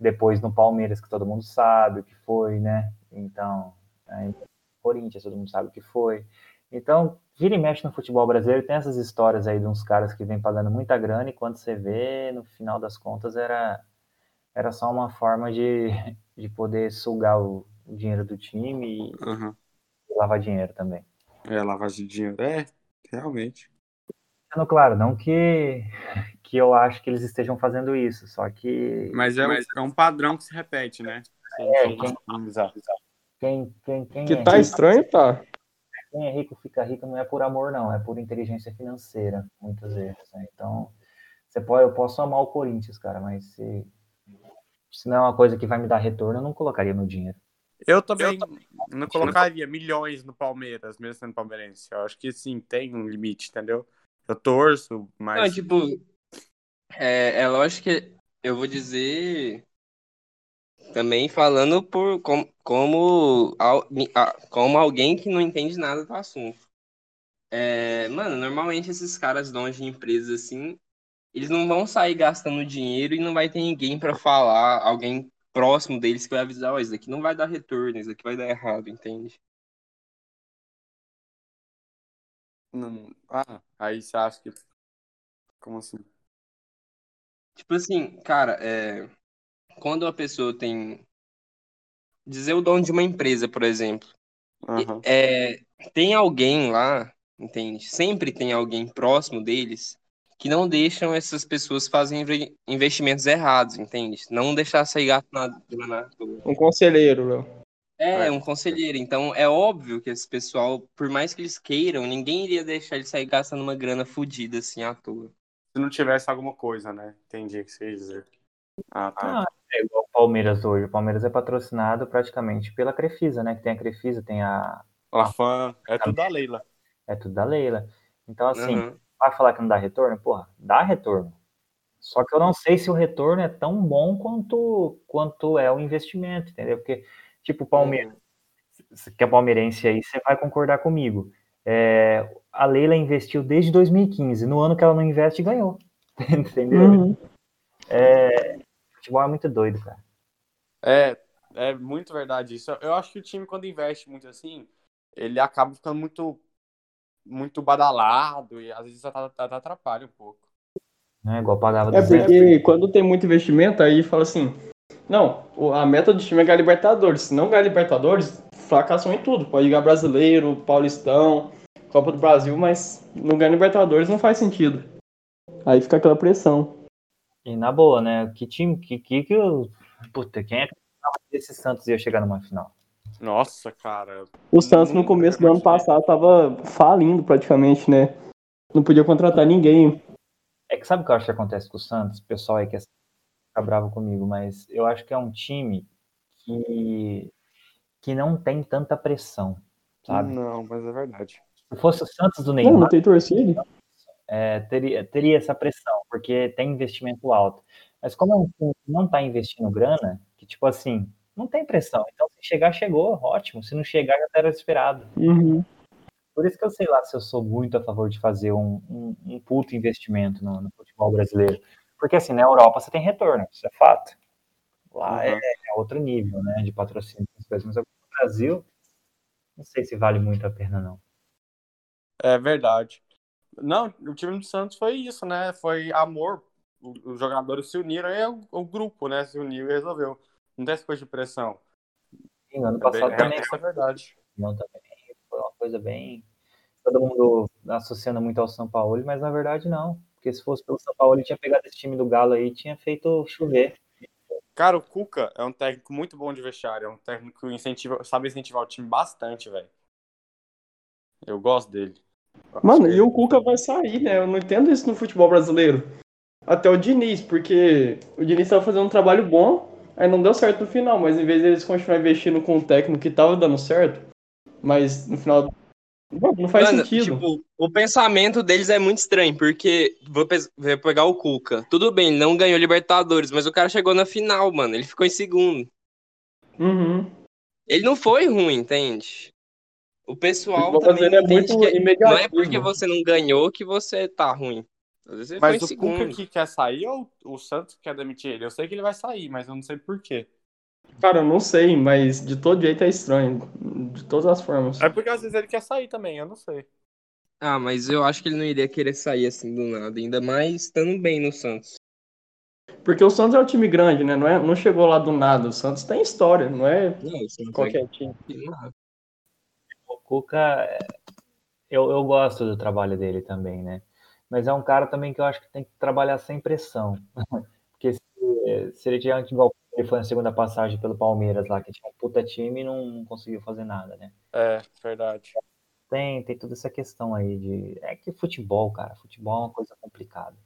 depois no Palmeiras, que todo mundo sabe o que foi, né? Então, aí, Corinthians, todo mundo sabe o que foi. Então, vira e mexe no futebol brasileiro, tem essas histórias aí de uns caras que vêm pagando muita grana e quando você vê, no final das contas, era, era só uma forma de, de poder sugar o, o dinheiro do time e, uhum. e lavar dinheiro também. É, lavagem de dinheiro. É, realmente. Claro, não que, que eu acho que eles estejam fazendo isso, só que. Mas é, Mas... é um padrão que se repete, né? É, quem, quem, quem, quem que é tá rico, estranho, tá? Quem é rico fica rico não é por amor, não, é por inteligência financeira, muitas vezes. Né? Então, você pode, eu posso amar o Corinthians, cara, mas se, se não é uma coisa que vai me dar retorno, eu não colocaria meu dinheiro. Eu também, eu não colocaria milhões no Palmeiras, mesmo sendo palmeirense. Eu acho que sim, tem um limite, entendeu? Eu torço, mas. Não, tipo, é, é lógico que eu vou dizer também falando por como, como, como alguém que não entende nada do assunto. É, mano, normalmente esses caras donos de empresas assim, eles não vão sair gastando dinheiro e não vai ter ninguém pra falar, alguém próximo deles que vai avisar, ó, isso daqui não vai dar retorno, isso daqui vai dar errado, entende? Não- Ah, aí você acha que. Como assim? Tipo assim, cara, é, quando a pessoa tem. Dizer o dono de uma empresa, por exemplo. Aham. É, tem alguém lá, entende? Sempre tem alguém próximo deles que não deixam essas pessoas fazerem inve- investimentos errados, entende? Não deixar sair gato na grana à toa. Um conselheiro, Léo. É, É. um conselheiro. Então é óbvio que esse pessoal, por mais que eles queiram, ninguém iria deixar ele sair gastando uma grana fodida assim à toa. Se não tivesse alguma coisa, né? Entendi o que você ia dizer. Ah, tá. Ah, é igual o Palmeiras hoje. O Palmeiras é patrocinado praticamente pela Crefisa, né? Que tem a Crefisa, tem a. A fã. É tudo da Leila. É tudo da Leila. Então, assim, Aham. vai falar que não dá retorno? Porra, dá retorno. Só que eu não sei se o retorno é tão bom quanto, quanto é o investimento, entendeu? Porque, tipo, o Palmeiras, você que é palmeirense aí, você vai concordar comigo. É, a Leila investiu desde 2015. No ano que ela não investe, ganhou. Entendeu? Uhum. Futebol é muito doido, cara. É, é muito verdade isso. Eu acho que o time, quando investe muito assim, ele acaba ficando muito, muito badalado e às vezes atrapalha um pouco. É igual pagava É 200. porque quando tem muito investimento, aí fala assim: não, a meta do time é ganhar Libertadores. Se não ganhar Libertadores, fracassam em tudo. Pode ganhar Brasileiro, Paulistão, Copa do Brasil, mas não ganhar Libertadores não faz sentido. Aí fica aquela pressão. E na boa, né? Que time, que, que, que eu... Puta, quem é que que esse Santos ia chegar numa final? Nossa, cara. O Santos no começo do ano passado tava falindo praticamente, né? Não podia contratar ninguém. É que sabe o que eu acho que acontece com o Santos? O pessoal aí quer ficar bravo comigo, mas eu acho que é um time que, que não tem tanta pressão, sabe? Não, mas é verdade. Se fosse o Santos do Não, não Neymar, tem torcida. É, teria, teria essa pressão, porque tem investimento alto. Mas como é um time que não está investindo grana, que tipo assim, não tem pressão. Então, se chegar, chegou, ótimo. Se não chegar, já era esperado. Uhum. Por isso que eu sei lá se eu sou muito a favor de fazer um, um, um puto investimento no, no futebol brasileiro. Porque assim, na Europa você tem retorno, isso é fato. Lá é, Uhum. é outro nível, né, de patrocínio. Mas no Brasil, não sei se vale muito a pena, não. É verdade. Não, o time do Santos foi isso, né? Foi amor. Os jogadores se uniram e o, o grupo, né? Se uniu e resolveu. Não tem essa coisa de pressão. No ano É, passado também, isso é verdade. não, também foi uma coisa bem... Todo mundo associando muito ao São Paulo, mas na verdade não. Porque se fosse pelo São Paulo, ele tinha pegado esse time do Galo aí e tinha feito chover. Cara, o Cuca é um técnico muito bom de vestiário. É um técnico que incentiva, sabe incentivar o time bastante, velho. Eu gosto dele. Eu acho Mano, e o Cuca vai sair, né? Eu não entendo isso no futebol brasileiro. Até o Diniz, porque o Diniz tava fazendo um trabalho bom, aí não deu certo no final, mas em vez deles continuar investindo com o técnico que tava dando certo, mas no final. Não faz Mano, sentido. tipo, o pensamento deles é muito estranho, porque vou, pe- vou pegar o Cuca. Tudo bem, ele não ganhou Libertadores, mas o cara chegou na final, mano. Ele ficou em segundo. Uhum. Ele não foi ruim, entende? O pessoal também é muito que não é porque você não ganhou que você tá ruim. Às vezes Mas o em Cuca segundo. que quer sair ou o Santos quer demitir ele? Eu sei que ele vai sair, mas eu não sei por quê. Cara, eu não sei, mas de todo jeito é estranho. De todas as formas. É porque às vezes ele quer sair também, eu não sei. Ah, mas eu acho que ele não iria querer sair assim do nada, ainda mais estando bem no Santos. Porque o Santos é um time grande, né? Não, é, não chegou lá do nada. O Santos tem história, não é Não, o Santos qualquer time. é... não. Cuca, é, eu, eu gosto do trabalho dele também, né? Mas é um cara também que eu acho que tem que trabalhar sem pressão. Porque se, se ele tiver igual ele foi na segunda passagem pelo Palmeiras lá, que tinha um puta time e não conseguiu fazer nada, né? É, verdade. Tem, tem toda essa questão aí de. É que futebol, cara, futebol é uma coisa complicada.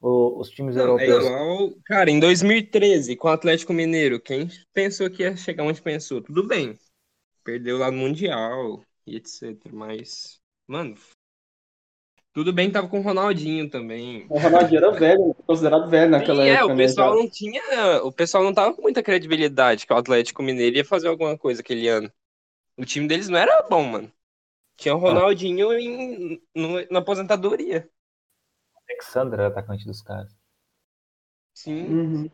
O- os times Não, é europeus. igual, cara, em 2013, com o Atlético Mineiro, quem pensou que ia chegar onde pensou? Tudo bem. Perdeu lá no Mundial e etc. Mas, mano, tudo bem que tava com o Ronaldinho também. O Ronaldinho era velho, considerado velho naquela Sim, é, época, o né, pessoal cara? não tinha. O pessoal não tava com muita credibilidade que o Atlético Mineiro ia fazer alguma coisa aquele ano. O time deles não era bom, mano. Tinha o Ronaldinho em, no- na aposentadoria. Alexandre era atacante dos caras. Sim. Uhum.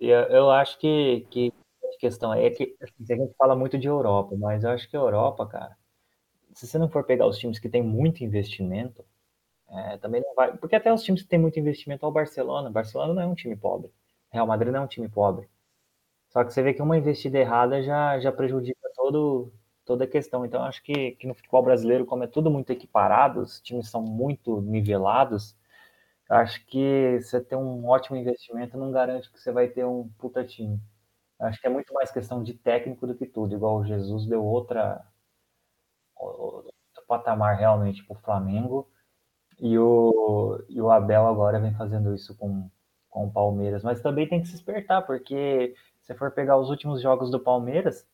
E eu, eu acho que, que a questão é que assim, a gente fala muito de Europa, mas eu acho que a Europa, cara, se você não for pegar os times que têm muito investimento, é, também não vai. Porque até os times que têm muito investimento, é o Barcelona. Barcelona não é um time pobre. Real Madrid não é um time pobre. Só que você vê que uma investida errada já, já prejudica todo, toda a questão. Então, acho que, que no futebol brasileiro, como é tudo muito equiparado, os times são muito nivelados, acho que você ter um ótimo investimento não garante que você vai ter um puta time. Acho que é muito mais questão de técnico do que tudo. Igual o Jesus deu outra outro patamar realmente para o Flamengo. E o, e o Abel agora vem fazendo isso com, com o Palmeiras. Mas também tem que se espertar, porque se for pegar os últimos jogos do Palmeiras,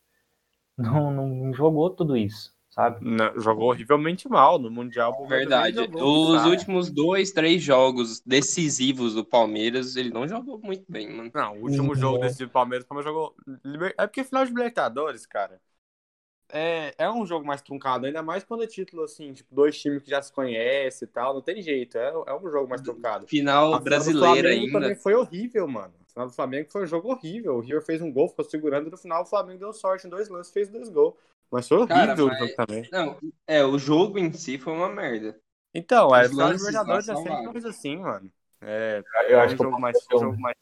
não, não jogou tudo isso, sabe? Não, jogou horrivelmente mal no Mundial. Verdade. jogou, Os sabe? últimos dois, três jogos decisivos do Palmeiras, ele não jogou muito bem, mano. Não, o último Uhum. jogo desse Palmeiras, o Palmeiras jogou. É porque final de Libertadores, cara. É, é um jogo mais truncado, ainda mais quando é título assim, tipo, dois times que já se conhecem e tal, não tem jeito, é, é um jogo mais truncado. Final A final do brasileira Flamengo ainda. também foi horrível, mano. A final do Flamengo foi um jogo horrível. O River fez um gol, ficou segurando e no final o Flamengo deu sorte em dois lances, fez dois gols. Mas foi horrível Cara, o mas- jogo também. Não, é, o jogo em si foi uma merda. Então, é, lances Libertadores é sempre coisa assim, mano. É, Eu é acho um que o jogo mais, um jogo mais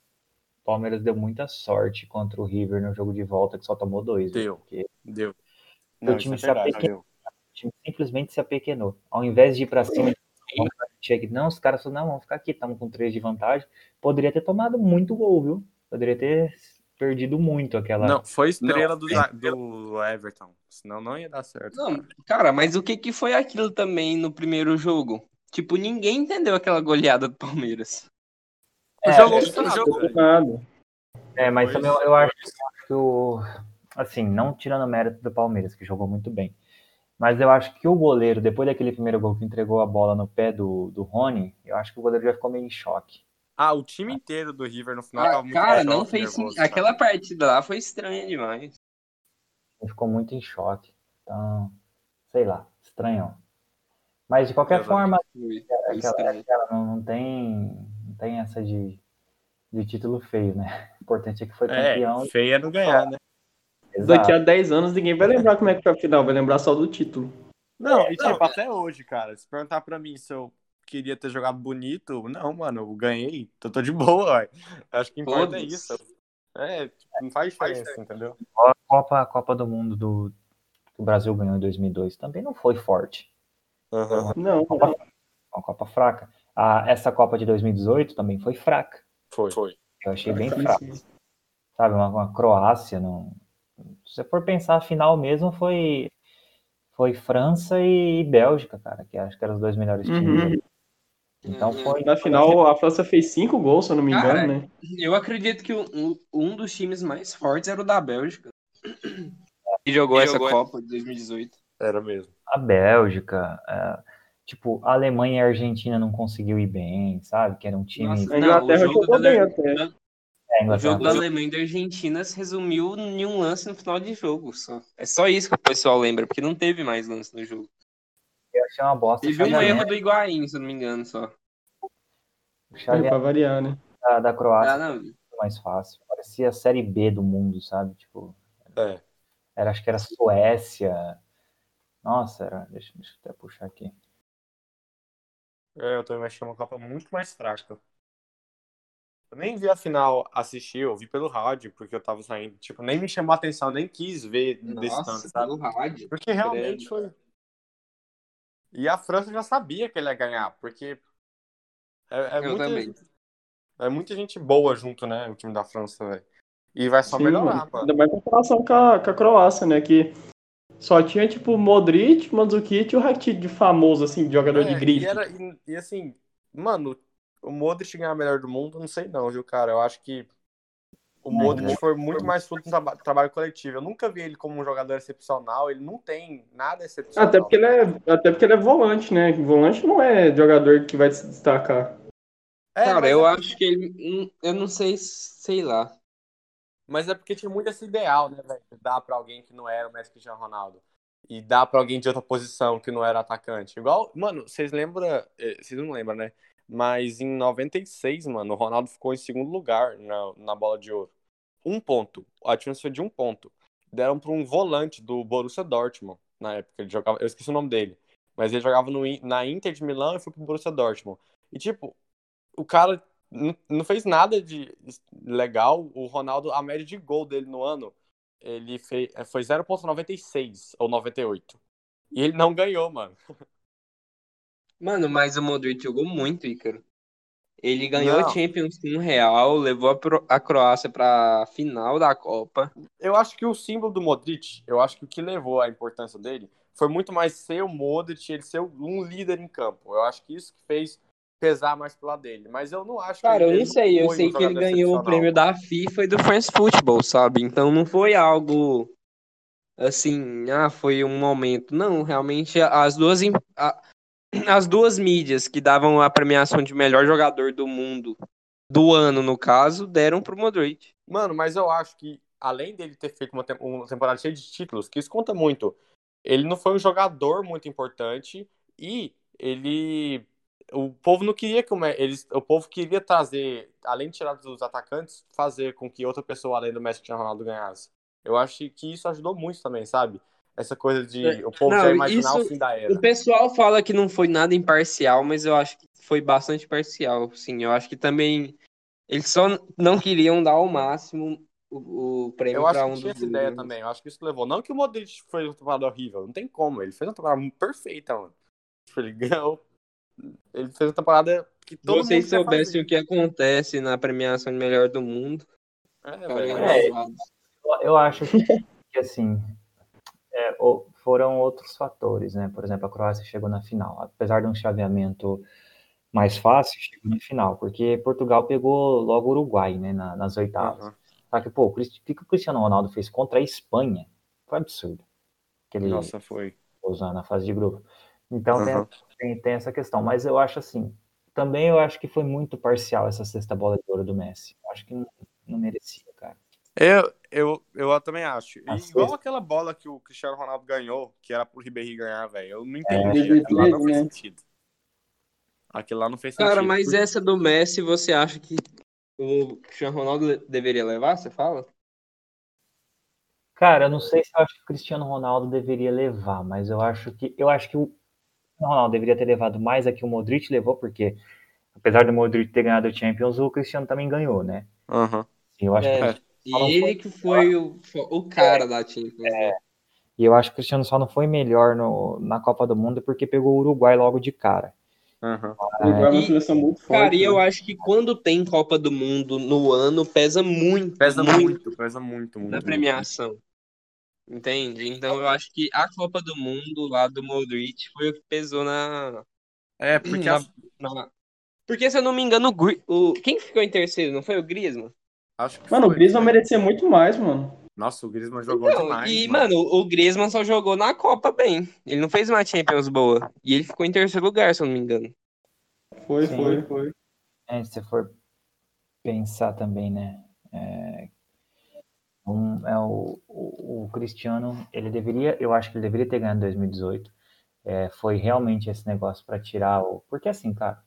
O Palmeiras deu muita sorte contra o River no jogo de volta, que só tomou dois. né? Deu. Porque deu. O time isso se é verdade, apequenou. o time simplesmente se apequenou. Ao invés de ir pra cima, que, não, os caras não, vamos ficar aqui, estamos com três de vantagem. Poderia ter tomado muito gol, viu? Poderia ter perdido muito aquela. Não, foi estrela Não, do, do Everton. Senão não ia dar certo. Não, cara, mas o que que foi aquilo também no primeiro jogo? Tipo, ninguém entendeu aquela goleada do Palmeiras. O É, jogo é, Não, jogo. nada. É, mas Pois. também eu, eu acho que o. Assim, não tirando o mérito do Palmeiras, que jogou muito bem. Mas eu acho que o goleiro, depois daquele primeiro gol que entregou a bola no pé do, do Rony, eu acho que o goleiro já ficou meio em choque. Ah, o time inteiro do River no final Ah, tava muito cara, não fez nervoso. Aquela partida lá foi estranha demais. Ele ficou muito em choque. Então, sei lá, estranhão. Mas de qualquer Eu forma, foi aquela, estranho. aquela não, não tem, não tem essa de, de título feio, né? O importante é que foi campeão. É, feia não ganhar, né? Exato. Daqui a 10 anos ninguém vai lembrar como é que foi a final, vai lembrar só do título. Não, e tipo, até hoje, cara, se perguntar pra mim se eu queria ter jogado bonito, não, mano, eu ganhei, então tô de boa, ué. Acho que importa é isso. É, tipo, não faz diferença, entendeu? A Copa, a Copa do Mundo do, que o Brasil ganhou em 2002 também não foi forte. Não, Copa, uma Copa fraca. A, essa Copa de 2018 também foi fraca. Foi. Foi. Eu achei bem fraca. Sabe, uma, uma Croácia. Não... Se você for pensar, a final mesmo foi, foi França e Bélgica, cara, que acho que eram os dois melhores times. Uhum. ali. Então Uhum. foi. Na final, a França fez 5 gols, se eu não me engano, Cara, né? Eu acredito que um, um dos times mais fortes era o da Bélgica. Que jogou essa Copa de 2018. Era mesmo. a Bélgica, é, tipo, a Alemanha e a Argentina não conseguiu ir bem, sabe? Que era um time. Nossa, A Inglaterra jogou bem até. É, O jogo da Alemanha e da Argentina se resumiu em um lance no final de jogo só. É só isso que o pessoal lembra, porque não teve mais lance no jogo. Eu achei uma bosta. Teve um erro do Higuaín, se eu não me engano, só. o É, pra variar, né? da, da Croácia Ah, não. foi mais fácil. Parecia a Série B do mundo, sabe? Tipo, É. era, acho que era Suécia. Nossa, era, deixa, deixa eu até puxar aqui. É, eu também achei uma Copa muito mais fraca. Eu nem vi a final assistir, eu vi pelo rádio, porque eu tava saindo. Tipo, nem me chamou a atenção, nem quis ver desse tanto, Nossa, sabe? pelo rádio. Porque realmente foi. E a França já sabia que ele ia ganhar, porque é, é Eu muita, também. é muita gente boa junto, né? O time da França, velho. E vai só Sim, melhorar, mano. Ainda mais em comparação com a, com a Croácia, né? Que só tinha, tipo, Modric, Mandzukic e o Rakitic de famoso, assim, de jogador de É, grife. E, era, e, e assim, mano, o Modric ganhar melhor do mundo, não sei não, viu, cara? Eu acho que o Modric né? foi muito mais fruto do traba- trabalho coletivo. Eu nunca vi ele como um jogador excepcional, ele não tem nada excepcional. Até porque, ele é, até porque ele é volante, né? Volante não é jogador que vai se destacar. É, Cara, eu é acho que ele. hum, Eu não sei, sei lá. Mas é porque tinha muito esse ideal, né, velho? de Dar pra alguém que não era o Messi Cristiano Ronaldo. e dar pra alguém de outra posição que não era atacante. Igual, mano, vocês lembram, eh, vocês não lembram, né? Mas em 96, mano, o Ronaldo ficou em segundo lugar na, na bola de ouro. Um ponto. A diferença foi de um ponto. Deram pra um volante do Borussia Dortmund na época. Ele jogava, eu esqueci o nome dele. Mas ele jogava no, na Inter de Milão e foi pro Borussia Dortmund. E, tipo, o cara não, não fez nada de legal. O Ronaldo, a média de gol dele no ano, ele fez, foi 0,96 ou 98. E ele não ganhou, mano. Mano, mas o Modric jogou muito, Ícaro. Ele ganhou Não. a Champions com o Real, levou a, Pro- a Croácia pra final da Copa. Eu acho que o símbolo do Modric, eu acho que o que levou a importância dele foi muito mais ser o Modric, ele ser um líder em campo. Eu acho que isso que fez pesar mais pro lado dele. Mas eu não acho que Cara, eu não sei, eu foi um sei que ele ganhou o prêmio da FIFA e do France Football, sabe? Então não foi algo assim, ah, foi um momento. Não, realmente as duas a- as duas mídias que davam a premiação de melhor jogador do mundo do ano, no caso, deram pro Modric. Mano, mas eu acho que, além dele ter feito uma, uma temporada cheia de títulos, que isso conta muito, ele não foi um jogador muito importante e ele. O povo não queria que eles, o povo queria trazer, além de tirar dos atacantes, fazer com que outra pessoa além do Messi Cristiano Ronaldo ganhasse. Eu acho que isso ajudou muito também, sabe? Essa coisa de É, o povo não, já imaginar isso- o fim da era. O pessoal fala que não foi nada imparcial, mas eu acho que foi bastante parcial, sim. Eu acho que também eles só não queriam dar ao máximo o, o prêmio Eu acho para que um tinha dos essa ideia também. Eu acho que isso levou. Não que o Modric fez uma temporada horrível, não tem como. Ele fez uma temporada perfeita, mano. Tipo, Ele ganhou. Ele fez uma temporada que todo vocês mundo soubessem o que acontece na premiação de melhor do mundo, É. É. arrasados. Eu- Eu acho que, que, assim, é, foram outros fatores, né? Por exemplo, a Croácia chegou na final. Apesar de um chaveamento mais fácil, chegou na final, porque Portugal pegou logo o Uruguai, né? na- nas oitavas. Aham. Só que, pô, o que o Cristiano Ronaldo fez contra a Espanha foi absurdo. Que ele Nossa, foi. usar na fase de grupo. Então tem, Aham. tem, tem essa questão. Mas eu acho assim, também eu acho que foi muito parcial essa sexta bola de ouro do Messi. Eu acho que não, não merecia, cara. Eu, eu, eu também acho. E igual sexta. aquela bola que o Cristiano Ronaldo ganhou, que era pro Ribéry ganhar, velho. Eu não É. entendi. Aquilo lá não fez sentido. Aquilo lá não fez sentido. Cara, mas Porque- essa do Messi, você acha que o Cristiano Ronaldo deveria levar? Você fala? Cara, eu não sei se eu acho que o Cristiano Ronaldo deveria levar, mas eu acho que eu acho que o Cristiano Ronaldo deveria ter levado mais a que o Modric levou, porque apesar do Modric ter ganhado o Champions, o Cristiano também ganhou, né? Aham. E eu acho que É, e ele que foi o, o cara da Champions, né? E eu acho que o Cristiano só não foi melhor no, na Copa do Mundo porque pegou o Uruguai logo de cara. Aham. O Uruguai é uma seleção muito forte. Cara, e eu né? acho que quando tem Copa do Mundo no ano, pesa muito, Pesa muito muito, pesa muito, muito. na premiação. Entende? Então eu acho que a Copa do Mundo lá do Modric foi o que pesou na. É, porque na- as- na- Porque, se eu não me engano, o, o... quem ficou em terceiro? Não foi o Griezmann? Acho que Mano, o foi, Griezmann velho. merecia muito mais, mano. Nossa, o Griezmann jogou Não, demais. e, mano. mano, o Griezmann só jogou na Copa bem. Ele não fez uma Champions boa. E ele ficou em terceiro lugar, se eu não me engano. Foi, Sim. foi, foi. É, se você for pensar também, né? É, um- é o, o, o Cristiano, ele deveria, eu acho que ele deveria ter ganhado em 2018. É, foi realmente esse negócio para tirar o. Porque assim, cara,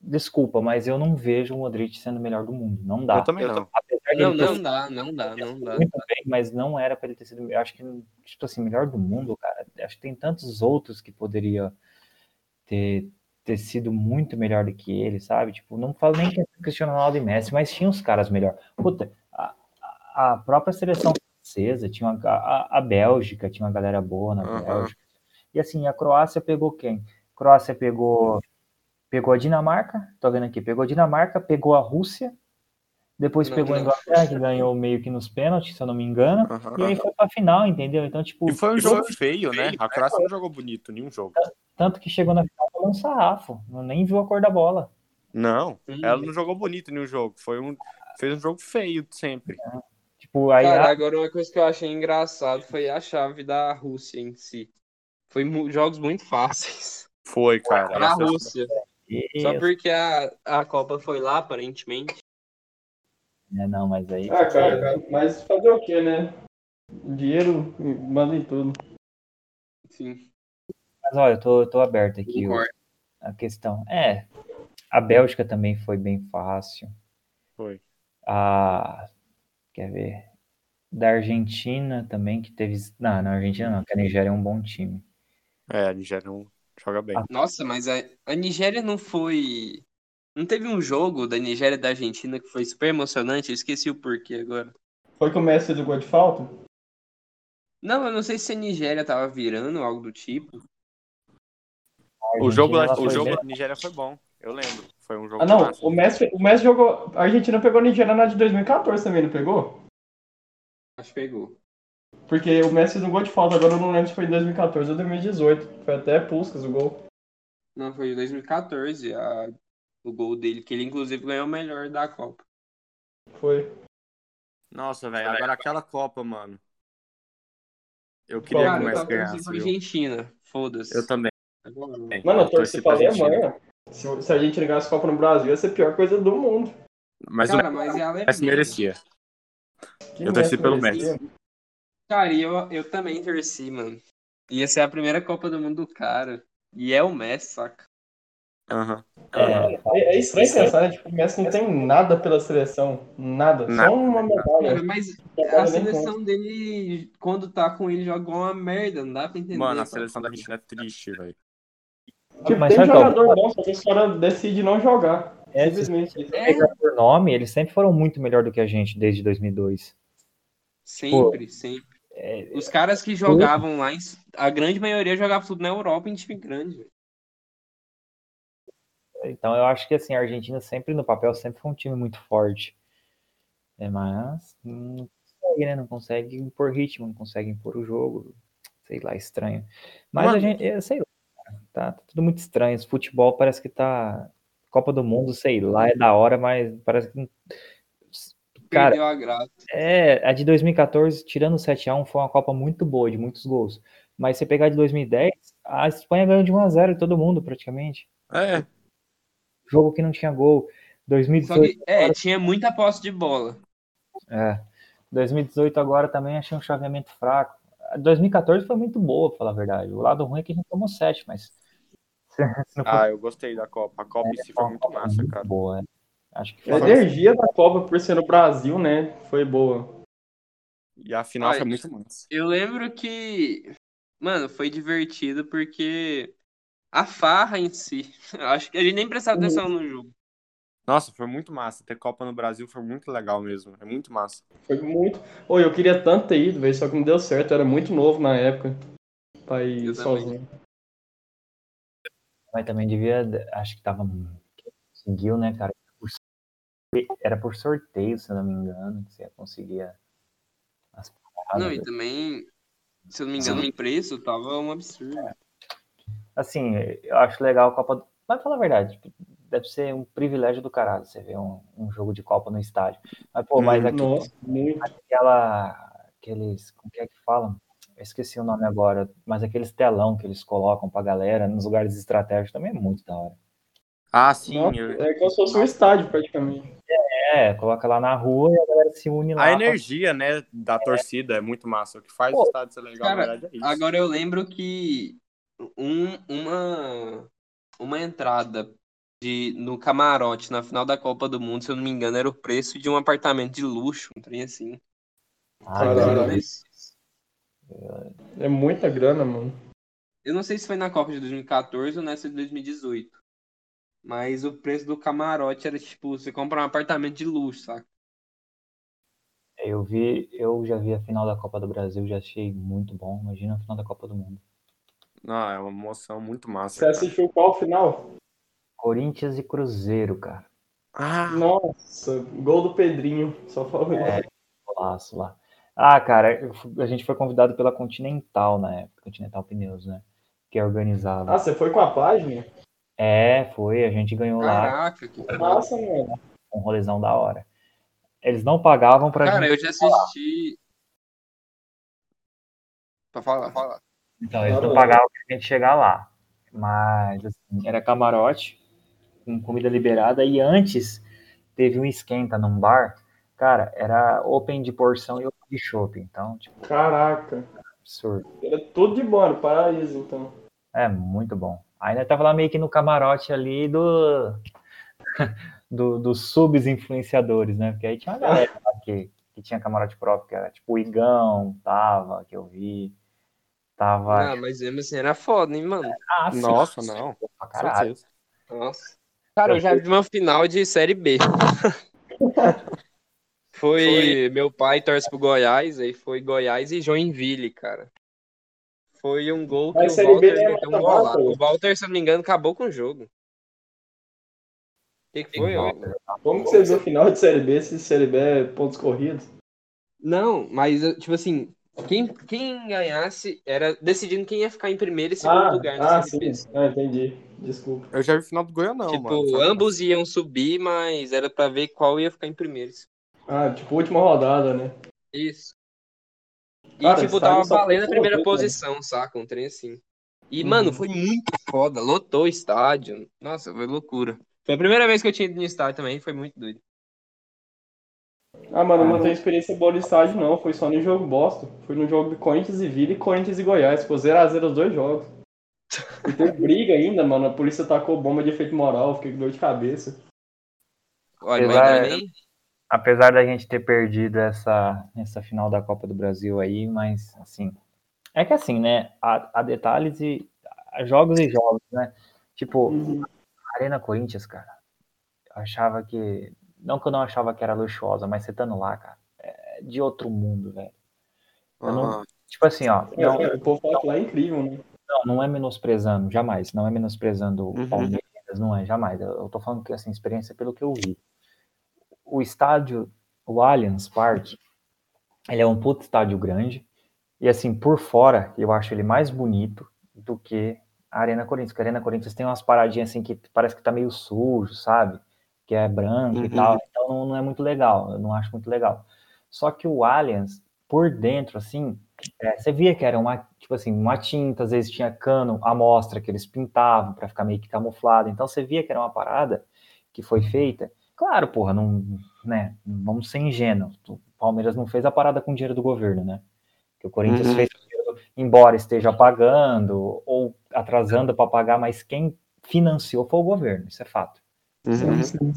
desculpa, mas eu não vejo o Modric sendo o melhor do mundo. Não dá. Eu também Eu não. Não, não dá, não dá, não dá. muito bem, mas não era para ele ter sido. Eu acho que, tipo assim, melhor do mundo, cara. Acho que tem tantos outros que poderia ter, ter sido muito melhor do que ele, sabe? Tipo, não falo nem que é Cristiano Ronaldo e Messi, mas tinha os caras melhor. Puta, a, a- própria seleção francesa tinha uma, a, a Bélgica tinha uma galera boa na. Bélgica. E assim, a Croácia pegou quem? A Croácia pegou pegou a Dinamarca, tô vendo aqui, pegou a Dinamarca, pegou a Rússia, depois Não, pegou a. Inglaterra, que ganhou meio que nos pênaltis, se eu não me engano. Aham. E aí foi pra final, entendeu? Então, tipo, E foi um jogo feio, né? A Croácia não jogou bonito, nenhum jogo. tanto que chegou na final tomou um sarrafo, não nem viu a cor da bola. Não, Hum. ela não jogou bonito nenhum jogo. Foi um, fez um jogo feio sempre. Tipo, aí Cara, a- agora uma coisa que eu achei engraçado foi a chave da Rússia em si. Foi mu- jogos muito fáceis. Foi, cara. Essa- Rússia. Isso, porque a, a Copa foi lá, aparentemente. né, não, mas aí Ah, cara, mas fazer o quê, né? Dinheiro manda em tudo. Sim. Mas olha, eu tô, eu tô aberto aqui. Concordo. a questão. É, a Bélgica também foi bem fácil. Foi. A. Quer ver? Da Argentina também, que teve. Não, na Argentina não, que a Nigéria é um bom time. É, a Nigéria não joga bem. Nossa, mas a, a Nigéria não foi. Não teve um jogo da Nigéria e da Argentina que foi super emocionante? Eu esqueci o porquê agora. Foi que o Messi fez o gol de falta? Não, eu não sei se a Nigéria tava virando algo do tipo. O jogo, da- o foi jogo da Nigéria foi bom. Eu lembro. Foi um jogo Ah, não. massa. O Messi, o Messi jogou. A Argentina pegou a Nigéria na de 2014 também, não pegou? Acho que pegou. Porque o Messi fez um gol de falta, agora eu não lembro se foi em 2014 ou 2018. Foi até Puskas o gol. Não, foi em 2014 a, o gol dele, que ele inclusive ganhou o melhor da Copa. Foi. Nossa, velho. Agora aquela Copa, mano. Eu queria Cara, que o eu Messi ganhasse. Argentina. Foda-se. Eu também. Agora não. Mano, eu torci pra. Alemanha. Se, se a gente ganhasse a Copa no Brasil, ia ser a pior coisa do mundo. Mas Cara, o mas é. Messi merecia. Que Eu torci pelo merecia. Cara, e eu, eu também torci, mano. Ia ser a primeira Copa do Mundo do cara. E é o Messi, saca? Aham. É, É, é estranho pensar, né? Tipo, o Messi não tem nada pela seleção. Nada. Nada, Só uma. Cara, medalha. mas Medalha a seleção dele, quando tá com ele, joga uma merda. Não dá pra entender. Mano, a cara. seleção da Argentina é triste, velho. Tipo, Mas tem qual- jogador bom, só que os caras decidem não jogar. É, Simplesmente. É, por nome, eles sempre foram muito melhor do que a gente desde 2002. sempre, sempre. É, Os caras que jogavam lá, em- a grande maioria jogava tudo na Europa em time grande. Então eu acho que assim, a Argentina sempre no papel sempre foi um time muito forte. É, mas não consegue, né? Não consegue impor ritmo, não consegue impor o jogo. Sei lá, estranho. Mas a gente, é, sei lá, tá, tá tudo muito estranho. Esse futebol parece que tá. Copa do Mundo, sei lá, é da hora, mas parece que. Cara, Perdeu a graça. é, a de 2014, tirando o 7x1, foi uma Copa muito boa, de muitos gols. Mas se você pegar de 2010, a Espanha ganhou de 1x0 de todo mundo, praticamente. É, Jogo que não tinha gol. Só 2018, que, é, tinha muita posse de bola. é. 2018 agora também achei um chaveamento fraco. A 2014 foi muito boa, pra falar a verdade. O lado ruim é que a gente tomou 7, mas. ah, eu gostei da Copa. A Copa em si foi muito massa, muito cara. boa, é. Acho que A energia da Copa, por ser no Brasil, né? Foi boa. E a final Ai, foi muito massa. Eu lembro que, mano, foi divertido porque a farra em si. Acho que a gente nem prestava atenção no jogo. Nossa, foi muito massa. Ter Copa no Brasil foi muito legal mesmo. É muito massa. Foi muito. Oi, eu queria tanto ter ido, velho, só que não deu certo. Eu era muito novo na época. Pra ir Eu também. sozinho. Mas também devia. Acho que tava. Conseguiu, né, cara? Era por sorteio, se eu não me engano, que você conseguia as paradas. Não, e também, se eu não me engano, o preço tava um absurdo. Assim, eu acho legal a Copa. do- Mas falar a verdade, tipo, deve ser um privilégio do caralho você ver um, um jogo de Copa no estádio. Mas, pô, mas aqui, Nossa, muito. aquela. Aqueles. Como que é que falam? Eu esqueci o nome agora, mas aqueles telão que eles colocam pra galera nos lugares estratégicos também é muito da hora. Ah, sim. Nossa, eu- é como se fosse um estádio, praticamente. É, coloca lá na rua e a galera se une lá. A pra- energia, né, da torcida é muito massa. O que faz Pô, o estádio ser legal, cara, na verdade, é isso. Agora eu lembro que um- uma, uma entrada de, no camarote na final da Copa do Mundo, se eu não me engano, era o preço de um apartamento de luxo, um trem assim. Ah. É muita grana, mano. Eu não sei se foi na Copa de 2014 ou nessa de 2018. Mas o preço do camarote era tipo, você compra um apartamento de luxo, saca? Eu vi, eu já vi a final da Copa do Brasil, já achei muito bom. Imagina a final da Copa do Mundo. Não, é uma emoção muito massa. Você cara. assistiu qual final? Corinthians e Cruzeiro, cara. Ah, Nossa, gol do Pedrinho. Só falo É. Golaço lá. Ah, cara, a gente foi convidado pela Continental na época, Continental Pneus, né? Que organizava. Ah, você foi com a página? É, foi, a gente ganhou lá Caraca, que. Massa, mano. um rolezão da hora. Eles não pagavam pra Cara, gente. eu já assisti. Pra falar, falar. Então, eles não pagavam pra gente chegar lá. Mas, assim, era camarote, com comida liberada. E antes, teve um esquenta num bar. Cara, era open de porção e open de shopping. Então, tipo, Caraca. Absurdo. Era tudo de bom, era paraíso, então. É, muito bom. Ainda tava lá meio que no camarote ali do, do dos subs influenciadores, né? Porque aí tinha uma galera que, que tinha camarote próprio, que era tipo o Igão, tava, que eu vi. Tava. Ah, mas mesmo assim era foda, hein, mano? Ah, sim, Nossa, não. caralho. Nossa. Cara, eu já vi uma final de Série B. Foi meu pai torce pro Goiás, aí foi Goiás e Joinville, cara. Foi um gol que Mas o Walter é meteu um. O Walter, se eu não me engano, acabou com o jogo. O que, que foi? Walter? Como que você viu o final de Série B se Série B é pontos corridos? Não, mas, tipo assim, quem, quem ganhasse era decidindo quem ia ficar em primeiro e segundo Ah, lugar na ah Série sim. B. Ah, entendi. Desculpa. Eu já vi final do Goianão, Tipo, mano. Ambos iam subir, mas era pra ver qual ia ficar em primeiro. Ah, tipo, última rodada, né? Isso. E, Cara, tipo, tava valendo a primeira né? posição, saca? Um trem assim. E, Uhum. mano, foi muito foda. Lotou o estádio. Nossa, foi loucura. Foi a primeira vez que eu tinha ido no estádio também, foi muito doido. Ah, mano, eu não tenho experiência boa no estádio, não. Foi só no jogo bosta. Foi no jogo de Corinthians e Vila e Corinthians e Goiás. Ficou 0x0 os dois jogos. E teve briga ainda, mano. A polícia tacou bomba de efeito moral. Fiquei com dor de cabeça. Olha, mas nem. Apesar da gente ter perdido essa, essa final da Copa do Brasil aí, mas assim. É que assim, né? Há, detalhes e. há jogos e jogos, né? Tipo, Arena Corinthians, cara. Eu achava que. Não que eu não achava que era luxuosa, mas você estando lá, cara, é de outro mundo, velho. Eu não-. Tipo assim, ó. Não, É, o povo fala que lá é incrível, né? não, não é menosprezando, jamais. Não é menosprezando o Uhum. Palmeiras, não é, jamais. Eu, eu tô falando que, assim, experiência pelo que eu vi. O estádio, o Allianz Parque, ele é um puto estádio grande. E, assim, por fora, eu acho ele mais bonito do que a Arena Corinthians. Porque a Arena Corinthians tem umas paradinhas, assim, que parece que tá meio sujo, sabe? Que é branco e Uhum. tal. Então, não, não é muito legal. Eu não acho muito legal. Só que o Allianz, por dentro, assim, é, você via que era uma, tipo assim, uma tinta, às vezes tinha cano, amostra que eles pintavam para ficar meio que camuflado. Então você via que era uma parada que foi feita. Claro, porra, não, né, não vamos ser ingênuos. O Palmeiras não fez a parada com dinheiro do governo, né? Que o Corinthians Uhum. fez, embora esteja pagando ou atrasando para pagar, mas quem financiou foi o governo, isso é fato. Uhum.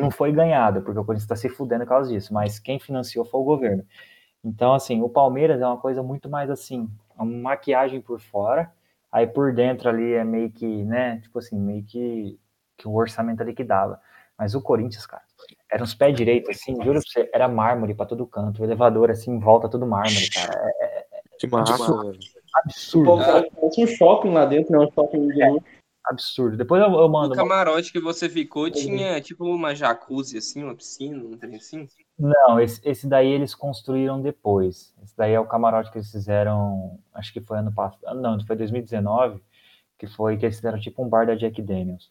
Não foi ganhada, porque o Corinthians está se fudendo por causa disso, mas quem financiou foi o governo. Então, assim, o Palmeiras é uma coisa muito mais assim, uma maquiagem por fora, aí por dentro ali é meio que, né, tipo assim, meio que, que o orçamento ali que dava. Mas o Corinthians, cara, era uns pés direitos, assim, juro pra você, era mármore pra todo canto, o elevador, assim, em volta, tudo mármore, cara. É Que massa, velho. O absurdo, que parece um shopping lá dentro, né? Um shopping de luxo. absurdo. Depois eu, eu O mando. uma- camarote que você ficou tinha, tipo, uma jacuzzi, assim, uma piscina, um trem assim. Não, esse, esse daí eles construíram depois. Esse daí é o camarote que eles fizeram, acho que foi ano passado, não, foi 2019, que foi que eles fizeram tipo um bar da Jack Daniels.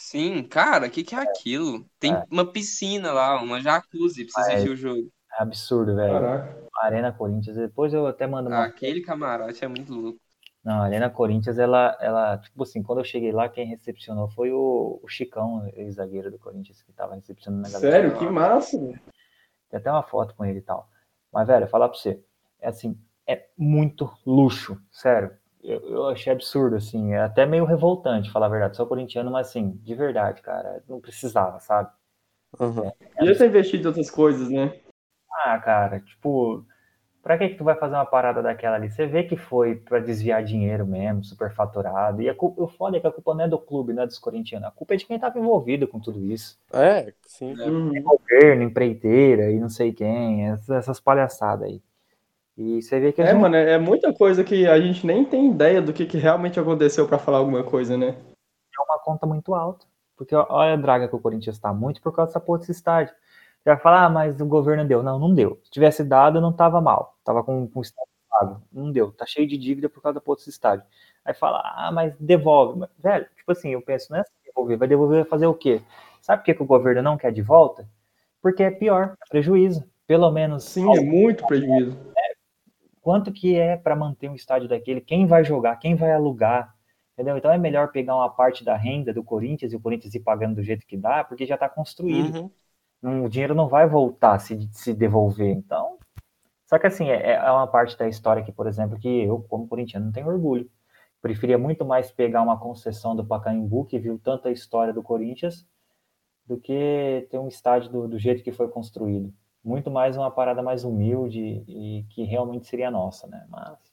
Sim, cara, o que, que é aquilo? Tem É. uma piscina lá, uma jacuzzi pra você É. assistir o jogo. É absurdo, velho. Caraca. Arena Corinthians, depois eu até mando uma. Aquele camarote é muito louco. Não, a Arena Corinthians, ela, ela, tipo assim, quando eu cheguei lá, quem recepcionou foi o, o Chicão, ex-zagueiro do Corinthians, que tava recepcionando na galera. Sério? Que massa, velho. Tem até uma foto com ele e tal. Mas, velho, falar pra você, é assim, é muito luxo, sério. Eu, eu achei absurdo, assim, é até meio revoltante, falar a verdade. Sou corintiano, mas assim, de verdade, cara, não precisava, sabe? Uhum. Podia ter investido em outras coisas, né? Ah, cara, tipo, pra que que tu vai fazer uma parada daquela ali? Você vê que foi pra desviar dinheiro mesmo, superfaturado. E a culpa, o foda é que a culpa não é do clube, não é dos corintianos. A culpa é de quem tava envolvido com tudo isso. É, sim. Uhum. Governo, empreiteira e não sei quem, essas, essas palhaçadas aí. E você vê que É, não mano, é muita coisa que a gente nem tem ideia do que, que realmente aconteceu pra falar alguma coisa, né? é uma conta muito alta. Porque olha a draga que o Corinthians está muito por causa dessa porra desse estádio. Você vai falar, ah, mas o governo deu. Não, não deu. Se tivesse dado, não tava mal. Tava com, com o estádio pago. Não deu. Tá cheio de dívida por causa da porra desse estádio. Aí fala, ah, mas devolve. Mas, velho, tipo assim, eu penso, não é assim devolver. Vai devolver vai fazer o quê? Sabe por que, que o governo não quer de volta? Porque é pior, é prejuízo. Pelo menos Sim, é muito prejuízo. Quanto que é para manter um estádio daquele, quem vai jogar, quem vai alugar, entendeu? Então é melhor pegar uma parte da renda do Corinthians e o Corinthians ir pagando do jeito que dá, porque já está construído. Uhum. O dinheiro não vai voltar se, se devolver. Então, Só que assim, é, é uma parte da história que, por exemplo, que eu, como corintiano, não tenho orgulho. Preferia muito mais pegar uma concessão do Pacaembu, que viu tanta história do Corinthians, do que ter um estádio do, do jeito que foi construído. Muito mais uma parada mais humilde e que realmente seria nossa, né? Mas isso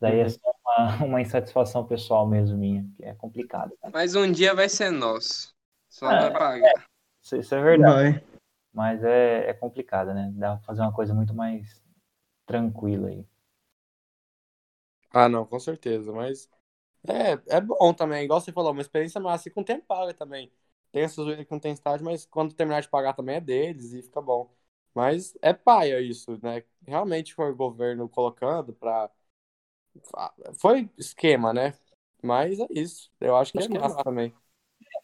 daí é Uhum. só uma, uma insatisfação pessoal mesmo minha, que é complicado. cara. Mas um dia vai ser nosso. Só É. vai pagar. Isso, isso é verdade. Vai. Mas é, é complicado, né? Dá pra fazer uma coisa muito mais tranquila aí. Ah, não, com certeza, mas é, é bom também, igual você falou, uma experiência massa e com tempo paga também. Tem essas zoeira que não tem estádio, mas quando terminar de pagar também é deles e fica bom. Mas é paia isso, né? Realmente foi o governo colocando pra. Foi esquema, né? Mas é isso. Eu acho que é Esquema. massa também.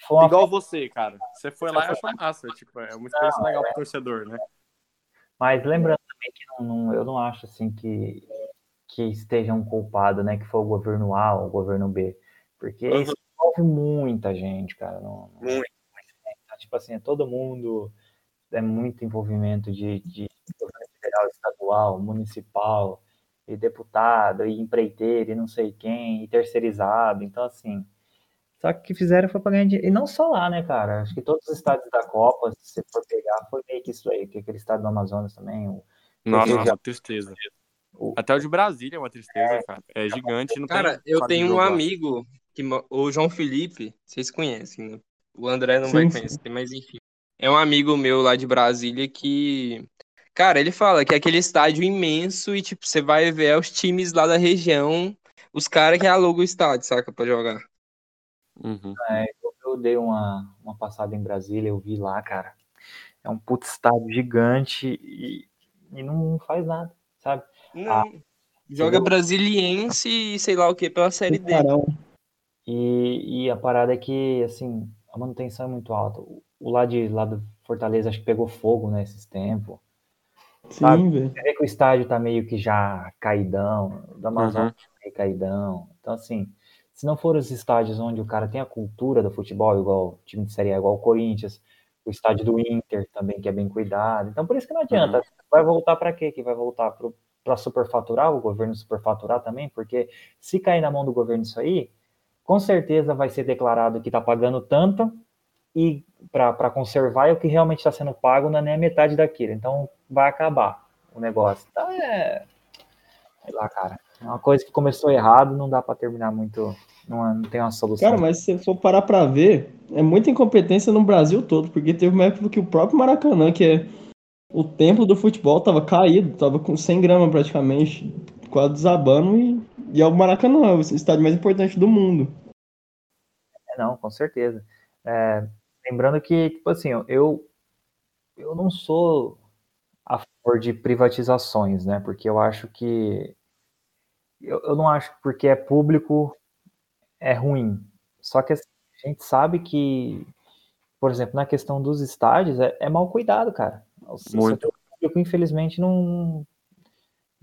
Foi uma Igual você, cara. Você foi lá e achou massa. Tipo, é uma experiência legal pro torcedor, né? Mas lembrando também que não, não- eu não acho assim que, que esteja um culpado, né? Que foi o governo A ou o governo B. Porque Uhum. isso envolve muita gente, cara. Não, não- Muito. Tipo assim, é todo mundo, é muito envolvimento de, de governo federal, estadual, municipal, e deputado, e empreiteiro, e não sei quem, e terceirizado. Então, assim. Só que o que fizeram foi para ganhar dinheiro. E não só lá, né, cara? Acho que todos os estádios da Copa, se você for pegar, foi meio que isso aí, que aquele estado do Amazonas também. o- Nossa, tristeza. o- Até o de Brasília é uma tristeza, cara. É gigante, não Cara, tem eu tenho um amigo, que, o João Felipe, vocês conhecem, né? O André não Sim, vai sim. conhecer, mas enfim. É um amigo meu lá de Brasília que. Cara, ele fala que é aquele estádio imenso e, tipo, você vai ver os times lá da região, os caras que alugam o estádio, saca, pra jogar. Uhum. Eu, eu dei uma, uma passada em Brasília, eu vi lá, cara. É um puto estádio gigante e, e não faz nada, sabe? Não. Joga brasiliense e sei lá o que pela série D. E, e a parada é que, assim, a manutenção é muito alta. O, o lá de lá do Fortaleza acho que pegou fogo nesses tempos. Sabe? Sim, velho. Você vê que o estádio tá meio que já caidão, o da Amazonas tá meio caidão. Então, assim, se não for os estádios onde o cara tem a cultura do futebol, igual o time de Série A, igual o Corinthians, o estádio do Inter também, que é bem cuidado. Então, por isso que não adianta. Vai voltar para quê? Que vai voltar para superfaturar, o governo superfaturar também, porque se cair na mão do governo isso aí, com certeza vai ser declarado que está pagando tanto e para conservar e o que realmente está sendo pago não é nem a metade daquilo. Então vai acabar o negócio. Então é. Sei lá, cara. É uma coisa que começou errado, não dá para terminar muito. Não, não tem uma solução. Cara, mas se for parar pra ver, é muita incompetência no Brasil todo, porque teve uma época que o próprio Maracanã, que é o templo do futebol, tava caído, tava com 100 gramas praticamente, quase desabando, e, e é o Maracanã, o estádio mais importante do mundo. É, não, com certeza. É, lembrando que, tipo assim, eu, eu não sou a favor de privatizações, né? Porque eu acho que. Eu, eu não acho que porque é público é ruim. Só que assim, a gente sabe que, por exemplo, na questão dos estádios, é, é mal cuidado, cara. O Muito. público, infelizmente, não.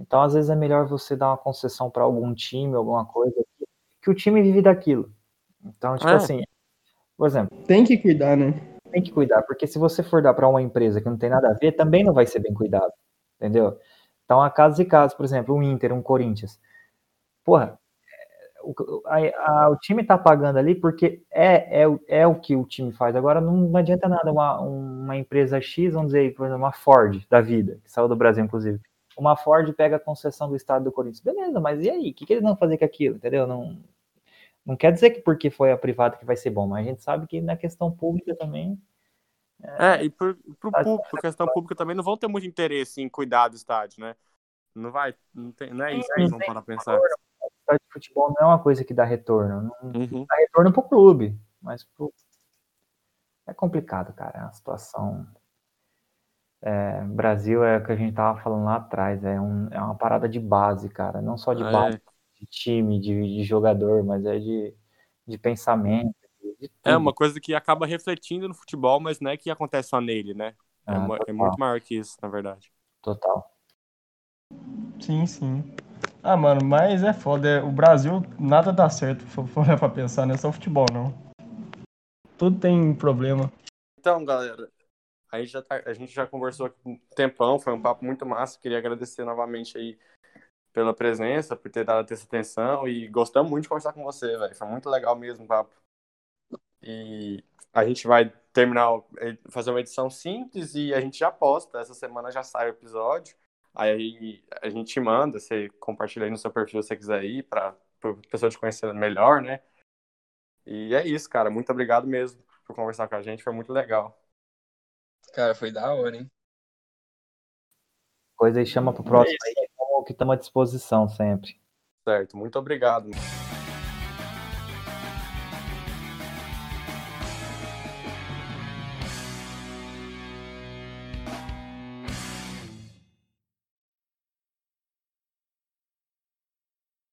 Então, às vezes, é melhor você dar uma concessão para algum time, alguma coisa, que, que o time vive daquilo. Então, tipo É. assim, por exemplo, Tem que cuidar, né? tem que cuidar, porque se você for dar para uma empresa que não tem nada a ver, também não vai ser bem cuidado, entendeu? Então, há casos e casos, por exemplo, um Inter, um Corinthians. Porra, é, o, a- a- o time tá pagando ali porque é, é, o- é o que o time faz. Agora, não, não adianta nada uma, uma empresa X, vamos dizer, por exemplo, uma Ford da vida, que saiu do Brasil, inclusive. Uma Ford pega a concessão do estado do Corinthians. Beleza, mas e aí? O que, que eles vão fazer com aquilo, entendeu? Não, não quer dizer que porque foi a privada que vai ser bom, mas a gente sabe que na questão pública também É, e pro, pro Tá- público, a questão pública também não vão ter muito interesse em cuidar do estádio, né? Não vai, não, tem, não é isso que eles vão parar pensar. estádio de futebol não é uma coisa que dá retorno. Não Uhum. dá retorno pro clube, mas pro... é complicado, cara. É uma situação. É, Brasil é o que a gente tava falando lá atrás, é, um, é uma parada de base, cara. Não só de É. base, de time, de, de jogador, mas é de, de pensamento, de, É uma coisa que acaba refletindo no futebol, mas não é que acontece só nele, né? É, Ah, uma- é muito maior que isso, na verdade. total. Sim, sim. Ah, mano, mas é foda. é- O Brasil, nada dá certo, se for olhar pra pensar, não é só futebol, não. Tudo tem problema. Então, galera, A gente já, tá, a gente já conversou aqui um tempão, foi um papo muito massa. Queria agradecer novamente aí pela presença, por ter dado essa atenção e gostamos muito de conversar com você, velho. Foi muito legal mesmo o papo. E a gente vai terminar, fazer uma edição simples e a gente já posta. Essa semana já sai o episódio. Aí a gente manda, você compartilha aí no seu perfil se você quiser ir, para a pessoa te conhecer melhor, né? E é isso, cara. Muito obrigado mesmo por conversar com a gente, foi muito legal. Cara, foi da hora, hein? Coisa aí chama pro próximo aí, que estamos à disposição sempre. Certo, muito obrigado.